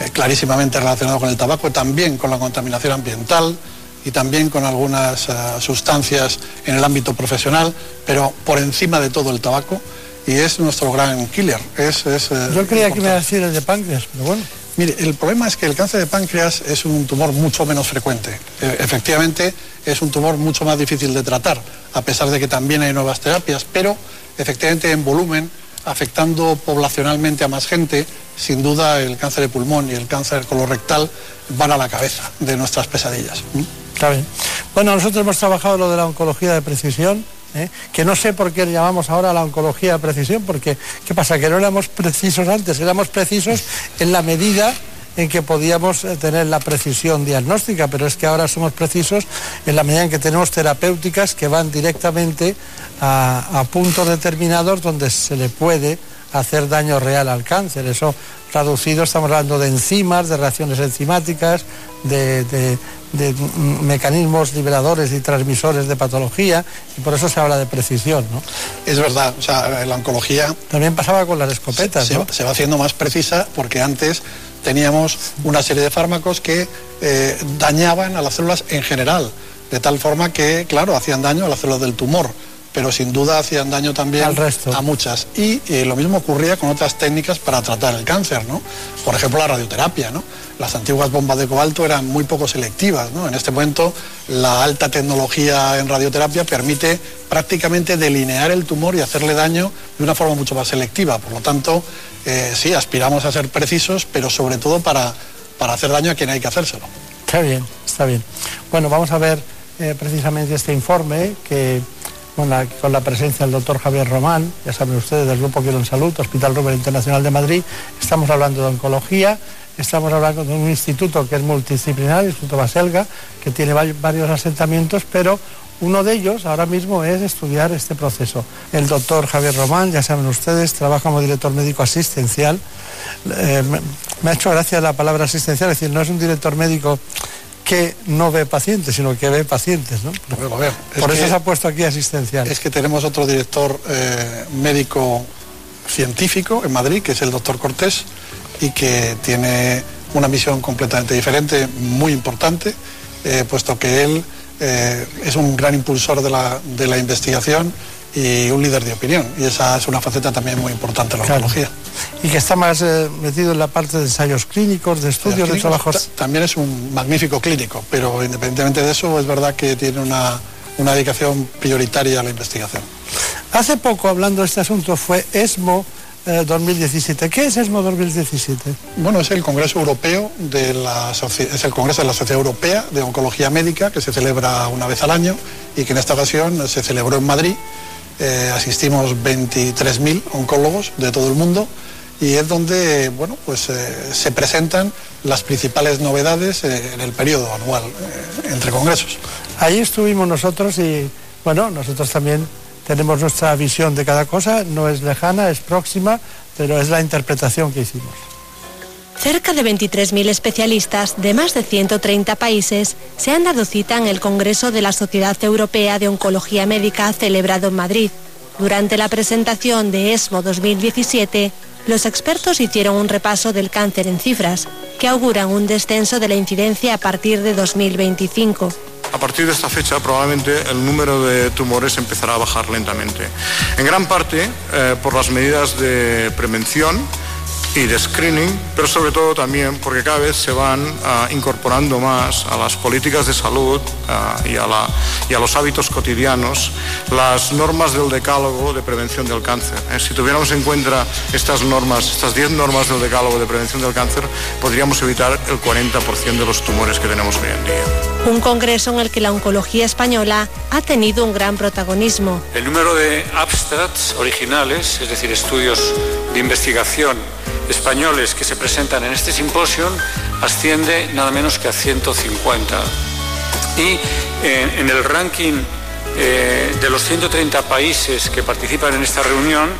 eh, clarísimamente relacionado con el tabaco, también con la contaminación ambiental, y también con algunas eh, sustancias en el ámbito profesional, pero por encima de todo el tabaco. y es nuestro gran killer. Es, es, eh, Yo creía que me iba a decir el de páncreas, pero bueno. Mire, el problema es que el cáncer de páncreas es un tumor mucho menos frecuente. Eh, efectivamente, es un tumor mucho más difícil de tratar, a pesar de que también hay nuevas terapias, pero efectivamente en volumen, afectando poblacionalmente a más gente, sin duda el cáncer de pulmón y el cáncer colorectal van a la cabeza de nuestras pesadillas. Está bien. Bueno, nosotros hemos trabajado lo de la oncología de precisión, ¿eh? que no sé por qué llamamos ahora la oncología de precisión, porque ¿qué pasa? Que no éramos precisos antes, éramos precisos en la medida en que podíamos eh, tener la precisión diagnóstica, pero es que ahora somos precisos en la medida en que tenemos terapéuticas que van directamente a, puntos determinados donde se le puede hacer daño real al cáncer. Eso traducido estamos hablando de enzimas, de reacciones enzimáticas, de- de, mecanismos liberadores y transmisores de patología, y por eso se habla de precisión. ¿no? Es verdad, o sea, la oncología... También pasaba con las escopetas, se, ¿no? se va haciendo más precisa porque antes teníamos una serie de fármacos que eh, dañaban a las células en general, de tal forma que, claro, hacían daño a las células del tumor, pero sin duda hacían daño también Al resto. a muchas. Y eh, lo mismo ocurría con otras técnicas para tratar el cáncer, ¿no? Por ejemplo, la radioterapia, ¿no? Las antiguas bombas de cobalto eran muy poco selectivas, ¿no? En este momento, la alta tecnología en radioterapia permite prácticamente delinear el tumor y hacerle daño de una forma mucho más selectiva. Por lo tanto, eh, sí, aspiramos a ser precisos, pero sobre todo para, para hacer daño a quien hay que hacérselo. Está bien, está bien. Bueno, vamos a ver eh, precisamente este informe que con la, presencia del doctor Javier Román, ya saben ustedes, del Grupo Quiero en Salud, Hospital Rubén Internacional de Madrid. Estamos hablando de oncología, estamos hablando de un instituto que es multidisciplinar, el Instituto Baselga, que tiene va- varios asentamientos, pero uno de ellos ahora mismo es estudiar este proceso. El doctor Javier Román, ya saben ustedes, trabaja como director médico asistencial. Eh, me, me ha hecho gracia la palabra asistencial, es decir, no es un director médico que no ve pacientes, sino que ve pacientes, ¿no? Bueno, a ver, es Por eso que- se ha puesto aquí asistencial. Es que tenemos otro director eh, médico científico en Madrid, que es el doctor Cortés, y que tiene una misión completamente diferente, muy importante, eh, puesto que él eh, es un gran impulsor de la, de la investigación y un líder de opinión. Y esa es una faceta también muy importante en la Claro. oncología. Y que está más eh, metido en la parte de ensayos clínicos, de estudios, de Clínicos, trabajos. ta- También es un magnífico clínico, pero independientemente de eso, es verdad que tiene una, una dedicación prioritaria a la investigación. Hace poco, hablando de este asunto, fue ESMO eh, 2017. ¿Qué es ESMO 2017? Bueno, es el Congreso Europeo de la es el Congreso de la Sociedad Europea de Oncología Médica que se celebra una vez al año y que en esta ocasión se celebró en Madrid. Eh, asistimos 23.000 oncólogos de todo el mundo y es donde bueno, pues, eh, se presentan las principales novedades eh, en el periodo anual entre congresos. Ahí estuvimos nosotros y, bueno, nosotros también tenemos nuestra visión de cada cosa, no es lejana, es próxima, pero es la interpretación que hicimos. Cerca de 23.000 especialistas de más de 130 países se han dado cita en el Congreso de la Sociedad Europea de Oncología Médica celebrado en Madrid. Durante la presentación de ESMO 2017, los expertos hicieron un repaso del cáncer en cifras, que auguran un descenso de la incidencia a partir de 2025. A partir de esta fecha probablemente el número de tumores empezará a bajar lentamente. En gran parte eh, por las medidas de prevención y de screening, pero sobre todo también porque cada vez se van ah, incorporando más a las políticas de salud ah, y, a la- y a los hábitos cotidianos las normas del decálogo de prevención del cáncer. Eh, si tuviéramos en cuenta estas normas, estas 10 normas del decálogo de prevención del cáncer, podríamos evitar el 40% de los tumores que tenemos hoy en día. Un congreso en el que la oncología española ha tenido un gran protagonismo. El número de abstracts originales, es decir, estudios de investigación españoles que se presentan en este simposio, asciende nada menos que a 150. Y eh, en el ranking eh, de los 130 países que participan en esta reunión,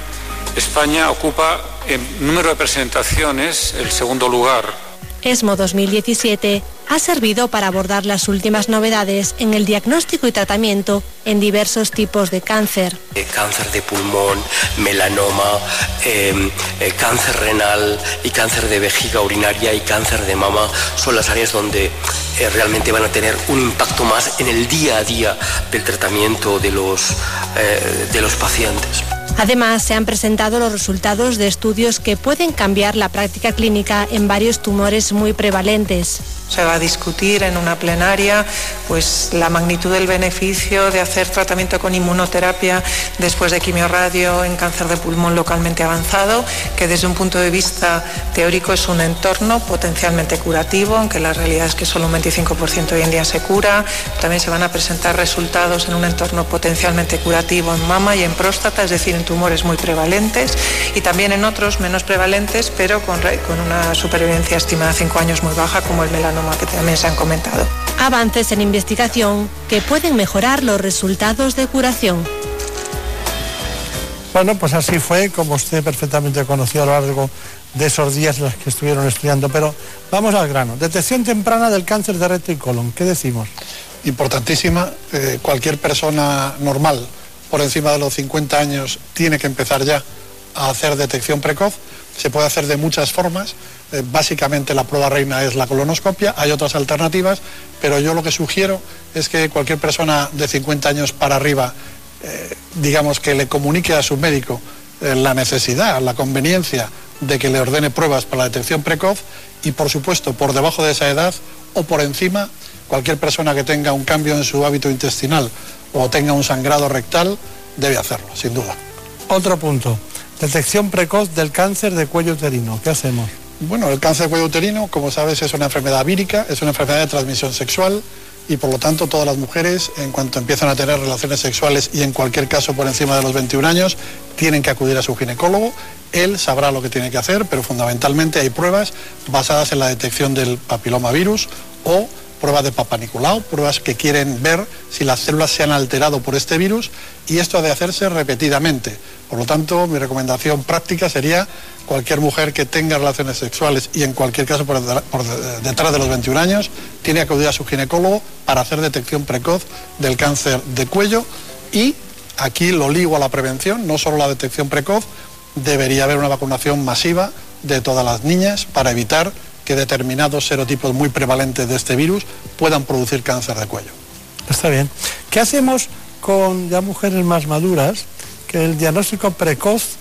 España ocupa en número de presentaciones el segundo lugar. ESMO 2017 ha servido para abordar las últimas novedades en el diagnóstico y tratamiento en diversos tipos de cáncer. Eh, cáncer de pulmón, melanoma, eh, eh, cáncer renal y cáncer de vejiga urinaria y cáncer de mama son las áreas donde eh, realmente van a tener un impacto más en el día a día del tratamiento de los, de los pacientes. Además, se han presentado los resultados de estudios que pueden cambiar la práctica clínica en varios tumores muy prevalentes. Se va a discutir en una plenaria pues, la magnitud del beneficio de hacer tratamiento con inmunoterapia después de quimiorradio en cáncer de pulmón localmente avanzado, que desde un punto de vista teórico es un entorno potencialmente curativo, aunque la realidad es que solo un 25% hoy en día se cura. También se van a presentar resultados en un entorno potencialmente curativo en mama y en próstata, es decir, en tumores muy prevalentes y también en otros menos prevalentes, pero con, con una supervivencia estimada a 5 años muy baja, como el melanoma que también se han comentado. Avances en investigación que pueden mejorar los resultados de curación. Bueno, pues así fue, como usted perfectamente conoció a lo largo de esos días en los que estuvieron estudiando. Pero vamos al grano. Detección temprana del cáncer de recto y colon. ¿Qué decimos? Importantísima. Eh, cualquier persona normal por encima de los 50 años tiene que empezar ya a hacer detección precoz. Se puede hacer de muchas formas. Eh, básicamente la prueba reina es la colonoscopia, hay otras alternativas, pero yo lo que sugiero es que cualquier persona de 50 años para arriba, eh, digamos que le comunique a su médico eh, la necesidad, la conveniencia de que le ordene pruebas para la detección precoz y por supuesto por debajo de esa edad o por encima, cualquier persona que tenga un cambio en su hábito intestinal o tenga un sangrado rectal debe hacerlo, sin duda. Otro punto, detección precoz del cáncer de cuello uterino. ¿Qué hacemos? Bueno, el cáncer de cuello uterino, como sabes, es una enfermedad vírica, es una enfermedad de transmisión sexual y por lo tanto todas las mujeres, en cuanto empiezan a tener relaciones sexuales y en cualquier caso por encima de los 21 años, tienen que acudir a su ginecólogo. Él sabrá lo que tiene que hacer, pero fundamentalmente hay pruebas basadas en la detección del papilomavirus o pruebas de Papa pruebas que quieren ver si las células se han alterado por este virus y esto ha de hacerse repetidamente. Por lo tanto, mi recomendación práctica sería cualquier mujer que tenga relaciones sexuales y en cualquier caso por, detrás de los 21 años, tiene que acudir a su ginecólogo para hacer detección precoz del cáncer de cuello y aquí lo ligo a la prevención, no solo la detección precoz, debería haber una vacunación masiva de todas las niñas para evitar que determinados serotipos muy prevalentes de este virus puedan producir cáncer de cuello. Está bien. ¿Qué hacemos con ya mujeres más maduras que el diagnóstico precoz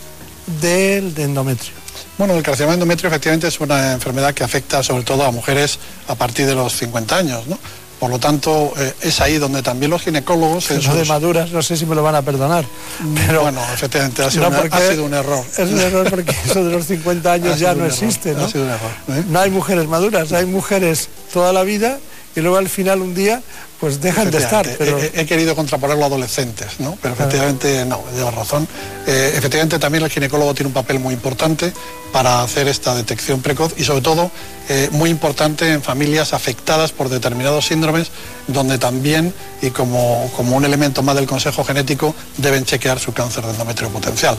del endometrio? Bueno, el carcinoma endometrio efectivamente es una enfermedad que afecta sobre todo a mujeres a partir de los 50 años, ¿no? Por lo tanto, eh, es ahí donde también los ginecólogos... En de maduras, no sé si me lo van a perdonar. Mm, pero bueno, efectivamente, ha sido, un, error. Es un error porque eso de los 50 años ya no existe, ¿no? Ha sido un error. ¿eh? No hay mujeres maduras, hay mujeres toda la vida y luego al final un día pues dejan de estar. Pero... He, querido contraponerlo a adolescentes, ¿no? Pero efectivamente no, lleva razón. Eh, efectivamente también el ginecólogo tiene un papel muy importante para hacer esta detección precoz y sobre todo eh, muy importante en familias afectadas por determinados síndromes donde también y como, como un elemento más del consejo genético deben chequear su cáncer de endometrio potencial.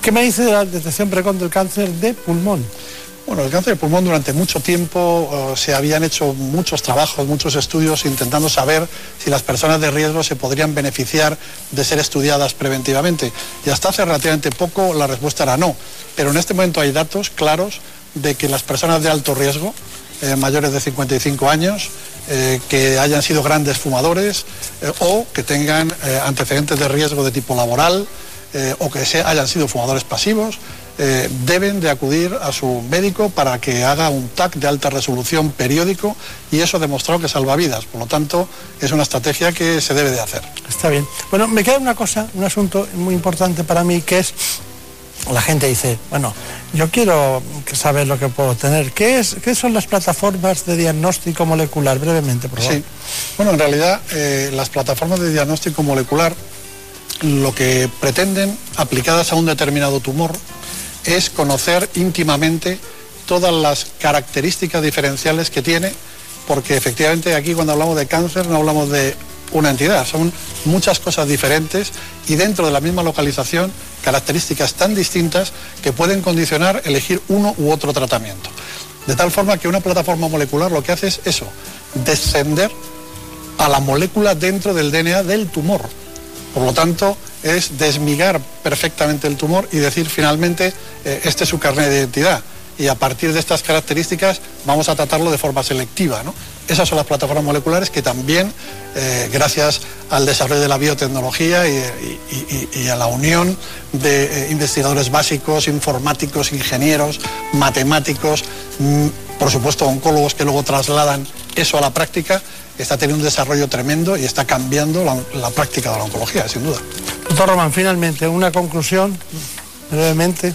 ¿Qué me dice de la detección precoz del cáncer de pulmón? Bueno, el cáncer de pulmón durante mucho tiempo eh, se habían hecho muchos trabajos, muchos estudios intentando saber si las personas de riesgo se podrían beneficiar de ser estudiadas preventivamente. Y hasta hace relativamente poco la respuesta era no. Pero en este momento hay datos claros de que las personas de alto riesgo, eh, mayores de 55 años, eh, que hayan sido grandes fumadores o que tengan antecedentes de riesgo de tipo laboral o que hayan sido fumadores pasivos, eh, deben de acudir a su médico para que haga un TAC de alta resolución periódico y eso ha demostrado que salva vidas. Por lo tanto, es una estrategia que se debe de hacer. Está bien. Bueno, me queda una cosa, un asunto muy importante para mí, que es, la gente dice, bueno, yo quiero saber lo que puedo tener. ¿Qué, es, qué son las plataformas de diagnóstico molecular? Brevemente, por favor. Sí. Bueno, en realidad, eh, las plataformas de diagnóstico molecular lo que pretenden, aplicadas a un determinado tumor, es conocer íntimamente todas las características diferenciales que tiene, porque efectivamente aquí cuando hablamos de cáncer no hablamos de una entidad, son muchas cosas diferentes y dentro de la misma localización características tan distintas que pueden condicionar elegir uno u otro tratamiento. De tal forma que una plataforma molecular lo que hace es eso, descender a la molécula dentro del DNA del tumor. Por lo tanto, es desmigar perfectamente el tumor y decir finalmente, eh, este es su carnet de identidad. y a partir de estas características vamos a tratarlo de forma selectiva. ¿no? Esas son las plataformas moleculares que también, eh, gracias al desarrollo de la biotecnología y, a la unión de eh, investigadores básicos, informáticos, ingenieros, matemáticos, mm, por supuesto oncólogos que luego trasladan eso a la práctica, está teniendo un desarrollo tremendo y está cambiando la, la práctica de la oncología, sin duda. Doctor Román, finalmente, una conclusión, brevemente.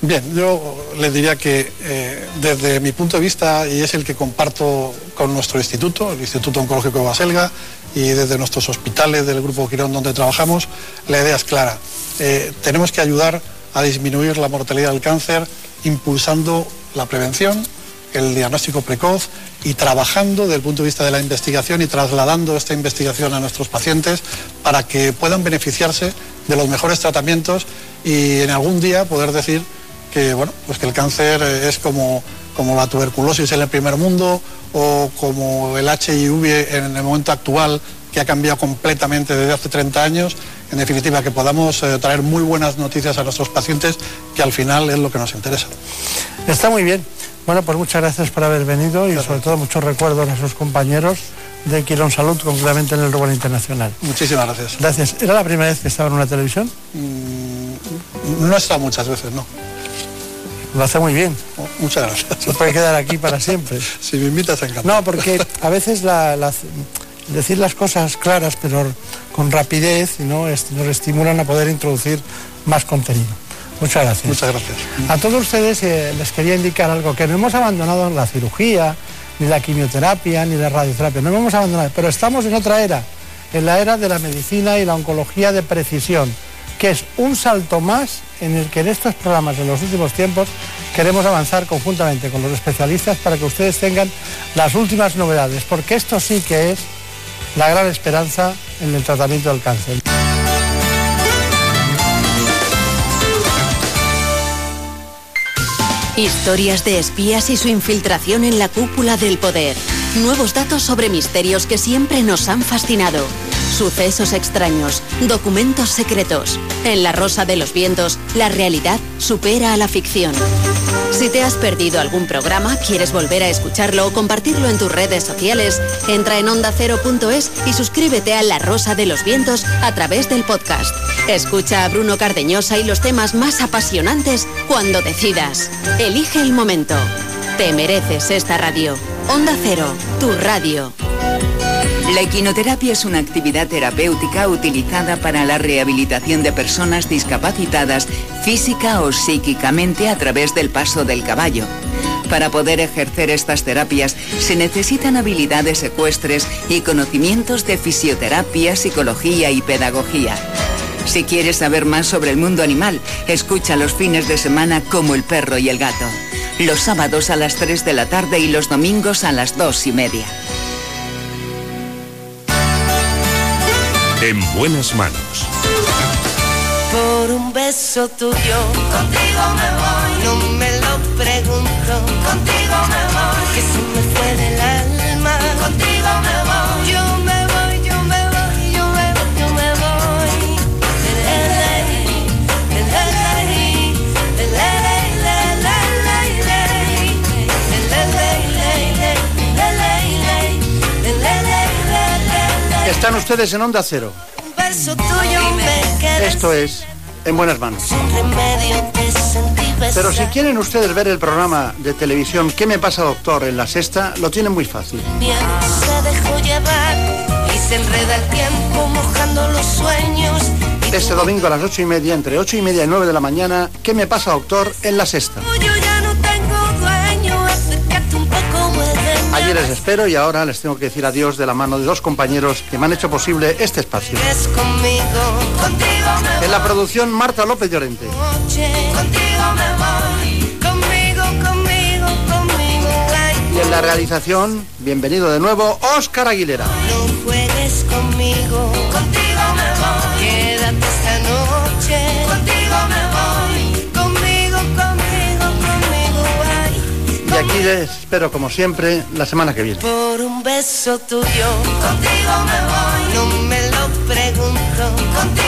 Bien, yo le diría que eh, desde mi punto de vista, y es el que comparto con nuestro instituto, el Instituto Oncológico de Baselga, y desde nuestros hospitales del Grupo Quirón donde trabajamos, la idea es clara. Eh, tenemos que ayudar a disminuir la mortalidad del cáncer impulsando la prevención, el diagnóstico precoz y trabajando desde el punto de vista de la investigación y trasladando esta investigación a nuestros pacientes para que puedan beneficiarse de los mejores tratamientos y en algún día poder decir que, bueno, pues que el cáncer es como, como la tuberculosis en el primer mundo o como el HIV en el momento actual que ha cambiado completamente desde hace 30 años. En definitiva, que podamos eh, traer muy buenas noticias a nuestros pacientes, que al final es lo que nos interesa. Está muy bien. Bueno, pues muchas gracias por haber venido y sobre todo muchos recuerdos a sus compañeros de Quirón Salud, concretamente en el Rubén Internacional. Muchísimas gracias. Gracias. ¿Era la primera vez que estaba en una televisión? Mm, no he estado muchas veces, no. Lo hace muy bien. muchas gracias. Se puede quedar aquí para siempre. si me invitas, encantado. No, porque a veces decir las cosas claras, pero con rapidez, ¿no? nos estimulan a poder introducir más contenido. Muchas gracias. Muchas gracias. A todos ustedes eh, les quería indicar algo, que no hemos abandonado la cirugía, ni la quimioterapia, ni la radioterapia, no hemos abandonado, pero estamos en otra era, en la era de la medicina y la oncología de precisión que es un salto más en el que en estos programas en los últimos tiempos queremos avanzar conjuntamente con los especialistas para que ustedes tengan las últimas novedades, porque esto sí que es la gran esperanza en el tratamiento del cáncer. Historias de espías y su infiltración en la cúpula del poder. Nuevos datos sobre misterios que siempre nos han fascinado. Sucesos extraños, documentos secretos. En La Rosa de los Vientos, la realidad supera a la ficción. Si te has perdido algún programa, quieres volver a escucharlo o compartirlo en tus redes sociales, entra en ondacero.es y suscríbete a La Rosa de los Vientos a través del podcast. Escucha a Bruno Cardeñosa y los temas más apasionantes cuando decidas. Elige el momento. Te mereces esta radio. Onda Cero, tu radio. La equinoterapia es una actividad terapéutica utilizada para la rehabilitación de personas discapacitadas física o psíquicamente a través del paso del caballo. Para poder ejercer estas terapias se necesitan habilidades ecuestres y conocimientos de fisioterapia, psicología y pedagogía. Si quieres saber más sobre el mundo animal, escucha los fines de semana como el perro y el gato. Los sábados a las 3 de la tarde y los domingos a las 2 y media. En buenas manos. Por un beso tuyo, contigo me voy. No me lo pregunto, contigo me voy. Que se me fue del alma, contigo me voy. Están ustedes en Onda Cero. Esto es En Buenas Manos. Pero si quieren ustedes ver el programa de televisión ¿Qué me pasa, doctor? en la sexta, lo tienen muy fácil. Este domingo a las ocho y media, entre ocho y media y nueve de la mañana, ¿Qué me pasa, doctor? en la sexta. Allí les espero y ahora les tengo que decir adiós de la mano de dos compañeros que me han hecho posible este espacio. En la producción Marta López Llorente. Y en la realización, bienvenido de nuevo, Óscar Aguilera. Aquí les espero, como siempre, la semana que viene. Por un beso tuyo, contigo me voy. No me lo pregunto, contigo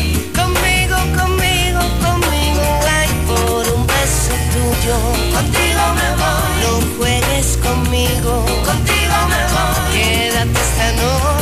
yo. Contigo me voy. No juegues conmigo. Contigo me voy. Quédate esta noche